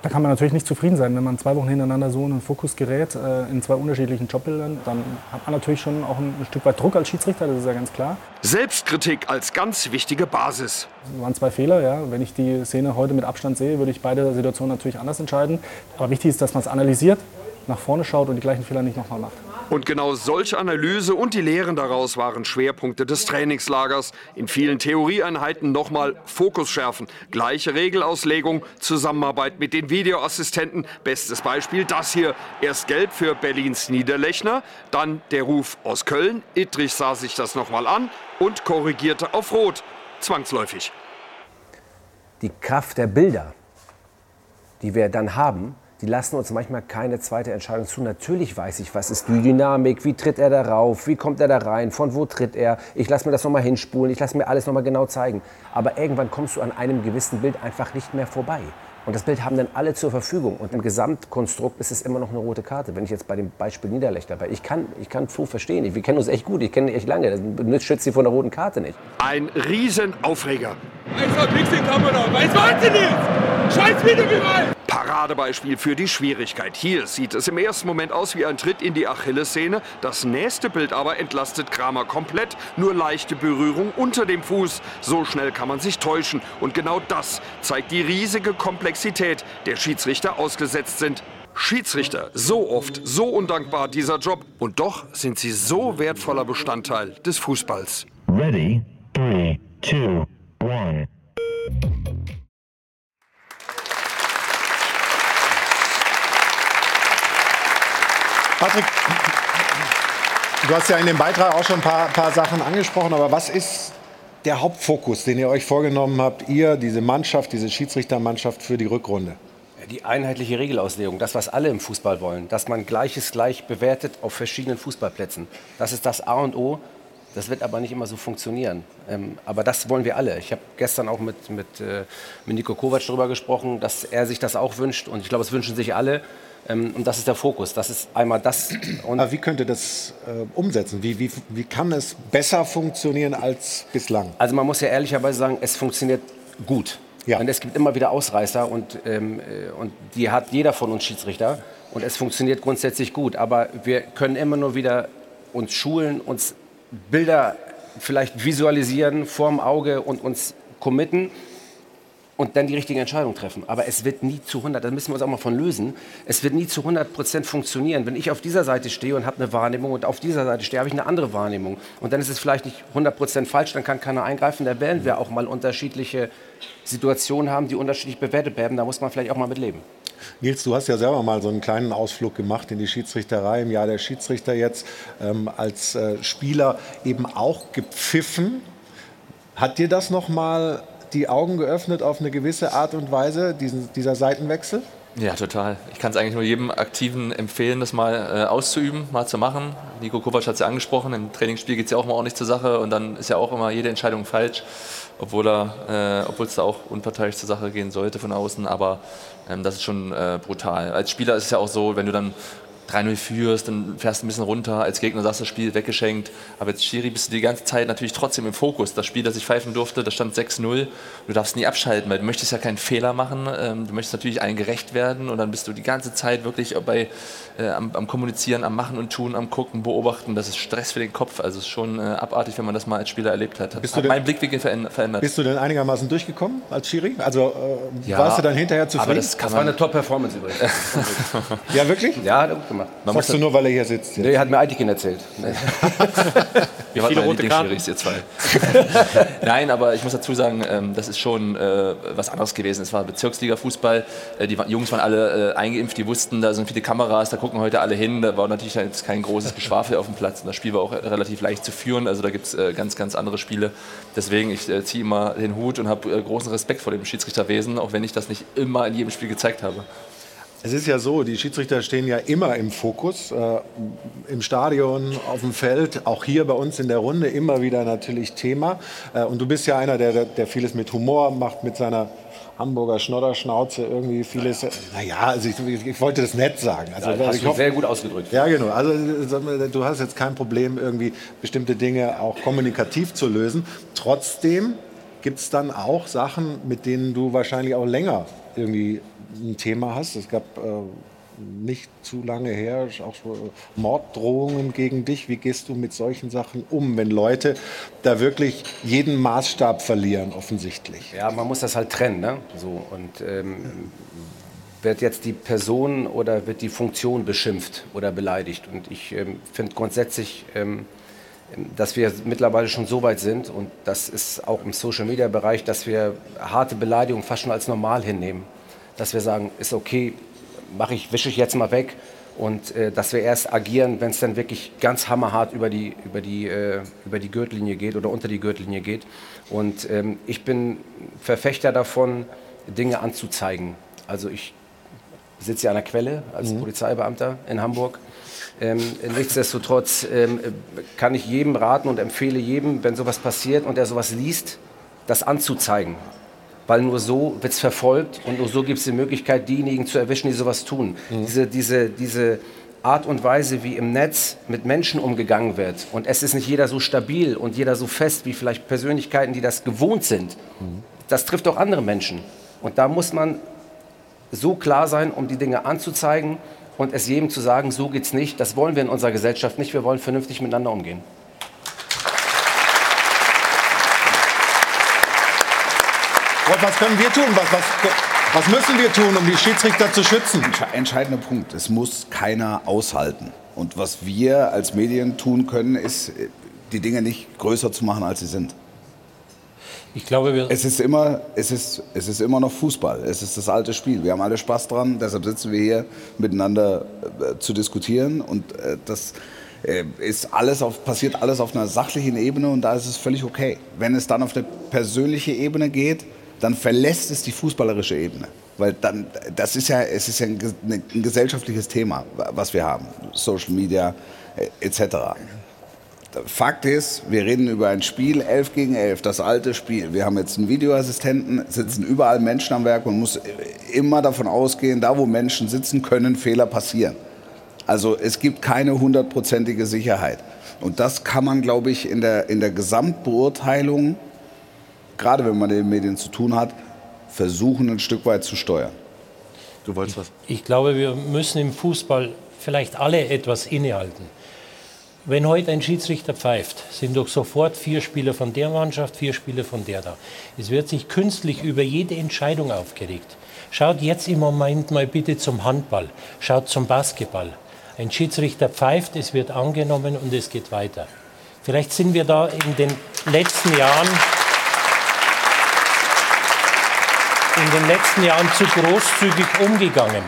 Da kann man natürlich nicht zufrieden sein, wenn man zwei Wochen hintereinander so in den Fokus gerät, äh, in zwei unterschiedlichen Jobbildern. Dann hat man natürlich schon auch ein, ein Stück weit Druck als Schiedsrichter, das ist ja ganz klar. Selbstkritik als ganz wichtige Basis. Es waren zwei Fehler, ja. Wenn ich die Szene heute mit Abstand sehe, würde ich beide Situationen natürlich anders entscheiden. Aber wichtig ist, dass man es analysiert, nach vorne schaut und die gleichen Fehler nicht nochmal macht. Und genau solche Analyse und die Lehren daraus waren Schwerpunkte des Trainingslagers. In vielen Theorieeinheiten nochmal Fokus schärfen, gleiche Regelauslegung, Zusammenarbeit mit den Videoassistenten. Bestes Beispiel das hier. Erst gelb für Berlins Niederlechner, dann der Ruf aus Köln. Ittrich sah sich das nochmal an und korrigierte auf Rot. Zwangsläufig. Die Kraft der Bilder, die wir dann haben, die lassen uns manchmal keine zweite Entscheidung zu. Natürlich weiß ich, was ist die Dynamik, wie tritt er darauf, wie kommt er da rein, von wo tritt er. Ich lasse mir das nochmal hinspulen, ich lasse mir alles nochmal genau zeigen. Aber irgendwann kommst du an einem gewissen Bild einfach nicht mehr vorbei. Und das Bild haben dann alle zur Verfügung. Und im Gesamtkonstrukt ist es immer noch eine rote Karte. Wenn ich jetzt bei dem Beispiel Niederlechner bin, ich kann, ich kann Flo verstehen. Wir kennen uns echt gut, ich kenne ihn echt lange. Das schützt sie von der roten Karte nicht. Ein Riesenaufreger. Einfach nix in Kamera. Was wollen Sie jetzt? Scheiß Videogewalt! Paradebeispiel für die Schwierigkeit. Hier sieht es im ersten Moment aus wie ein Tritt in die Achillessehne. Das nächste Bild aber entlastet Kramer komplett. Nur leichte Berührung unter dem Fuß. So schnell kann man sich täuschen. Und genau das zeigt die riesige Komplexität, der Schiedsrichter ausgesetzt sind. Schiedsrichter, so oft, so undankbar dieser Job. Und doch sind sie so wertvoller Bestandteil des Fußballs. Ready? Three, two, one. Patrick, du hast ja in dem Beitrag auch schon ein paar, paar Sachen angesprochen, aber was ist der Hauptfokus, den ihr euch vorgenommen habt, ihr, diese Mannschaft, diese Schiedsrichtermannschaft für die Rückrunde? Die einheitliche Regelauslegung, das, was alle im Fußball wollen, dass man Gleiches gleich bewertet auf verschiedenen Fußballplätzen. Das ist das A und O. Das wird aber nicht immer so funktionieren. Ähm, aber das wollen wir alle. Ich habe gestern auch mit, mit, äh, mit Nico Kovac darüber gesprochen, dass er sich das auch wünscht. Und ich glaube, es wünschen sich alle. Ähm, und das ist der Fokus. Das ist einmal das. Aber wie könnte das äh, umsetzen? Wie, wie, wie kann es besser funktionieren als bislang? Also man muss ja ehrlicherweise sagen, es funktioniert gut. Ja. Und es gibt immer wieder Ausreißer und, ähm, äh, und die hat jeder von uns Schiedsrichter. Und es funktioniert grundsätzlich gut. Aber wir können immer nur wieder uns schulen, uns Bilder vielleicht visualisieren vorm Auge und uns committen und dann die richtige Entscheidung treffen. Aber es wird nie zu 100, da müssen wir uns auch mal von lösen, es wird nie zu 100 Prozent funktionieren. Wenn ich auf dieser Seite stehe und habe eine Wahrnehmung und auf dieser Seite stehe, habe ich eine andere Wahrnehmung. Und dann ist es vielleicht nicht 100 Prozent falsch, dann kann keiner eingreifen. Da werden wir auch mal unterschiedliche Situationen haben, die unterschiedlich bewertet werden. Da muss man vielleicht auch mal mit leben. Nils, du hast ja selber mal so einen kleinen Ausflug gemacht in die Schiedsrichterei im Jahr der Schiedsrichter jetzt ähm, als äh, Spieler eben auch gepfiffen. Hat dir das noch mal die Augen geöffnet auf eine gewisse Art und Weise, diesen, dieser Seitenwechsel? Ja, total. Ich kann es eigentlich nur jedem Aktiven empfehlen, das mal äh, auszuüben, mal zu machen. Nico Kovac hat es ja angesprochen, im Trainingsspiel geht es ja auch mal ordentlich zur Sache und dann ist ja auch immer jede Entscheidung falsch, obwohl äh, es da auch unparteiisch zur Sache gehen sollte von außen. Aber ähm, das ist schon äh, brutal. Als Spieler ist es ja auch so, wenn du dann 3-0 führst, dann fährst du ein bisschen runter, als Gegner sagst, das Spiel weggeschenkt. Aber als Schiri bist du die ganze Zeit natürlich trotzdem im Fokus. Das Spiel, das ich pfeifen durfte, da stand 6-0. Du darfst nie abschalten, weil du möchtest ja keinen Fehler machen. Ähm, du möchtest natürlich allen gerecht werden und dann bist du die ganze Zeit wirklich bei, äh, am, am, Kommunizieren, am Machen und Tun, am Gucken, Beobachten. Das ist Stress für den Kopf. Also es ist schon äh, abartig, wenn man das mal als Spieler erlebt hat. Bist hat du mein Blickwinkel verändert. Bist du denn einigermaßen durchgekommen als Schiri? Also äh, ja, warst du dann hinterher zufrieden? das, das war eine Top-Performance übrigens. ja, wirklich? Ja, gemacht. Man Sagst du nur, weil er hier sitzt? Jetzt. Nee, hat mir Aitikin erzählt. Wir waren rote Lieblingsschiri, ihr zwei. Nein, aber ich muss dazu sagen, ähm, das ist schon äh, was anderes gewesen. Es war Bezirksliga-Fußball. Äh, die Jungs waren alle äh, eingeimpft, die wussten, da sind viele Kameras, da gucken heute alle hin. Da war natürlich jetzt kein großes Geschwafel auf dem Platz. Und das Spiel war auch relativ leicht zu führen. Also da gibt es ganz, ganz andere Spiele. Deswegen, ich ziehe immer den Hut und habe großen Respekt vor dem Schiedsrichterwesen, auch wenn ich das nicht immer in jedem Spiel gezeigt habe. Es ist ja so, die Schiedsrichter stehen ja immer im Fokus, äh, im Stadion, auf dem Feld, auch hier bei uns in der Runde immer wieder natürlich Thema. Äh, und du bist ja einer, der, der vieles mit Humor macht, mit seiner Hamburger Schnodderschnauze irgendwie vieles. Naja, also ich, ich, wollte das nett sagen. Also, ja, hast du hoffe, sehr gut ausgedrückt. Ja, genau. Also du hast jetzt kein Problem, irgendwie bestimmte Dinge auch kommunikativ zu lösen. Trotzdem gibt es dann auch Sachen, mit denen du wahrscheinlich auch länger irgendwie ein Thema hast. Es gab äh, nicht zu lange her auch Morddrohungen gegen dich. Wie gehst du mit solchen Sachen um, wenn Leute da wirklich jeden Maßstab verlieren, offensichtlich? Ja, man muss das halt trennen. Ne? So, und ähm, wird jetzt die Person oder wird die Funktion beschimpft oder beleidigt? Und ich ähm, finde grundsätzlich, ähm, dass wir mittlerweile schon so weit sind, und das ist auch im Social-Media-Bereich, dass wir harte Beleidigungen fast schon als normal hinnehmen dass wir sagen, ist okay, mache ich, wische ich jetzt mal weg und äh, dass wir erst agieren, wenn es dann wirklich ganz hammerhart über die, über, die, äh, über die Gürtellinie geht oder unter die Gürtellinie geht. Und ähm, ich bin Verfechter davon, Dinge anzuzeigen. Also ich sitze ja an der Quelle als mhm. Polizeibeamter in Hamburg. Ähm, nichtsdestotrotz ähm, kann ich jedem raten und empfehle jedem, wenn sowas passiert und er sowas liest, das anzuzeigen weil nur so wird es verfolgt und nur so gibt es die Möglichkeit, diejenigen zu erwischen, die sowas tun. Mhm. Diese, diese, diese Art und Weise, wie im Netz mit Menschen umgegangen wird. Und es ist nicht jeder so stabil und jeder so fest wie vielleicht Persönlichkeiten, die das gewohnt sind. Mhm. Das trifft auch andere Menschen. Und da muss man so klar sein, um die Dinge anzuzeigen und es jedem zu sagen, so geht's nicht. Das wollen wir in unserer Gesellschaft nicht. Wir wollen vernünftig miteinander umgehen. Was können wir tun? Was, was, was müssen wir tun, um die Schiedsrichter zu schützen? Entscheidender Punkt. Es muss keiner aushalten. Und was wir als Medien tun können, ist, die Dinge nicht größer zu machen, als sie sind. Ich glaube, wir es ist immer, es ist, es ist immer noch Fußball. Es ist das alte Spiel. Wir haben alle Spaß dran. Deshalb sitzen wir hier miteinander äh, zu diskutieren. Und äh, das äh, ist alles auf, passiert alles auf einer sachlichen Ebene. Und da ist es völlig okay. Wenn es dann auf eine persönliche Ebene geht, dann verlässt es die fußballerische Ebene. Weil dann, das ist ja, es ist ja ein, ein gesellschaftliches Thema, was wir haben. Social Media äh, etc. Fakt ist, wir reden über ein Spiel 11 gegen 11, das alte Spiel. Wir haben jetzt einen Videoassistenten, sitzen überall Menschen am Werk und muss immer davon ausgehen, da wo Menschen sitzen, können Fehler passieren. Also es gibt keine hundertprozentige Sicherheit. Und das kann man, glaube ich, in der, in der Gesamtbeurteilung, gerade wenn man mit den Medien zu tun hat, versuchen, ein Stück weit zu steuern. Du wolltest was? Ich glaube, wir müssen im Fußball vielleicht alle etwas innehalten. Wenn heute ein Schiedsrichter pfeift, sind doch sofort vier Spieler von der Mannschaft, vier Spieler von der da. Es wird sich künstlich über jede Entscheidung aufgeregt. Schaut jetzt im Moment mal bitte zum Handball, schaut zum Basketball. Ein Schiedsrichter pfeift, es wird angenommen und es geht weiter. Vielleicht sind wir da in den letzten Jahren in den letzten Jahren zu großzügig umgegangen.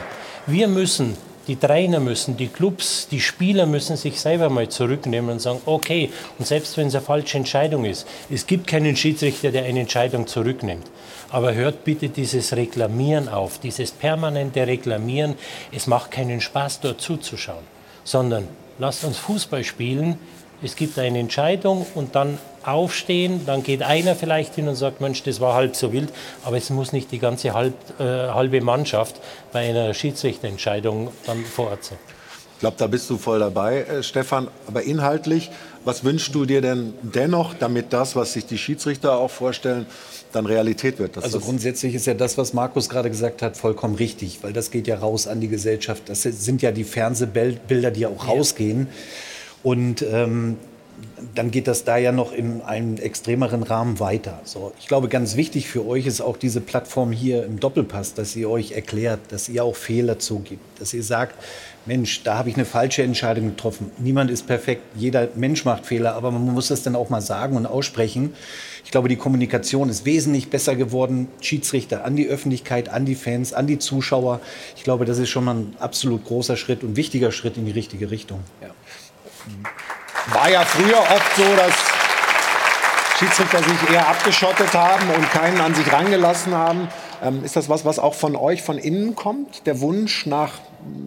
Wir müssen, die Trainer müssen, die Clubs, die Spieler müssen sich selber mal zurücknehmen und sagen, okay, und selbst wenn es eine falsche Entscheidung ist, es gibt keinen Schiedsrichter, der eine Entscheidung zurücknimmt. Aber hört bitte dieses Reklamieren auf, dieses permanente Reklamieren. Es macht keinen Spaß, dort zuzuschauen, sondern lasst uns Fußball spielen. Es gibt eine Entscheidung und dann aufstehen, dann geht einer vielleicht hin und sagt, Mensch, das war halb so wild, aber es muss nicht die ganze halb, äh, halbe Mannschaft bei einer Schiedsrichterentscheidung dann vor Ort sein. Ich glaube, da bist du voll dabei, äh, Stefan. Aber inhaltlich, was wünschst du dir denn dennoch, damit das, was sich die Schiedsrichter auch vorstellen, dann Realität wird? also grundsätzlich ist ja das, was Markus gerade gesagt hat, vollkommen richtig, weil das geht ja raus an die Gesellschaft. Das sind ja die Fernsehbilder, die auch rausgehen. Und ähm, dann geht das da ja noch in einem extremeren Rahmen weiter. So, ich glaube, ganz wichtig für euch ist auch diese Plattform hier im Doppelpass, dass ihr euch erklärt, dass ihr auch Fehler zugibt, dass ihr sagt, Mensch, da habe ich eine falsche Entscheidung getroffen. Niemand ist perfekt, jeder Mensch macht Fehler, aber man muss das dann auch mal sagen und aussprechen. Ich glaube, die Kommunikation ist wesentlich besser geworden. Schiedsrichter an die Öffentlichkeit, an die Fans, an die Zuschauer. Ich glaube, das ist schon mal ein absolut großer Schritt und wichtiger Schritt in die richtige Richtung. Ja. War ja früher oft so, dass Schiedsrichter sich eher abgeschottet haben und keinen an sich rangelassen haben. Ähm, ist das was, was auch von euch von innen kommt? Der Wunsch nach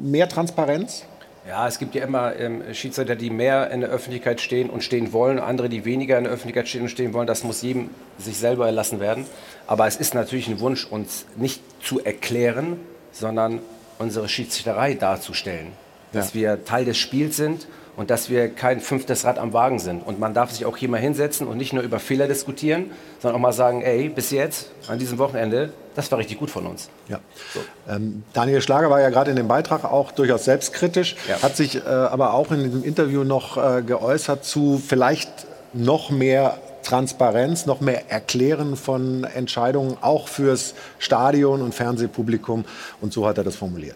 mehr Transparenz? Ja, es gibt ja immer ähm, Schiedsrichter, die mehr in der Öffentlichkeit stehen und stehen wollen, andere, die weniger in der Öffentlichkeit stehen und stehen wollen. Das muss jedem sich selber erlassen werden. Aber es ist natürlich ein Wunsch, uns nicht zu erklären, sondern unsere Schiedsrichterei darzustellen. Dass ja. wir Teil des Spiels sind und dass wir kein fünftes Rad am Wagen sind. Und man darf sich auch hier mal hinsetzen und nicht nur über Fehler diskutieren, sondern auch mal sagen, ey, bis jetzt, an diesem Wochenende, das war richtig gut von uns. Ja. So. Ähm, Daniel Schlager war ja gerade in dem Beitrag auch durchaus selbstkritisch, ja. hat sich äh, aber auch in diesem Interview noch äh, geäußert zu vielleicht noch mehr Transparenz, noch mehr Erklären von Entscheidungen, auch fürs Stadion und Fernsehpublikum. Und so hat er das formuliert.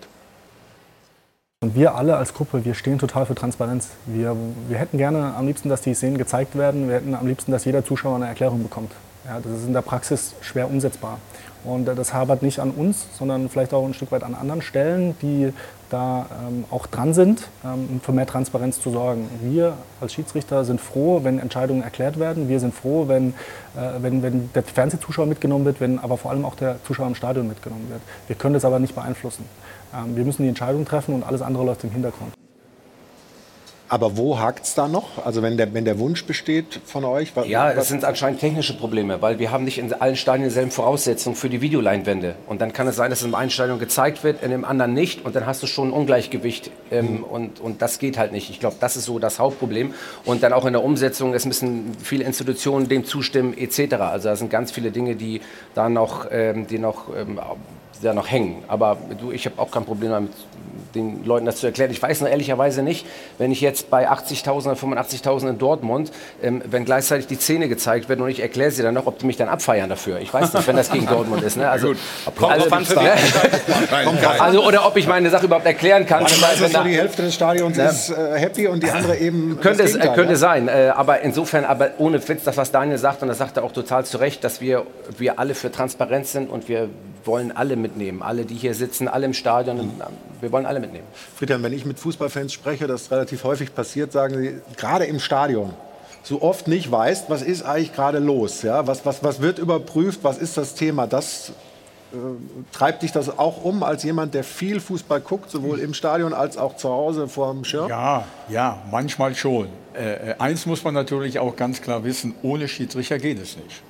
Und wir alle als Gruppe, wir stehen total für Transparenz. Wir, wir hätten gerne am liebsten, dass die Szenen gezeigt werden. Wir hätten am liebsten, dass jeder Zuschauer eine Erklärung bekommt. Ja, das ist in der Praxis schwer umsetzbar. Und das habert nicht an uns, sondern vielleicht auch ein Stück weit an anderen Stellen, die da ähm, auch dran sind, ähm, für mehr Transparenz zu sorgen. Wir als Schiedsrichter sind froh, wenn Entscheidungen erklärt werden. Wir sind froh, wenn, äh, wenn, wenn der Fernsehzuschauer mitgenommen wird, wenn aber vor allem auch der Zuschauer im Stadion mitgenommen wird. Wir können das aber nicht beeinflussen. Ähm, wir müssen die Entscheidung treffen und alles andere läuft im Hintergrund. Aber wo hakt es da noch? Also wenn der, wenn der Wunsch besteht von euch? Was, ja, es sind anscheinend technische Probleme, weil wir haben nicht in allen Stadien dieselben Voraussetzungen für die Videoleinwände. Und dann kann es sein, dass es im einen Stadion gezeigt wird, in dem anderen nicht. Und dann hast du schon ein Ungleichgewicht. Ähm, mhm. und, und das geht halt nicht. Ich glaube, das ist so das Hauptproblem. Und dann auch in der Umsetzung, es müssen viele Institutionen dem zustimmen etc. Also da sind ganz viele Dinge, die da noch, ähm, die noch ähm, da noch hängen. Aber du, ich habe auch kein Problem damit, den Leuten das zu erklären. Ich weiß nur ehrlicherweise nicht, wenn ich jetzt bei 80.000 oder 85.000 in Dortmund, ähm, wenn gleichzeitig die Zähne gezeigt werden und ich erkläre sie dann noch, ob die mich dann abfeiern dafür. Ich weiß nicht, wenn das gegen Dortmund ist. Ne? Also, also, also, oder ob ich meine Sache überhaupt erklären kann. Also, weil, so die Hälfte des Stadions ja. ist äh, happy und die andere eben. Könnte, es, könnte ja? sein. Äh, aber insofern, aber ohne Witz, das, was Daniel sagt, und das sagt er auch total zu Recht, dass wir, wir alle für Transparenz sind und wir wollen alle mitnehmen. Alle, die hier sitzen, alle im Stadion. Mhm. Wir wollen alle mitnehmen. Friedhelm, wenn ich mit Fußballfans spreche, das relativ häufig passiert, sagen sie, gerade im Stadion, so oft nicht weißt, was ist eigentlich gerade los. Ja? Was, was, was wird überprüft, was ist das Thema? Das treibt dich das auch um als jemand, der viel Fußball guckt, sowohl im Stadion als auch zu Hause vor dem Schirm? Ja, ja, manchmal schon. Äh, äh, eins muss man natürlich auch ganz klar wissen, ohne Schiedsrichter geht es nicht.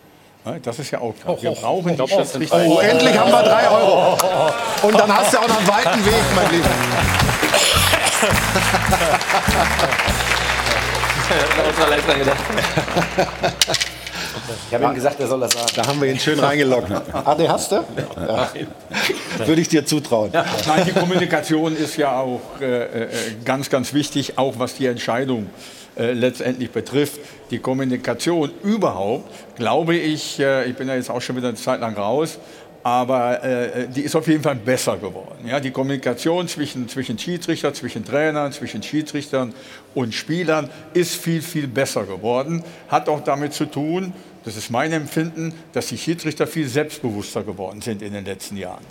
Ne, Das ist ja auch klar. Wir brauchen die Schiedsrichter. Oh, endlich haben wir drei Euro. Und dann hast du auch noch einen weiten Weg, mein Lieber. Ich habe ihm gesagt, er soll das sagen. Da haben wir ihn schön reingelockt. Ah, den hast du? Ja. Würde ich dir zutrauen. Nein, die Kommunikation ist ja auch äh, äh, ganz, ganz wichtig, auch was die Entscheidung äh, letztendlich betrifft. Die Kommunikation überhaupt, glaube ich, äh, ich bin ja jetzt auch schon wieder eine Zeit lang raus, aber äh, die ist auf jeden Fall besser geworden. Ja, die Kommunikation zwischen, zwischen Schiedsrichter, zwischen Trainern, zwischen Schiedsrichtern und Spielern ist viel, viel besser geworden. Hat auch damit zu tun, das ist mein Empfinden, dass die Schiedsrichter viel selbstbewusster geworden sind in den letzten Jahren.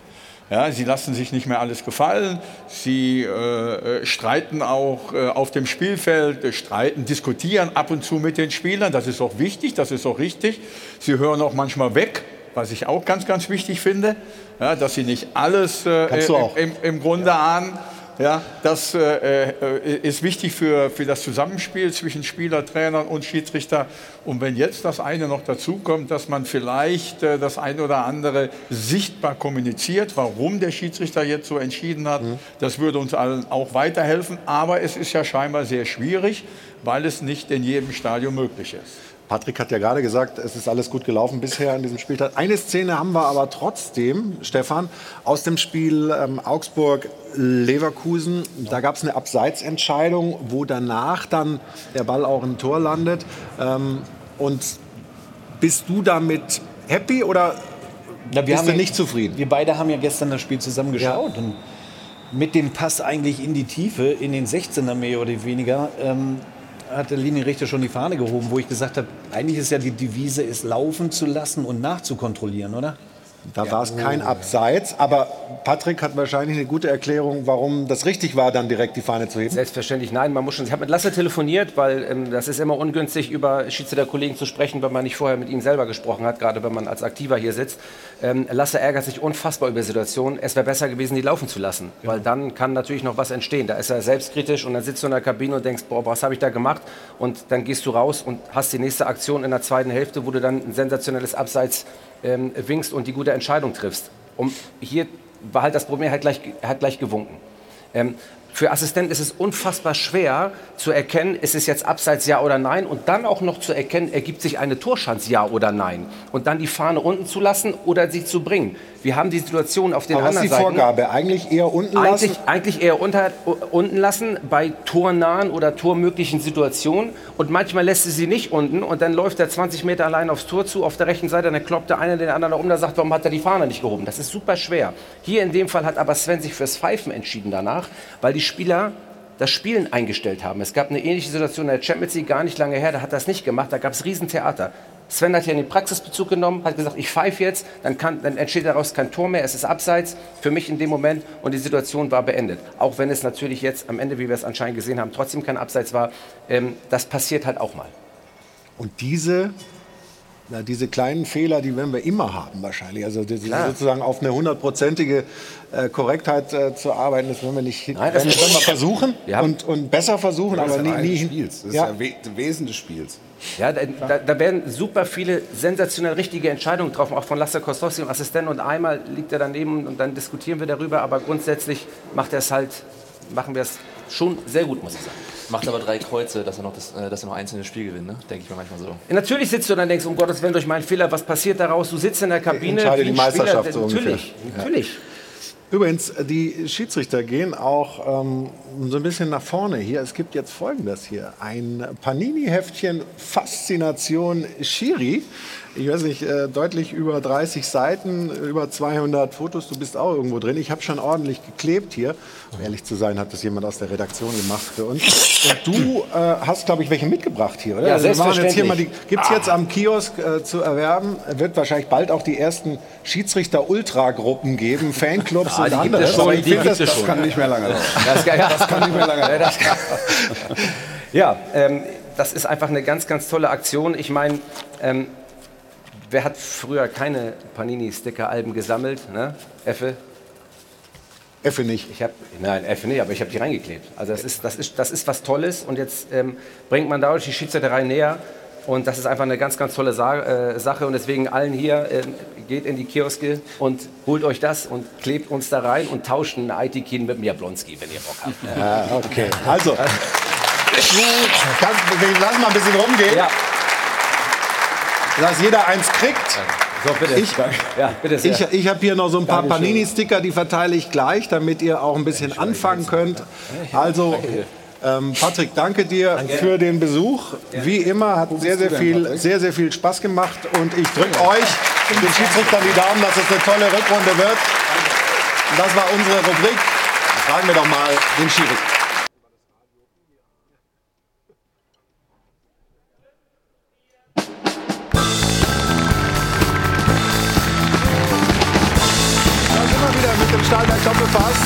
Ja, sie lassen sich nicht mehr alles gefallen. Sie äh, äh, streiten auch äh, auf dem Spielfeld, äh, streiten, diskutieren ab und zu mit den Spielern. Das ist auch wichtig, das ist auch richtig. Sie hören auch manchmal weg, was ich auch ganz, ganz wichtig finde, ja, dass sie nicht alles äh, im, im Grunde ahnen. Ja, das äh, äh, ist wichtig für, für das Zusammenspiel zwischen Spieler, Trainern und Schiedsrichter. Und wenn jetzt das eine noch dazu kommt, dass man vielleicht äh, das eine oder andere sichtbar kommuniziert, warum der Schiedsrichter jetzt so entschieden hat, das würde uns allen auch weiterhelfen. Aber es ist ja scheinbar sehr schwierig, weil es nicht in jedem Stadion möglich ist. Patrick hat ja gerade gesagt, es ist alles gut gelaufen bisher in diesem Spieltag. Eine Szene haben wir aber trotzdem, Stefan, aus dem Spiel ähm, Augsburg-Leverkusen. Da gab es eine Abseitsentscheidung, wo danach dann der Ball auch im Tor landet. Ähm, und bist du damit happy oder Na, bist du ja- nicht zufrieden? Wir beide haben ja gestern das Spiel zusammen geschaut. Und mit dem Pass eigentlich in die Tiefe, in den 16er mehr oder weniger, ähm, hat der Linienrichter schon die Fahne gehoben, wo ich gesagt habe, eigentlich ist ja die Devise, es laufen zu lassen und nachzukontrollieren, oder? Da war es kein Abseits, aber Patrick hat wahrscheinlich eine gute Erklärung, warum das richtig war, dann direkt die Fahne zu heben. Selbstverständlich nein, man muss schon. Ich habe mit Lasse telefoniert, weil ähm, das ist immer ungünstig, über Schiedsrichterkollegen zu sprechen, wenn man nicht vorher mit ihnen selber gesprochen hat, gerade wenn man als Aktiver hier sitzt. Ähm, Lasse ärgert sich unfassbar über Situationen. Es wäre besser gewesen, die laufen zu lassen, weil dann kann natürlich noch was entstehen. Da ist er selbstkritisch und dann sitzt du in der Kabine und denkst, boah, was habe ich da gemacht? Und dann gehst du raus und hast die nächste Aktion in der zweiten Hälfte, wo du dann ein sensationelles Abseits ähm, winkst und die gute Entscheidung triffst. Um, hier war halt das Problem, er hat gleich, er hat gleich gewunken. Ähm, für Assistenten ist es unfassbar schwer zu erkennen, ist es jetzt abseits ja oder nein und dann auch noch zu erkennen, ergibt sich eine Torschance ja oder nein und dann die Fahne unten zu lassen oder sie zu bringen. Wir haben die Situation auf den Aber was ist anderen die Seiten. Vorgabe? Eigentlich eher unten lassen? Eigentlich, eigentlich eher unter, unten lassen bei tornahen oder tormöglichen Situationen. Und manchmal lässt sie sie nicht unten und dann läuft er 20 Meter allein aufs Tor zu, auf der rechten Seite, dann kloppt der eine den anderen um, der sagt, warum hat er die Fahne nicht gehoben? Das ist super schwer. Hier in dem Fall hat aber Sven sich fürs Pfeifen entschieden danach, weil die Spieler das Spielen eingestellt haben. Es gab eine ähnliche Situation in der Champions League gar nicht lange her, da hat er das nicht gemacht, da gab es Riesentheater. Sven hat hier den Praxisbezug genommen, hat gesagt, ich pfeife jetzt, dann, kann, dann entsteht daraus kein Tor mehr, es ist abseits für mich in dem Moment und die Situation war beendet. Auch wenn es natürlich jetzt am Ende, wie wir es anscheinend gesehen haben, trotzdem kein Abseits war, ähm, das passiert halt auch mal. Und diese, na, diese kleinen Fehler, die werden wir immer haben wahrscheinlich. Also sozusagen auf eine hundertprozentige äh, Korrektheit äh, zu arbeiten, das werden wir nicht Nein, das werden, wir versuchen Ja. und, und besser versuchen, aber nie, nie hin- Spiels. Das ist Ja. ja, We Wesen des Spiels. Ja, da, da, da werden super viele sensationell richtige Entscheidungen getroffen, auch von Lasse Kostowski, dem Assistenten. Und einmal liegt er daneben und dann diskutieren wir darüber. Aber grundsätzlich macht er es halt, machen wir es schon sehr gut, muss ich sagen. Macht aber drei Kreuze, dass er noch, das, äh, dass er noch einzelne Spiel gewinnt, ne? denke ich mir manchmal so. Ja, natürlich sitzt du dann und denkst, um Gottes Willen, durch meinen Fehler, was passiert daraus? Du sitzt in der Kabine. Entscheide wie die ein Spieler. Meisterschaft so Natürlich, ungefähr. natürlich. Übrigens, die Schiedsrichter gehen auch ähm, so ein bisschen nach vorne hier. Es gibt jetzt Folgendes hier. Ein Panini-Heftchen Faszination Schiri. Ich weiß nicht, äh, deutlich über 30 Seiten, über 200 Fotos. Du bist auch irgendwo drin. Ich habe schon ordentlich geklebt hier. Um ehrlich zu sein, hat das jemand aus der Redaktion gemacht für uns. Und du äh, hast, glaube ich, welche mitgebracht hier, oder? Ja, selbstverständlich. Gibt es jetzt am Kiosk äh, zu erwerben? Wird wahrscheinlich bald auch die ersten Schiedsrichter-Ultragruppen geben, Fanclubs Ah, und anderes. schon, Aber ich finde das, schon. Kann nicht mehr lange dauern. Das, Das kann nicht mehr lange das, ja ähm, das ist einfach eine ganz, ganz tolle Aktion. Ich meine, ähm, wer hat früher keine Panini-Sticker-Alben gesammelt? Ne? Effe? Effe nicht. Ich hab, nein, Effe nicht, aber ich habe die reingeklebt. Also das ist, das, ist, das ist was Tolles und jetzt ähm, bringt man dadurch die Schiedsrichterei näher. Und das ist einfach eine ganz, ganz tolle Sa äh, Sache. Und deswegen allen hier, äh, geht in die Kioske und holt euch das und klebt uns da rein und tauscht einen IT-Kin mit mir Blonski, wenn ihr Bock habt. Ja, okay. Also, wir lassen mal ein bisschen rumgehen. Ja. Dass jeder eins kriegt. So, bitte. Ich, ja, bitte sehr. ich, ich habe hier noch so ein paar. Panini-Sticker, die verteile ich gleich, damit ihr auch ein bisschen anfangen könnt. Also, ähm, Patrick, danke dir für den Besuch. Wie immer hat sehr, sehr viel, sehr, sehr viel Spaß gemacht und ich drücke euch, den Schiedsrichtern, die Daumen, dass es eine tolle Rückrunde wird. Das war unsere Rubrik. Fragen wir doch mal den Schiri. Doppelpass.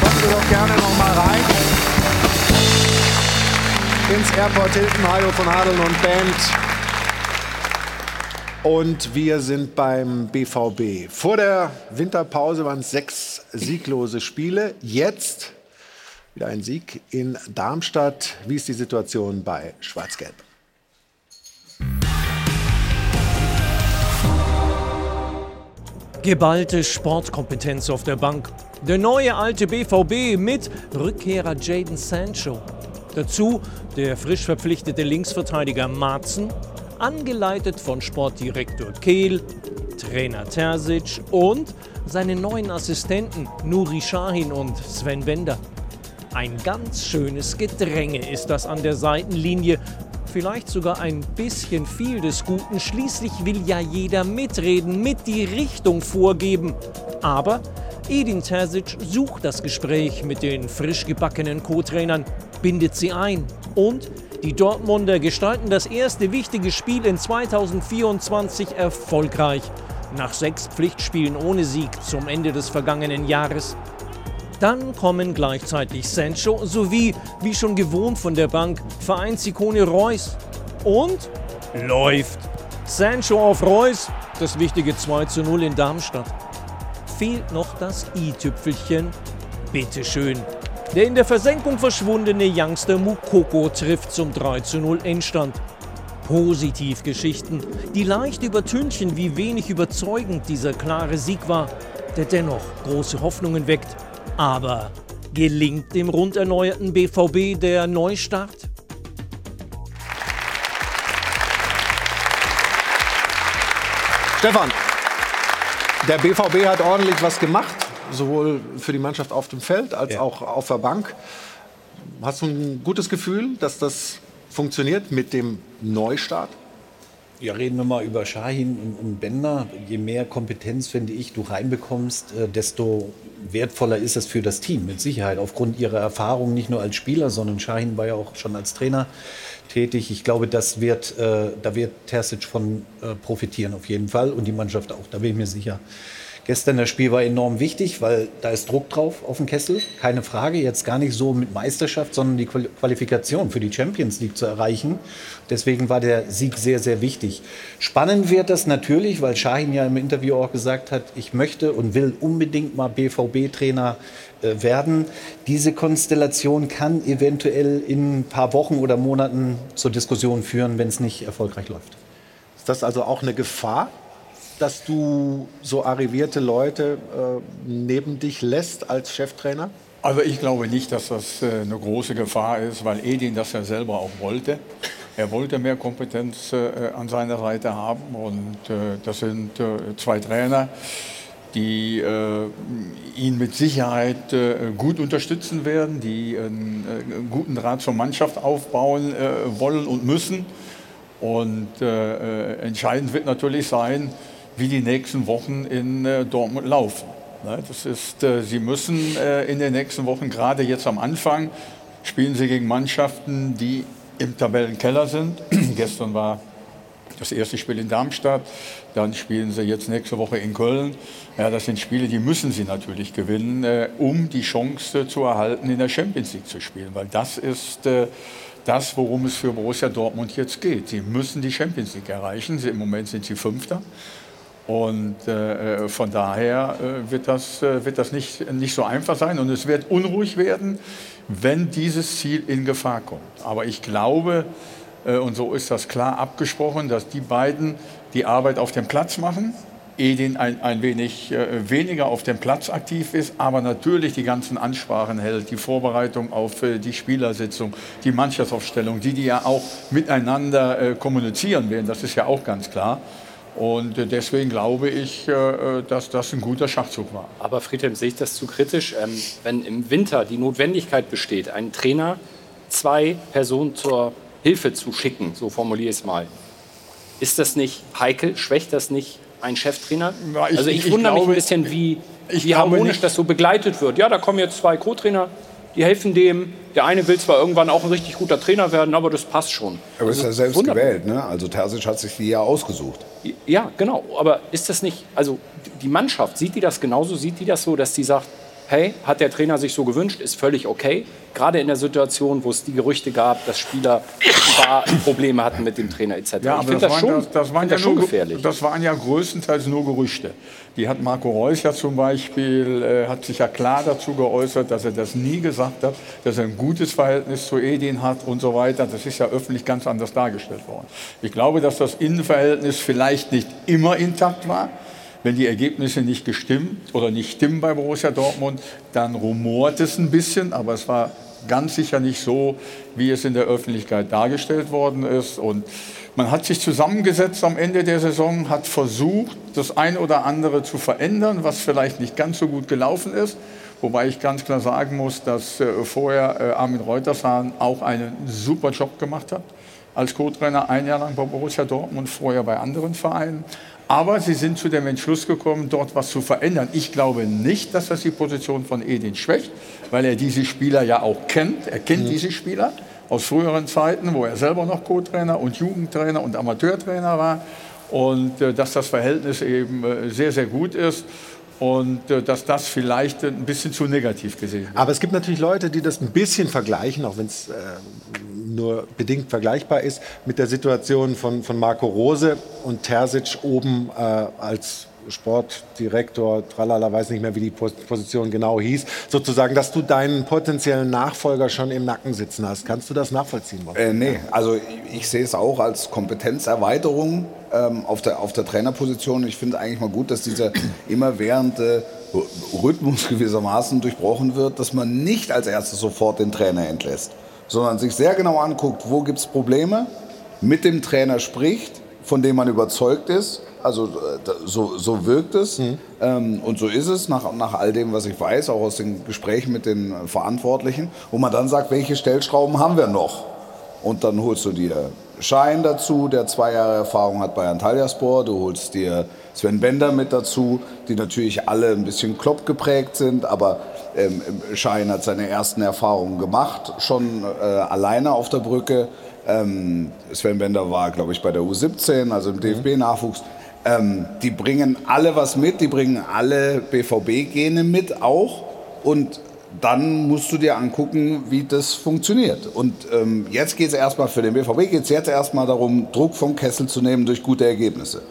Kommen Sie doch gerne noch mal rein. Ins Airport Hilton, Hajo von Hadeln und Band. Und wir sind beim BVB. Vor der Winterpause waren es sechs sieglose Spiele. Jetzt wieder ein Sieg in Darmstadt. Wie ist die Situation bei Schwarz-Gelb? Geballte Sportkompetenz auf der Bank. Der neue alte BVB mit Rückkehrer Jaden Sancho. Dazu der frisch verpflichtete Linksverteidiger Marzen, angeleitet von Sportdirektor Kehl, Trainer Terzic und seinen neuen Assistenten Nuri Sahin und Sven Bender. Ein ganz schönes Gedränge ist das an der Seitenlinie. Vielleicht sogar ein bisschen viel des Guten. Schließlich will ja jeder mitreden, mit die Richtung vorgeben. Aber Edin Terzic sucht das Gespräch mit den frisch gebackenen Co-Trainern, bindet sie ein. Und die Dortmunder gestalten das erste wichtige Spiel in 2024 erfolgreich. Nach sechs Pflichtspielen ohne Sieg zum Ende des vergangenen Jahres. Dann kommen gleichzeitig Sancho sowie, wie schon gewohnt von der Bank, Vereinsikone Reus. Und läuft. Sancho auf Reus, das wichtige 2 zu 0 in Darmstadt. Fehlt noch das i-Tüpfelchen. Bitteschön. Der in der Versenkung verschwundene Youngster Mukoko trifft zum 3 zu 0 Endstand. Positivgeschichten, die leicht übertünchen, wie wenig überzeugend dieser klare Sieg war, der dennoch große Hoffnungen weckt. Aber gelingt dem rund erneuerten BVB der Neustart? Stefan, der BVB hat ordentlich was gemacht, sowohl für die Mannschaft auf dem Feld als auch auf der Bank. Hast du ein gutes Gefühl, dass das funktioniert mit dem Neustart? Ja, reden wir mal über Shahin und, und Bender. Je mehr Kompetenz, finde ich, du reinbekommst, äh, desto wertvoller ist es für das Team, mit Sicherheit. Aufgrund ihrer Erfahrung, nicht nur als Spieler, sondern Shahin war ja auch schon als Trainer tätig. Ich glaube, das wird, äh, da wird Terzic von äh, profitieren auf jeden Fall und die Mannschaft auch, da bin ich mir sicher. Gestern das Spiel war enorm wichtig, weil da ist Druck drauf auf dem Kessel, keine Frage. Jetzt gar nicht so mit Meisterschaft, sondern die Qual- Qualifikation für die Champions League zu erreichen. Deswegen war der Sieg sehr, sehr wichtig. Spannend wird das natürlich, weil Shahin ja im Interview auch gesagt hat, ich möchte und will unbedingt mal BVB-Trainer äh, werden. Diese Konstellation kann eventuell in ein paar Wochen oder Monaten zur Diskussion führen, wenn es nicht erfolgreich läuft. Ist das also auch eine Gefahr, dass du so arrivierte Leute äh, neben dich lässt als Cheftrainer? Also ich glaube nicht, dass das äh, eine große Gefahr ist, weil Edin das ja selber auch wollte. Er wollte mehr Kompetenz äh, an seiner Seite haben und das sind zwei Trainer, die ihn mit Sicherheit gut unterstützen werden, die einen, guten Draht zur Mannschaft aufbauen wollen und müssen. Und entscheidend wird natürlich sein, wie die nächsten Wochen in äh, Dortmund laufen. Ne, Das ist, äh, sie müssen äh, in den nächsten Wochen, gerade jetzt am Anfang, spielen sie gegen Mannschaften, die im Tabellenkeller sind. Gestern war Das erste Spiel in Darmstadt, dann spielen sie jetzt nächste Woche in Köln. Ja, das sind Spiele, die müssen sie natürlich gewinnen, um die Chance zu erhalten, in der Champions League zu spielen. Weil das ist das, worum es für Borussia Dortmund jetzt geht. Sie müssen die Champions League erreichen. Im Moment sind sie Fünfter. Und äh, von daher äh, wird das, äh, wird das nicht, nicht so einfach sein. Und es wird unruhig werden, wenn dieses Ziel in Gefahr kommt. Aber ich glaube, äh, und so ist das klar abgesprochen, dass die beiden die Arbeit auf dem Platz machen. Edin ein, ein wenig äh, weniger auf dem Platz aktiv ist, aber natürlich die ganzen Ansprachen hält, die Vorbereitung auf äh, die Spielersitzung, die Mannschaftsaufstellung, die die ja auch miteinander äh, kommunizieren werden, das ist ja auch ganz klar. Und äh, deswegen glaube ich, äh, dass das ein guter Schachzug war. Aber Friedhelm, sehe ich das zu kritisch? Ähm, wenn im Winter die Notwendigkeit besteht, einen Trainer zwei Personen zur Hilfe zu schicken, so formuliere ich es mal, ist das nicht heikel? Schwächt das nicht einen Cheftrainer? Ja, ich- also ich, ich wundere mich glaube- ein bisschen, wie, wie harmonisch nicht- das so begleitet wird. Ja, da kommen jetzt zwei Co-Trainer, die helfen dem. Der eine will zwar irgendwann auch ein richtig guter Trainer werden, aber das passt schon. Aber ist Also ja selbst wunderbar. gewählt, ne? Also Terzic hat sich die ja ausgesucht. Ja, genau. Aber ist das nicht, also die Mannschaft, sieht die das genauso? Sieht die das so, dass die sagt, hey, hat der Trainer sich so gewünscht, ist völlig okay? Gerade in der Situation, wo es die Gerüchte gab, dass Spieler Probleme hatten mit dem Trainer etc. Ja, aber das, das, waren, schon, das, das, waren ja schon gefährlich. das waren ja größtenteils nur Gerüchte. Die hat Marco Reus ja zum Beispiel, äh, hat sich ja klar dazu geäußert, dass er das nie gesagt hat, dass er ein gutes Verhältnis zu Edin hat und so weiter. Das ist ja öffentlich ganz anders dargestellt worden. Ich glaube, dass das Innenverhältnis vielleicht nicht immer intakt war. Wenn die Ergebnisse nicht gestimmt oder nicht stimmen bei Borussia Dortmund, dann rumort es ein bisschen, aber es war ganz sicher nicht so, wie es in der Öffentlichkeit dargestellt worden ist. Und man hat sich zusammengesetzt am Ende der Saison, hat versucht, das ein oder andere zu verändern, was vielleicht nicht ganz so gut gelaufen ist. Wobei ich ganz klar sagen muss, dass äh, vorher äh, Armin Reutershahn auch einen super Job gemacht hat als Co-Trainer ein Jahr lang bei Borussia Dortmund, vorher bei anderen Vereinen. Aber sie sind zu dem Entschluss gekommen, dort was zu verändern. Ich glaube nicht, dass das die Position von Edin schwächt, weil er diese Spieler ja auch kennt. Er kennt diese Spieler aus früheren Zeiten, wo er selber noch Co-Trainer und Jugendtrainer und Amateurtrainer war. Und äh, dass das Verhältnis eben äh, sehr, sehr gut ist. Und äh, dass das vielleicht ein bisschen zu negativ gesehen wird. Aber es gibt natürlich Leute, die das ein bisschen vergleichen, auch wenn es äh, nur bedingt vergleichbar ist, mit der Situation von, von Marco Rose und Terzic oben äh, als Sportdirektor, tralala, weiß nicht mehr, wie die Pos- Position genau hieß, sozusagen, dass du deinen potenziellen Nachfolger schon im Nacken sitzen hast. Kannst du das nachvollziehen? Wolfgang? Äh, nee, also ich, ich sehe es auch als Kompetenzerweiterung ähm, auf, der, auf der Trainerposition. Ich finde eigentlich mal gut, dass dieser immerwährende Rhythmus gewissermaßen durchbrochen wird, dass man nicht als erstes sofort den Trainer entlässt, sondern sich sehr genau anguckt, wo gibt es Probleme, mit dem Trainer spricht, von dem man überzeugt ist. Also äh, so, so wirkt es ähm, und so ist es nach, nach all dem, was ich weiß, auch aus den Gesprächen mit den äh, Verantwortlichen, wo man dann sagt, welche Stellschrauben haben wir noch? Und dann holst du dir Schein dazu, der zwei Jahre Erfahrung hat bei Antalyaspor. Du holst dir Sven Bender mit dazu, die natürlich alle ein bisschen Klopp geprägt sind, aber ähm, Schein hat seine ersten Erfahrungen gemacht, schon äh, alleine auf der Brücke. Ähm, Sven Bender war, glaube ich, bei der U17, also im DFB-Nachwuchs. Ähm, die bringen alle was mit, die bringen alle BVB-Gene mit auch. Und dann musst du dir angucken, wie das funktioniert. Und ähm, jetzt geht es erstmal für den BVB, geht es jetzt erstmal darum, Druck vom Kessel zu nehmen durch gute Ergebnisse.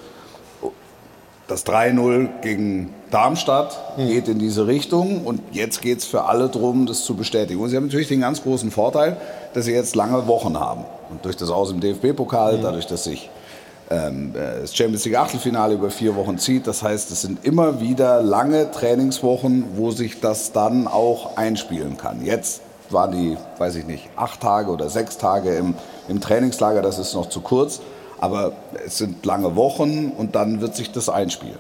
Das 3-0 gegen Darmstadt geht in diese Richtung und jetzt geht es für alle darum, das zu bestätigen. Und sie haben natürlich den ganz großen Vorteil, dass sie jetzt lange Wochen haben. Und durch das Aus im DFB-Pokal, dadurch, dass sich ähm, äh, das Champions League Achtelfinale über vier Wochen zieht. Das heißt, es sind immer wieder lange Trainingswochen, wo sich das dann auch einspielen kann. Jetzt waren die, weiß ich nicht, acht Tage oder sechs Tage im, im Trainingslager, das ist noch zu kurz. Aber es sind lange Wochen und dann wird sich das einspielen.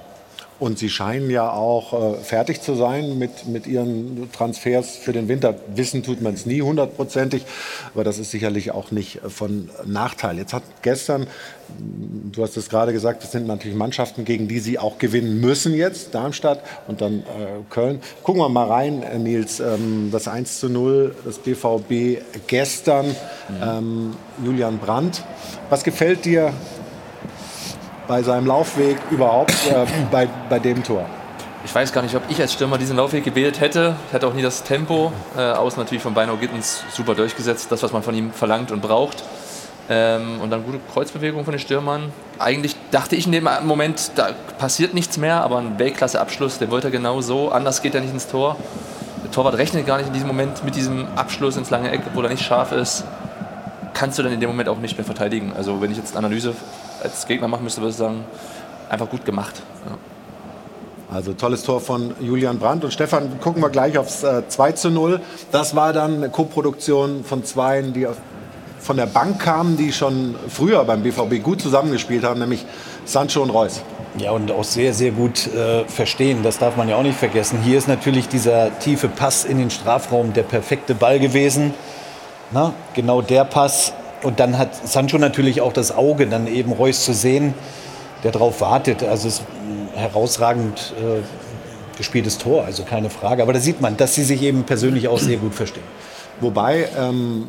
Und Sie scheinen ja auch äh, fertig zu sein mit, mit Ihren Transfers für den Winter. Wissen tut man es nie hundertprozentig, aber das ist sicherlich auch nicht von Nachteil. Jetzt hat gestern, du hast es gerade gesagt, das sind natürlich Mannschaften, gegen die Sie auch gewinnen müssen jetzt, Darmstadt und dann äh, Köln. Gucken wir mal rein, äh, Nils, ähm, das 1 zu 0, das BVB gestern, ähm, Julian Brandt. Was gefällt dir bei seinem Laufweg überhaupt äh, bei, bei dem Tor? Ich weiß gar nicht, ob ich als Stürmer diesen Laufweg gewählt hätte. Ich hatte auch nie das Tempo. Äh, außen natürlich von Beinau Gittens super durchgesetzt. Das, was man von ihm verlangt und braucht. Ähm, und dann gute Kreuzbewegung von den Stürmern. Eigentlich dachte ich in dem Moment, da passiert nichts mehr, aber ein Weltklasse-Abschluss, den wollte er genau so. Anders geht er nicht ins Tor. Der Torwart rechnet gar nicht in diesem Moment mit diesem Abschluss ins lange Eck, obwohl er nicht scharf ist. Kannst du dann in dem Moment auch nicht mehr verteidigen. Also, wenn ich jetzt eine Analyse als Gegner machen müsste, würde ich sagen, einfach gut gemacht. Ja. Also tolles Tor von Julian Brandt. Und Stefan, gucken wir gleich aufs äh, 2 zu 0. Das war dann eine Koproduktion von Zweien, die auf, von der Bank kamen, die schon früher beim BVB gut zusammengespielt haben, nämlich Sancho und Reus. Ja, und auch sehr, sehr gut äh, verstehen. Das darf man ja auch nicht vergessen. Hier ist natürlich dieser tiefe Pass in den Strafraum der perfekte Ball gewesen. Na, genau der Pass. Und dann hat Sancho natürlich auch das Auge, dann eben Reus zu sehen, der darauf wartet. Also es ist ein herausragend äh, gespieltes Tor, also keine Frage. Aber da sieht man, dass sie sich eben persönlich auch sehr gut verstehen. Wobei ähm,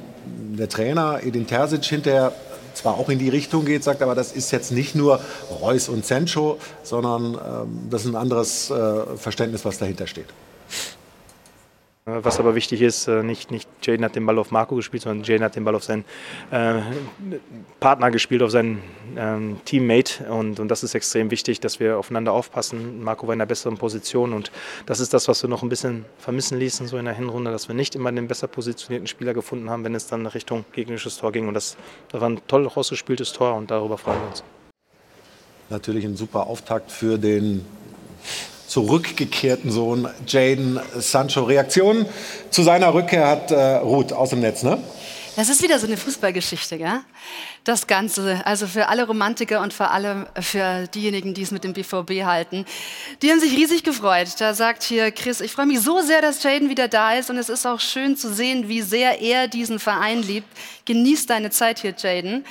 der Trainer Edin Terzic hinterher zwar auch in die Richtung geht, sagt aber, das ist jetzt nicht nur Reus und Sancho, sondern ähm, das ist ein anderes äh, Verständnis, was dahinter steht. Was aber wichtig ist, äh, nicht, nicht Jaden hat den Ball auf Marco gespielt, sondern Jaden hat den Ball auf seinen äh, Partner gespielt, auf seinen ähm, Teammate. Und, und das ist extrem wichtig, dass wir aufeinander aufpassen. Marco war in einer besseren Position und das ist das, was wir noch ein bisschen vermissen ließen, so in der Hinrunde, dass wir nicht immer den besser positionierten Spieler gefunden haben, wenn es dann Richtung gegnerisches Tor ging. Und das, das war ein toll rausgespieltes Tor und darüber freuen wir uns. Natürlich ein super Auftakt für den zurückgekehrten Sohn Jaden Sancho. Reaktion zu seiner Rückkehr hat äh, Ruth aus dem Netz, ne? Das ist wieder so eine Fußballgeschichte, gell? Das Ganze, also für alle Romantiker und vor allem für diejenigen, die es mit dem BVB halten, die haben sich riesig gefreut. Da sagt hier Chris, ich freue mich so sehr, dass Jaden wieder da ist und es ist auch schön zu sehen, wie sehr er diesen Verein liebt. Genieß deine Zeit hier, Jaden.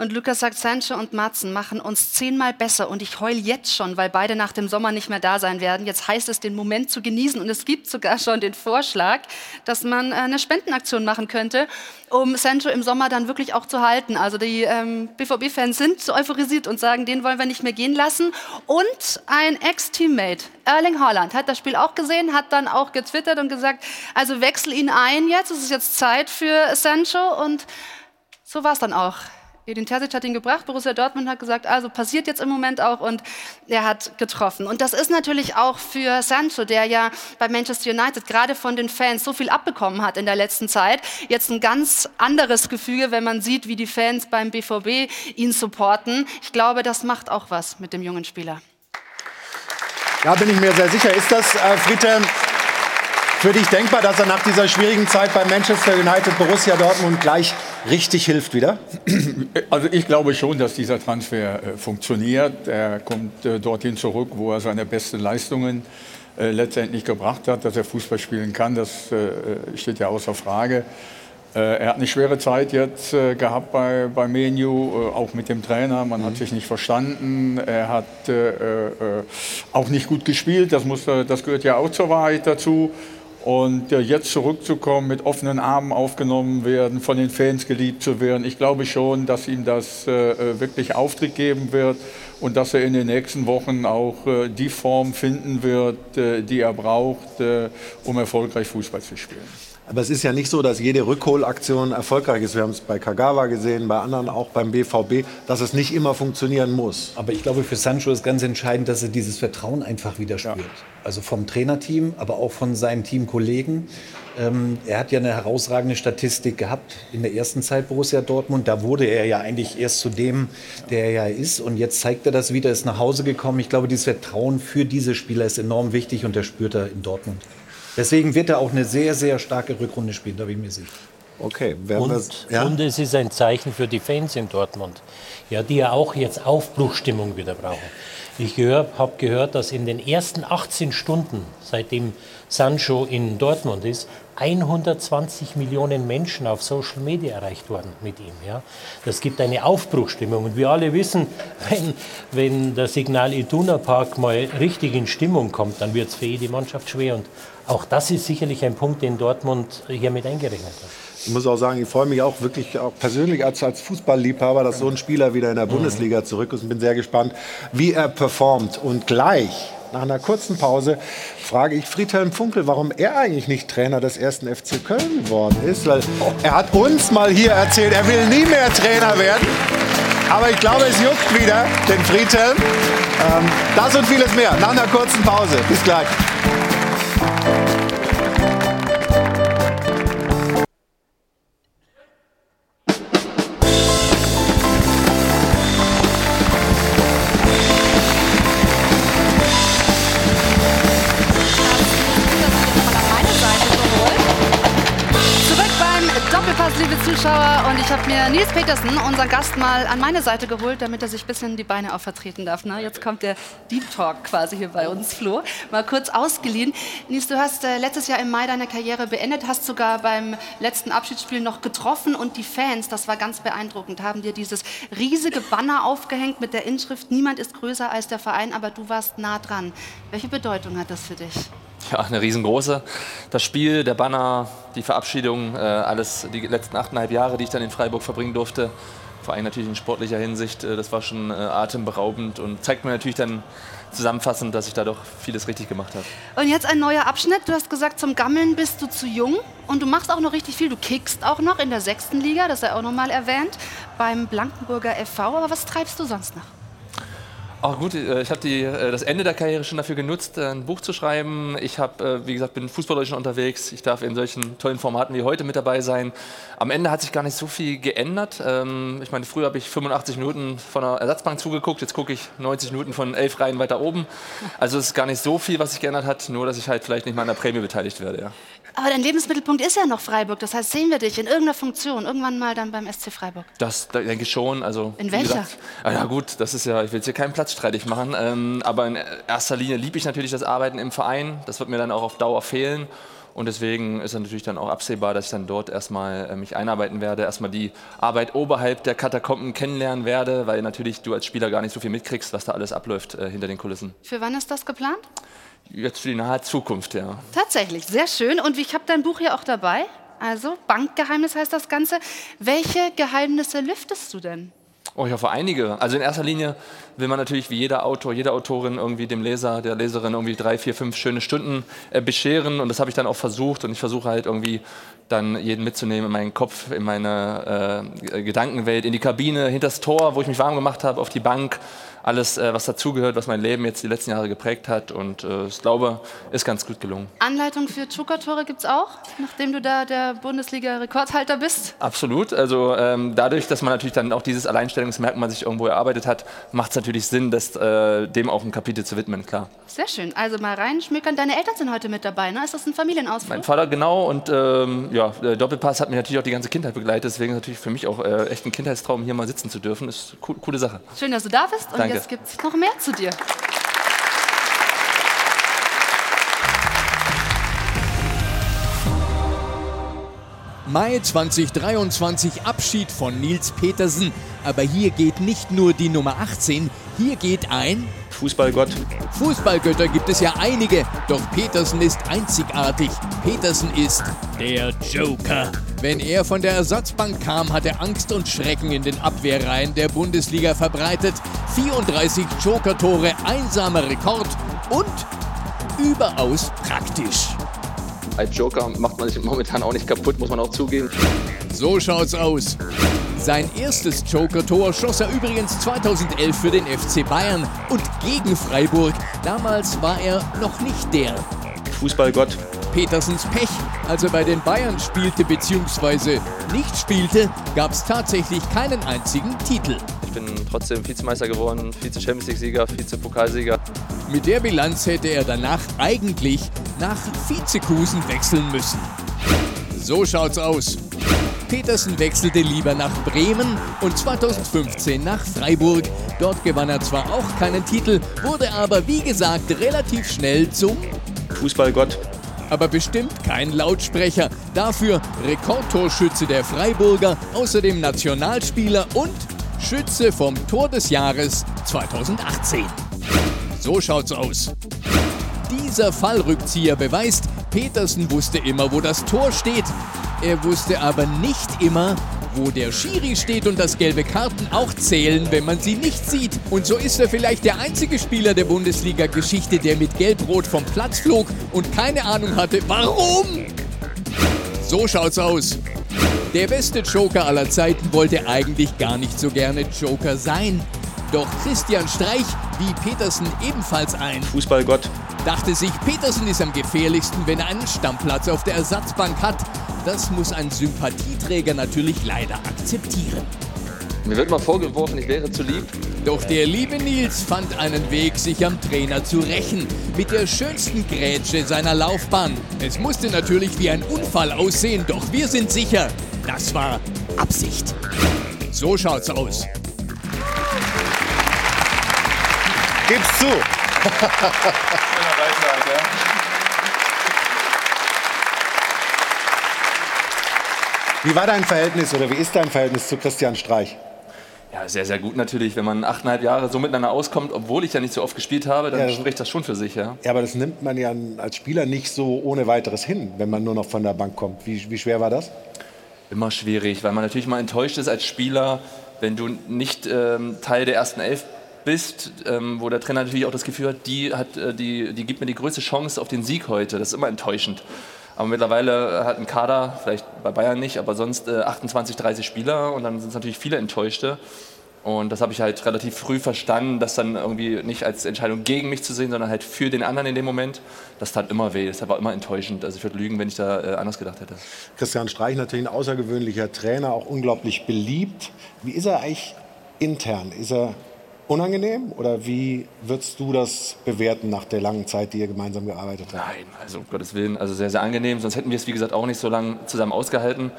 Und Lukas sagt, Sancho und Matzen machen uns zehnmal besser und ich heul jetzt schon, weil beide nach dem Sommer nicht mehr da sein werden. Jetzt heißt es, den Moment zu genießen und es gibt sogar schon den Vorschlag, dass man äh, eine Spendenaktion machen könnte, um Sancho im Sommer dann wirklich auch zu halten. Also die ähm, BVB-Fans sind euphorisiert und sagen, den wollen wir nicht mehr gehen lassen. Und ein Ex-Teammate, Erling Haaland, hat das Spiel auch gesehen, hat dann auch getwittert und gesagt, also wechsel ihn ein jetzt, es ist jetzt Zeit für Sancho und so war es dann auch. Edin Terzic hat ihn gebracht, Borussia Dortmund hat gesagt, also passiert jetzt im Moment auch und er hat getroffen. Und das ist natürlich auch für Sancho, der ja bei Manchester United gerade von den Fans so viel abbekommen hat in der letzten Zeit, jetzt ein ganz anderes Gefüge, wenn man sieht, wie die Fans beim BVB ihn supporten. Ich glaube, das macht auch was mit dem jungen Spieler. Ja, bin ich mir sehr sicher. Ist das, äh, Friedhelm, für dich denkbar, dass er nach dieser schwierigen Zeit bei Manchester United, Borussia Dortmund gleich richtig hilft wieder? Also ich glaube schon, dass dieser Transfer äh, funktioniert. Er kommt äh, dorthin zurück, wo er seine besten Leistungen äh, letztendlich gebracht hat. Dass er Fußball spielen kann, das äh, steht ja außer Frage. Äh, er hat eine schwere Zeit jetzt äh, gehabt bei, bei Menu, auch mit dem Trainer. Man mhm. hat sich nicht verstanden. Er hat auch nicht gut gespielt. Das, muss, das gehört ja auch zur Wahrheit dazu. Und jetzt zurückzukommen, mit offenen Armen aufgenommen werden, von den Fans geliebt zu werden, ich glaube schon, dass ihm das äh, äh, wirklich Auftritt geben wird und dass er in den nächsten Wochen auch äh, die Form finden wird, die er braucht, um erfolgreich Fußball zu spielen. Aber es ist ja nicht so, dass jede Rückholaktion erfolgreich ist. Wir haben es bei Kagawa gesehen, bei anderen auch beim BVB, dass es nicht immer funktionieren muss. Aber ich glaube, für Sancho ist ganz entscheidend, dass er dieses Vertrauen einfach wieder spürt. Ja. Also vom Trainerteam, aber auch von seinen Teamkollegen. Ähm, er hat ja eine herausragende Statistik gehabt in der ersten Zeit Borussia Dortmund. Da wurde er ja eigentlich erst zu dem, der er ja ist. Und jetzt zeigt er das wieder, ist nach Hause gekommen. Ich glaube, dieses Vertrauen für diese Spieler ist enorm wichtig und das spürt er in Dortmund. Deswegen wird er auch eine sehr, sehr starke Rückrunde spielen, da bin ich mir sicher. Okay, und, ja? und es ist ein Zeichen für die Fans in Dortmund, ja, die ja auch jetzt Aufbruchstimmung wieder brauchen. Ich habe gehört, dass in den ersten 18 Stunden, seitdem Sancho in Dortmund ist, 120 Millionen Menschen auf Social Media erreicht worden mit ihm. Ja. Das gibt eine Aufbruchstimmung. Und wir alle wissen, wenn, wenn der Signal Iduna Park mal richtig in Stimmung kommt, dann wird es für jede Mannschaft schwer. Und auch das ist sicherlich ein Punkt, den Dortmund hier mit eingerechnet hat. Ich muss auch sagen, ich freue mich auch wirklich auch persönlich als, als Fußballliebhaber, dass so ein Spieler wieder in der Bundesliga zurück ist und bin sehr gespannt, wie er performt. Und gleich nach einer kurzen Pause frage ich Friedhelm Funkel, warum er eigentlich nicht Trainer des ersten FC Köln geworden ist. Weil er hat uns mal hier erzählt, er will nie mehr Trainer werden. Aber ich glaube, es juckt wieder den Friedhelm. Ähm, das und vieles mehr nach einer kurzen Pause. Bis gleich. Mir Nils Petersen, unseren Gast, mal an meine Seite geholt, damit er sich ein bisschen die Beine auch vertreten darf. Ne? Jetzt kommt der Deep Talk quasi hier bei uns, Flo. Mal kurz ausgeliehen. Nils, du hast äh, letztes Jahr im Mai deine Karriere beendet, hast sogar beim letzten Abschiedsspiel noch getroffen. Und die Fans, das war ganz beeindruckend, haben dir dieses riesige Banner aufgehängt mit der Inschrift Niemand ist größer als der Verein, aber du warst nah dran. Welche Bedeutung hat das für dich? Ja, eine riesengroße. Das Spiel, der Banner, die Verabschiedung, äh, alles die letzten achteinhalb Jahre, die ich dann in Freiburg verbringen durfte. Vor allem natürlich in sportlicher Hinsicht, äh, das war schon äh, atemberaubend und zeigt mir natürlich dann zusammenfassend, dass ich da doch vieles richtig gemacht habe. Und jetzt ein neuer Abschnitt. Du hast gesagt, zum Gammeln bist du zu jung und du machst auch noch richtig viel. Du kickst auch noch in der sechsten Liga, das sei auch noch mal erwähnt, beim Blankenburger FV. Aber was treibst du sonst noch? Ach gut, äh, ich habe äh, das Ende der Karriere schon dafür genutzt, äh, ein Buch zu schreiben. Ich habe, wie gesagt, bin fußballerisch unterwegs. Ich darf in solchen tollen Formaten wie heute mit dabei sein. Am Ende hat sich gar nicht so viel geändert. Ähm, Ich meine, früher habe ich 85 Minuten von der Ersatzbank zugeguckt. Jetzt gucke ich 90 Minuten von elf Reihen weiter oben. Also es ist gar nicht so viel, was sich geändert hat. Nur, dass ich halt vielleicht nicht mal an der Prämie beteiligt werde. Ja. Aber dein Lebensmittelpunkt ist ja noch Freiburg. Das heißt, sehen wir dich in irgendeiner Funktion irgendwann mal dann beim SC Freiburg. Das da denke ich schon. Also, In welcher? gesagt, ah ja gut, das ist ja, ich will jetzt hier keinen Platz streitig machen, ähm, aber in erster Linie liebe ich natürlich das Arbeiten im Verein. Das wird mir dann auch auf Dauer fehlen. Und deswegen ist dann natürlich dann auch absehbar, dass ich dann dort erstmal äh, mich einarbeiten werde, erstmal die Arbeit oberhalb der Katakomben kennenlernen werde, weil natürlich du als Spieler gar nicht so viel mitkriegst, was da alles abläuft äh, hinter den Kulissen. Für wann ist das geplant? Jetzt für die nahe Zukunft, ja. Tatsächlich, sehr schön. Und ich habe dein Buch hier auch dabei. Also, Bankgeheimnis heißt das Ganze. Welche Geheimnisse lüftest du denn? Oh, ich hoffe einige. Also in erster Linie will man natürlich wie jeder Autor, jede Autorin irgendwie dem Leser, der Leserin irgendwie drei, vier, fünf schöne Stunden äh, bescheren. Und das habe ich dann auch versucht. Und ich versuche halt irgendwie dann jeden mitzunehmen in meinen Kopf, in meine äh, Gedankenwelt, in die Kabine, hinters Tor, wo ich mich warm gemacht habe, auf die Bank. Alles, äh, was dazugehört, was mein Leben jetzt die letzten Jahre geprägt hat. Und äh, ich glaube, ist ganz gut gelungen. Anleitung für Joker-Tore gibt es auch, nachdem du da der Bundesliga-Rekordhalter bist. Absolut. Also ähm, dadurch, dass man natürlich dann auch dieses Alleinstellungsmerkmal sich irgendwo erarbeitet hat, macht es natürlich Sinn, das, äh, dem auch ein Kapitel zu widmen, klar. Sehr schön. Also mal reinschmückern. Deine Eltern sind heute mit dabei, ne? Ist das ein Familienausflug? Mein Vater genau und ähm, ja, der Doppelpass hat mich natürlich auch die ganze Kindheit begleitet, deswegen ist natürlich für mich auch äh, echt ein Kindheitstraum, hier mal sitzen zu dürfen. Ist eine coole Sache. Schön, dass du da bist. Und Danke. jetzt gibt es noch mehr zu dir. Mai 2023 Abschied von Nils Petersen. Aber hier geht nicht nur die Nummer 18, hier geht ein Fußballgott. Fußballgötter gibt es ja einige, doch Petersen ist einzigartig. Petersen ist der Joker. Wenn er von der Ersatzbank kam, hat er Angst und Schrecken in den Abwehrreihen der Bundesliga verbreitet. 34 Joker-Tore, einsamer Rekord und überaus praktisch. Als Joker macht man sich momentan auch nicht kaputt, muss man auch zugeben. So schaut's aus. Sein erstes Joker-Tor schoss er übrigens 2011 für den FC Bayern und gegen Freiburg. Damals war er noch nicht der. Fußballgott. Petersens Pech, als er bei den Bayern spielte bzw. nicht spielte, gab es tatsächlich keinen einzigen Titel. Ich bin trotzdem Vizemeister geworden, Vize-Champions League-Sieger, Vize-Pokalsieger. Mit der Bilanz hätte er danach eigentlich nach Vizekusen wechseln müssen. So schaut's aus. Petersen wechselte lieber nach Bremen und 2015 nach Freiburg. Dort gewann er zwar auch keinen Titel, wurde aber wie gesagt relativ schnell zum Fußballgott. aber bestimmt kein Lautsprecher. Dafür Rekordtorschütze der Freiburger, außerdem Nationalspieler und Schütze vom Tor des Jahres 2018. So schaut's aus. Dieser Fallrückzieher beweist, Petersen wusste immer, wo das Tor steht. Er wusste aber nicht immer, wo der Schiri steht und dass gelbe Karten auch zählen, wenn man sie nicht sieht. Und so ist er vielleicht der einzige Spieler der Bundesliga-Geschichte, der mit Gelb-Rot vom Platz flog und keine Ahnung hatte, warum. So schaut's aus. Der beste Joker aller Zeiten wollte eigentlich gar nicht so gerne Joker sein. Doch Christian Streich, wie Petersen ebenfalls ein Fußballgott, dachte sich, Petersen ist am gefährlichsten, wenn er einen Stammplatz auf der Ersatzbank hat. Das muss ein Sympathieträger natürlich leider akzeptieren. Mir wird mal vorgeworfen, ich wäre zu lieb. Doch der liebe Nils fand einen Weg, sich am Trainer zu rächen. Mit der schönsten Grätsche seiner Laufbahn. Es musste natürlich wie ein Unfall aussehen, doch wir sind sicher, das war Absicht. So schaut's aus. Gib's zu. Wie war dein Verhältnis oder wie ist dein Verhältnis zu Christian Streich? Ja, sehr, sehr gut natürlich. Wenn man achteinhalb Jahre so miteinander auskommt, obwohl ich ja nicht so oft gespielt habe, dann Ja, spricht das schon für sich, ja. Ja, aber das nimmt man ja als Spieler nicht so ohne weiteres hin, wenn man nur noch von der Bank kommt. Wie, wie schwer war das? Immer schwierig, weil man natürlich mal enttäuscht ist als Spieler, wenn du nicht ähm, Teil der ersten Elf bist, ähm, wo der Trainer natürlich auch das Gefühl hat, die, hat äh, die, die gibt mir die größte Chance auf den Sieg heute. Das ist immer enttäuschend. Aber mittlerweile hat ein Kader, vielleicht bei Bayern nicht, aber sonst äh, 28, 30 Spieler und dann sind es natürlich viele Enttäuschte. Und das habe ich halt relativ früh verstanden, das dann irgendwie nicht als Entscheidung gegen mich zu sehen, sondern halt für den anderen in dem Moment. Das tat immer weh, das war immer enttäuschend. Also ich würde lügen, wenn ich da äh, anders gedacht hätte. Christian Streich natürlich ein außergewöhnlicher Trainer, auch unglaublich beliebt. Wie ist er eigentlich intern? Ist er unangenehm oder wie würdest du das bewerten nach der langen Zeit, die ihr gemeinsam gearbeitet habt? Nein, also um Gottes Willen, also sehr, sehr angenehm. Sonst hätten wir es, wie gesagt, auch nicht so lange zusammen ausgehalten.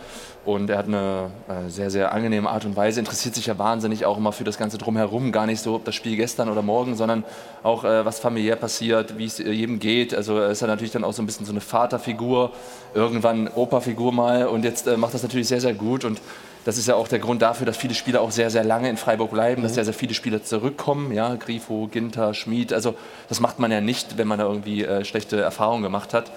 Und er hat eine äh, sehr, sehr angenehme Art und Weise, interessiert sich ja wahnsinnig auch immer für das Ganze drumherum. Gar nicht so, ob das Spiel gestern oder morgen, sondern auch, äh, was familiär passiert, wie es äh, jedem geht. Also er ist ja natürlich dann auch so ein bisschen so eine Vaterfigur, irgendwann Operfigur mal. Und jetzt äh, macht das natürlich sehr, sehr gut. Und das ist ja auch der Grund dafür, dass viele Spieler auch sehr, sehr lange in Freiburg bleiben, dass sehr, sehr viele Spieler zurückkommen. Ja, Grifo, Ginter, Schmid. Also das macht man ja nicht, wenn man da irgendwie äh, schlechte Erfahrungen gemacht hat.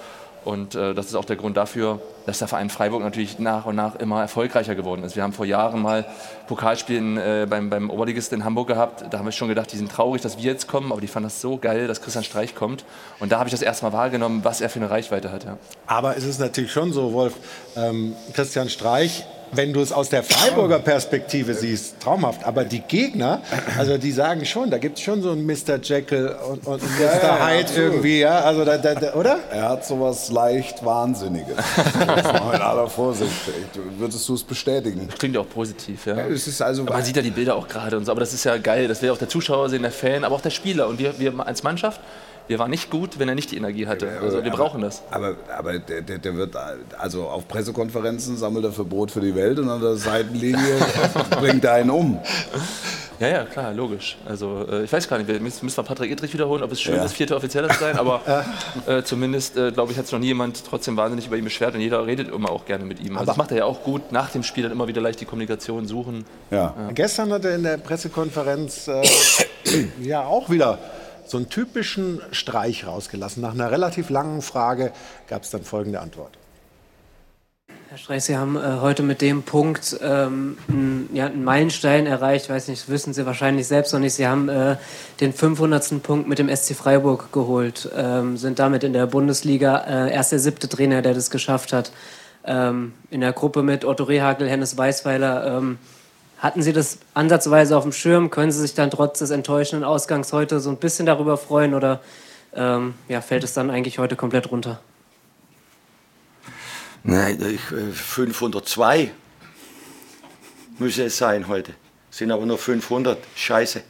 Und äh, das ist auch der Grund dafür, dass der Verein Freiburg natürlich nach und nach immer erfolgreicher geworden ist. Wir haben vor Jahren mal Pokalspielen äh, beim, beim Oberligist in Hamburg gehabt. Da haben wir schon gedacht, die sind traurig, dass wir jetzt kommen, aber die fanden das so geil, dass Christian Streich kommt. Und da habe ich das erste Mal wahrgenommen, was er für eine Reichweite hat. Ja. Aber es ist natürlich schon so, Wolf, ähm, Christian Streich, wenn du es aus der Freiburger Perspektive siehst, traumhaft. Aber die Gegner, also die sagen schon, da gibt es schon so einen Mr. Jekyll und, und einen Ja, Mr. ja, Hyde absolut. irgendwie, ja, also da, da, da, oder? Er hat sowas leicht Wahnsinniges. In aller Vorsicht. Würdest du es bestätigen? Klingt ja auch positiv, ja. es ist also man sieht ja die Bilder auch gerade und so, aber das ist ja geil. Das will auch der Zuschauer sehen, der Fan, aber auch der Spieler. Und wir, wir als Mannschaft, wir waren nicht gut, wenn er nicht die Energie hatte. Also wir aber- brauchen das. Aber, aber der, der, der wird, also auf Pressekonferenzen sammelt er für Brot für die Welt und an der Seitenlinie bringt er einen um. Ja, ja, klar, logisch. Also äh, ich weiß gar nicht, wir müssen, müssen wir Patrick Edrich wiederholen, ob es schön Ja. ist, vierte Offizieller zu sein, aber äh, zumindest, äh, glaube ich, hat sich noch nie jemand trotzdem wahnsinnig über ihn beschwert und jeder redet immer auch gerne mit ihm. Also Aber- das macht er ja auch gut, nach dem Spiel dann immer wieder leicht die Kommunikation suchen. Gestern hat er in der Pressekonferenz äh, ja auch wieder so einen typischen Streich rausgelassen. Nach einer relativ langen Frage gab es dann folgende Antwort. Herr Streich, Sie haben äh, heute mit dem Punkt ähm, einen, ja, einen Meilenstein erreicht. Weiß nicht, wissen Sie wahrscheinlich selbst noch nicht. Sie haben äh, den 500. Punkt mit dem SC Freiburg geholt, ähm, sind damit in der Bundesliga äh, erst der siebte Trainer, der das geschafft hat. Ähm, in der Gruppe mit Otto Rehagel, Hennes Weißweiler. Ähm, hatten Sie das ansatzweise auf dem Schirm? Können Sie sich dann trotz des enttäuschenden Ausgangs heute so ein bisschen darüber freuen oder ähm, ja, fällt es dann eigentlich heute komplett runter? Nein, ich, äh, 502 müsse es sein heute. Sind aber nur 500. Scheiße.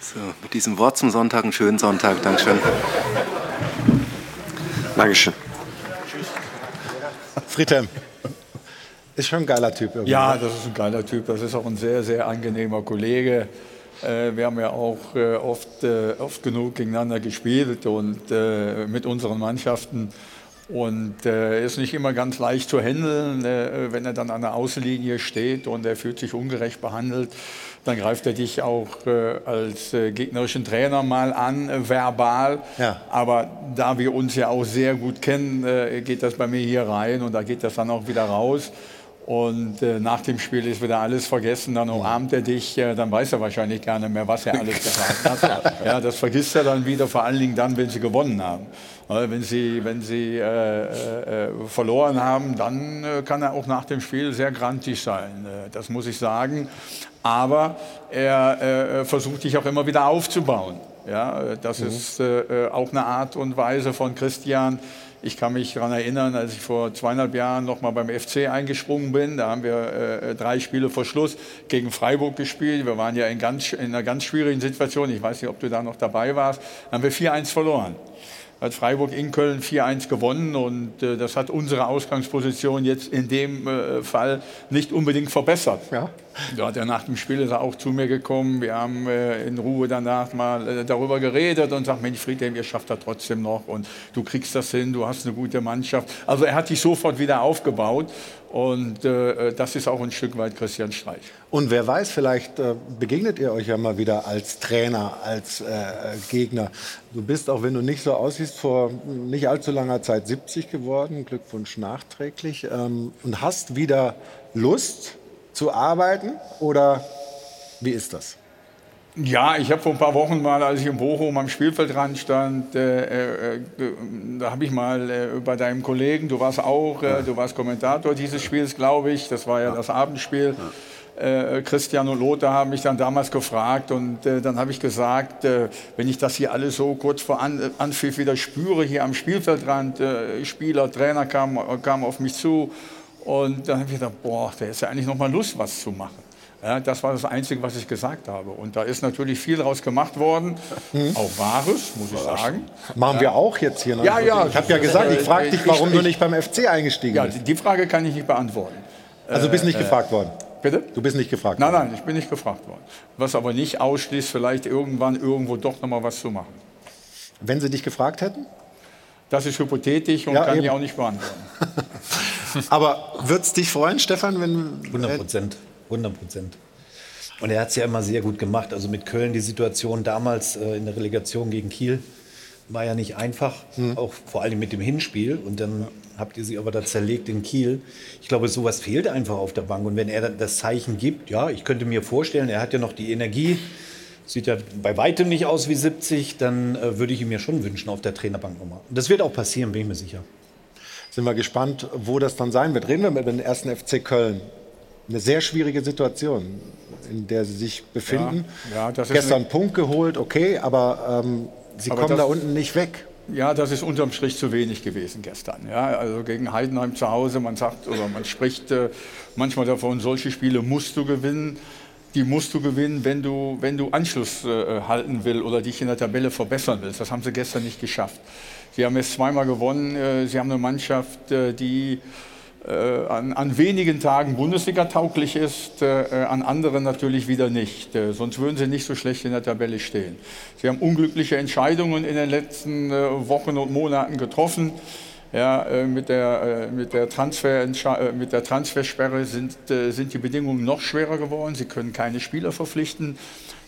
So, mit diesem Wort zum Sonntag einen schönen Sonntag. Dankeschön. Dankeschön. Friedhelm. Ist schon ein geiler Typ irgendwie. Ja, ne? das ist ein geiler Typ. Das ist auch ein sehr, sehr angenehmer Kollege. Äh, wir haben ja auch äh, oft, äh, oft genug gegeneinander gespielt und mit unseren Mannschaften. Und äh, ist nicht immer ganz leicht zu handeln, wenn er dann an der Außenlinie steht und er fühlt sich ungerecht behandelt. Dann greift er dich auch äh, als äh, gegnerischen Trainer mal an, äh, verbal. Ja. Aber da wir uns ja auch sehr gut kennen, äh, geht das bei mir hier rein und da geht das dann auch wieder raus. Und äh, nach dem Spiel ist wieder alles vergessen, dann umarmt er dich, äh, dann weiß er wahrscheinlich gar nicht mehr, was er alles gesagt hat. Ja, das vergisst er dann wieder, vor allen Dingen dann, wenn sie gewonnen haben. Äh, Wenn sie, wenn sie äh, äh, verloren haben, dann äh, kann er auch nach dem Spiel sehr grantig sein. Äh, das muss ich sagen. Aber er äh, versucht dich auch immer wieder aufzubauen. Ja, äh, das Mhm. ist äh, äh, auch eine Art und Weise von Christian. Ich kann mich daran erinnern, als ich vor zweieinhalb Jahren noch mal beim FC eingesprungen bin. Da haben wir äh, drei Spiele vor Schluss gegen Freiburg gespielt. Wir waren ja in, ganz, in einer ganz schwierigen Situation. Ich weiß nicht, ob du da noch dabei warst. Da haben wir 4-1 verloren hat Freiburg in Köln 4-1 gewonnen und äh, das hat unsere Ausgangsposition jetzt in dem äh, Fall nicht unbedingt verbessert. Ja. Da hat er nach dem Spiel ist er auch zu mir gekommen. Wir haben äh, in Ruhe danach mal äh, darüber geredet und sagt, Mensch Friedhelm, ihr schafft das trotzdem noch und du kriegst das hin, du hast eine gute Mannschaft. Also er hat sich sofort wieder aufgebaut und äh, das ist auch ein Stück weit Christian Streich. Und wer weiß, vielleicht äh, begegnet ihr euch ja mal wieder als Trainer, als äh, Gegner. Du bist, auch wenn du nicht so aussiehst, vor nicht allzu langer Zeit 70 geworden. Glückwunsch nachträglich. Ähm, und hast wieder Lust zu arbeiten oder wie ist das? Ja, ich habe vor ein paar Wochen mal, als ich in Bochum am Spielfeldrand stand, äh, äh, da habe ich mal äh, bei deinem Kollegen, du warst auch, äh, du warst Kommentator dieses Spiels, glaube ich, das war ja das Abendspiel. Äh, Christian und Lothar haben mich dann damals gefragt und äh, dann habe ich gesagt, äh, wenn ich das hier alles so kurz vor An Anpfiff wieder spüre, hier am Spielfeldrand, äh, Spieler, Trainer kamen kam auf mich zu und dann habe ich gedacht, boah, der ist ja eigentlich noch mal Lust, was zu machen. Ja, das war das Einzige, was ich gesagt habe. Und da ist natürlich viel daraus gemacht worden, auch Wahres, muss ich sagen. Machen wir auch jetzt hier. Ja, ja. Ich habe ja gesagt, ich frage dich, warum Ich- du nicht beim FC eingestiegen Ja, bist. die, die Frage kann ich nicht beantworten. Also du bist nicht Äh, gefragt worden. Bitte? Du bist nicht gefragt Nein, worden. nein, ich bin nicht gefragt worden. Was aber nicht ausschließt, vielleicht irgendwann irgendwo doch noch mal was zu machen. Wenn sie dich gefragt hätten? Das ist hypothetisch und Ja, kann eben. ich auch nicht beantworten. Aber würde es dich freuen, Stefan, wenn 100 Prozent. 100 Prozent. Und er hat es ja immer sehr gut gemacht. Also mit Köln die Situation damals äh, in der Relegation gegen Kiel war ja nicht einfach, auch vor allem mit dem Hinspiel. Und dann habt ihr sie aber da zerlegt in Kiel. Ich glaube, sowas fehlt einfach auf der Bank. Und wenn er dann das Zeichen gibt, ja, ich könnte mir vorstellen, er hat ja noch die Energie, sieht ja bei weitem nicht aus wie 70, dann äh, würde ich ihm ja schon wünschen auf der Trainerbank nochmal. Und das wird auch passieren, bin ich mir sicher. Sind wir gespannt, wo das dann sein wird. Reden wir mit dem ersten FC Köln. Eine sehr schwierige Situation, in der sie sich befinden. Ja, ja, Gestern eine- Punkt geholt, okay, aber ähm, sie Aber kommen das- da unten nicht weg. Ja, das ist unterm Strich zu wenig gewesen gestern. Ja, also gegen Heidenheim zu Hause, man sagt oder man spricht äh, manchmal davon, solche Spiele musst du gewinnen. Die musst du gewinnen, wenn du, wenn du Anschluss äh, halten willst oder dich in der Tabelle verbessern willst. Das haben sie gestern nicht geschafft. Sie haben jetzt zweimal gewonnen. Äh, sie haben eine Mannschaft, äh, die an, an wenigen Tagen Bundesliga tauglich ist, äh, an anderen natürlich wieder nicht. Äh, sonst würden sie nicht so schlecht in der Tabelle stehen. Sie haben unglückliche Entscheidungen in den letzten äh, Wochen und Monaten getroffen. Ja, äh, mit, der, äh, mit, der Transfer, äh, mit der Transfersperre sind, äh, sind die Bedingungen noch schwerer geworden. Sie können keine Spieler verpflichten.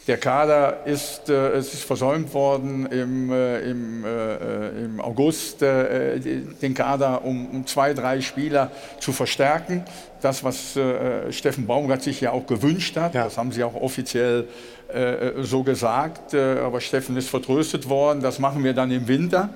Der Kader ist, äh, es ist versäumt worden, im, äh, im, äh, im August äh, die- den Kader um, um zwei, drei Spieler zu verstärken. Das, was äh, Steffen Baumgart sich ja auch gewünscht hat, das haben sie auch offiziell äh, so gesagt. Äh, aber Steffen ist vertröstet worden. Das machen wir dann im Winter.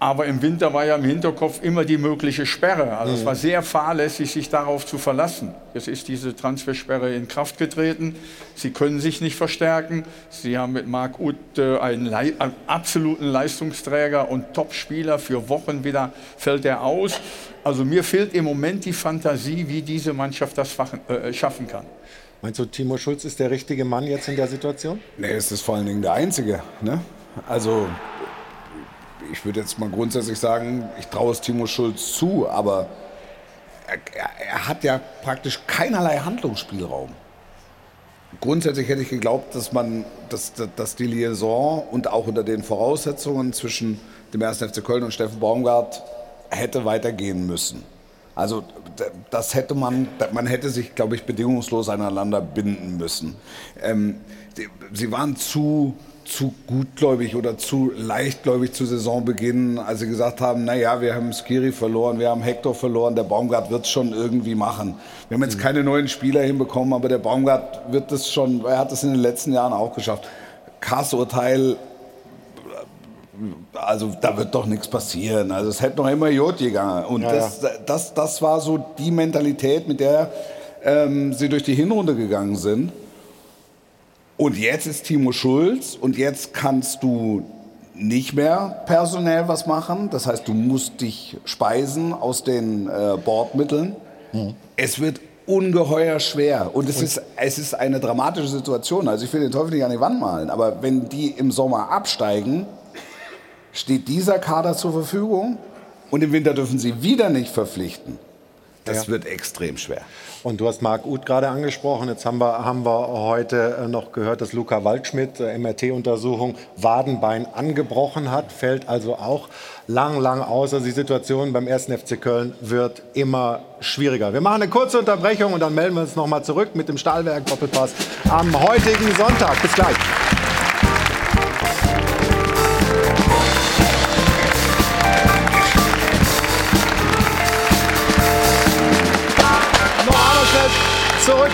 Aber im Winter war ja im Hinterkopf immer die mögliche Sperre. Also es Mhm. war sehr fahrlässig, sich darauf zu verlassen. Jetzt ist diese Transfersperre in Kraft getreten. Sie können sich nicht verstärken. Sie haben mit Marc Uth äh, einen, Lei- einen absoluten Leistungsträger und Topspieler. Für Wochen wieder fällt er aus. Also mir fehlt im Moment die Fantasie, wie diese Mannschaft das fachen, äh, schaffen kann. Meinst du, Timo Schulz ist der richtige Mann jetzt in der Situation? Nee, es ist vor allen Dingen der Einzige. Ne? Also, ich würde jetzt mal grundsätzlich sagen, ich traue es Timo Schulz zu, aber er, er, hat ja praktisch keinerlei Handlungsspielraum. grundsätzlich hätte ich geglaubt, dass man, dass, dass die Liaison und auch unter den Voraussetzungen zwischen dem 1. FC Köln und Steffen Baumgart hätte weitergehen müssen. Also das hätte man, man hätte sich, glaube ich, bedingungslos aneinander binden müssen. Ähm, sie waren zu, zu gutgläubig oder zu leichtgläubig zu Saisonbeginn, als sie gesagt haben, naja, wir haben Skiri verloren, wir haben Hector verloren, der Baumgart wird es schon irgendwie machen. Wir haben jetzt keine neuen Spieler hinbekommen, aber der Baumgart wird es schon, er hat es in den letzten Jahren auch geschafft. Kass-Urteil also da wird doch nichts passieren. Also es hätte noch immer Jod gegangen. Und Ja, das, das, das war so die Mentalität, mit der ähm, sie durch die Hinrunde gegangen sind. Und jetzt ist Timo Schulz und jetzt kannst du nicht mehr personell was machen. Das heißt, du musst dich speisen aus den äh, Bordmitteln. Es wird ungeheuer schwer und es ist, es ist eine dramatische Situation. Also ich will den Teufel nicht an die Wand malen, aber wenn die im Sommer absteigen, steht dieser Kader zur Verfügung und im Winter dürfen sie wieder nicht verpflichten. Das Ja. wird extrem schwer. Und du hast Marc Uth gerade angesprochen. Jetzt haben wir, haben wir heute äh, noch gehört, dass Luca Waldschmidt, äh, MRT-Untersuchung, Wadenbein angebrochen hat. Fällt also auch lang, lang aus. Also die Situation beim 1. FC Köln wird immer schwieriger. Wir machen eine kurze Unterbrechung und dann melden wir uns noch mal zurück mit dem Stahlwerk Doppelpass am heutigen Sonntag. Bis gleich.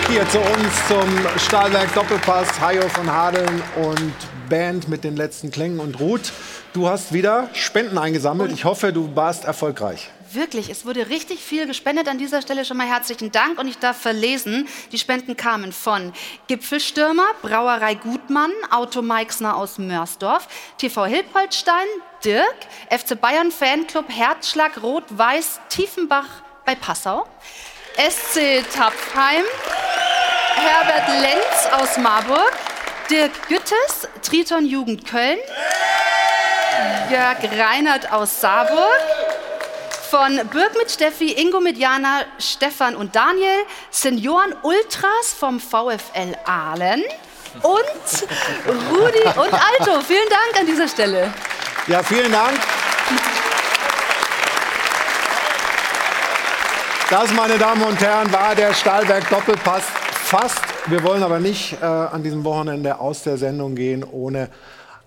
Hier zu uns zum Stahlwerk Doppelpass. Hajo von Hadeln und Band mit den letzten Klängen und Ruth. Du hast wieder Spenden eingesammelt. Ich hoffe, du warst erfolgreich. Wirklich, es wurde richtig viel gespendet. An dieser Stelle schon mal herzlichen Dank und ich darf verlesen, die Spenden kamen von Gipfelstürmer, Brauerei Gutmann, Auto Meixner aus Mörsdorf, TV Hilpoltstein, Dirk, FC Bayern Fanclub Herzschlag Rot-Weiß Tiefenbach bei Passau, SC Tapfheim, Herbert Lenz aus Marburg, Dirk Güttes, Triton Jugend Köln, Jörg Reinhardt aus Saarburg, von Birg mit Steffi, Ingo mit Jana, Stefan und Daniel, Senioren Ultras vom VfL Aalen und Rudi und Alto. Vielen Dank an dieser Stelle. Ja, vielen Dank. Das, meine Damen und Herren, war der Stahlberg Doppelpass fast. Wir wollen aber nicht äh, an diesem Wochenende aus der Sendung gehen, ohne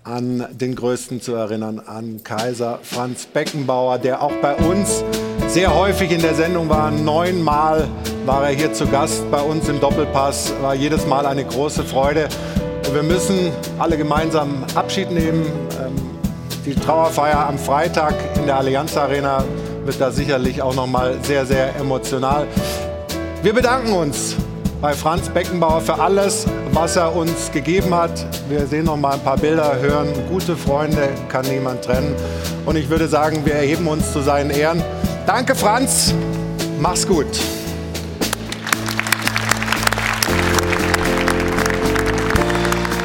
an den Größten zu erinnern, an Kaiser Franz Beckenbauer, der auch bei uns sehr häufig in der Sendung war. Neunmal war er hier zu Gast bei uns im Doppelpass. War jedes Mal eine große Freude. Wir müssen alle gemeinsam Abschied nehmen. Ähm, die Trauerfeier am Freitag in der Allianz Arena wird da sicherlich auch noch mal sehr, sehr emotional. Wir bedanken uns bei Franz Beckenbauer für alles, was er uns gegeben hat. Wir sehen noch mal ein paar Bilder, hören, gute Freunde kann niemand trennen. Und ich würde sagen, wir erheben uns zu seinen Ehren. Danke, Franz. Mach's gut.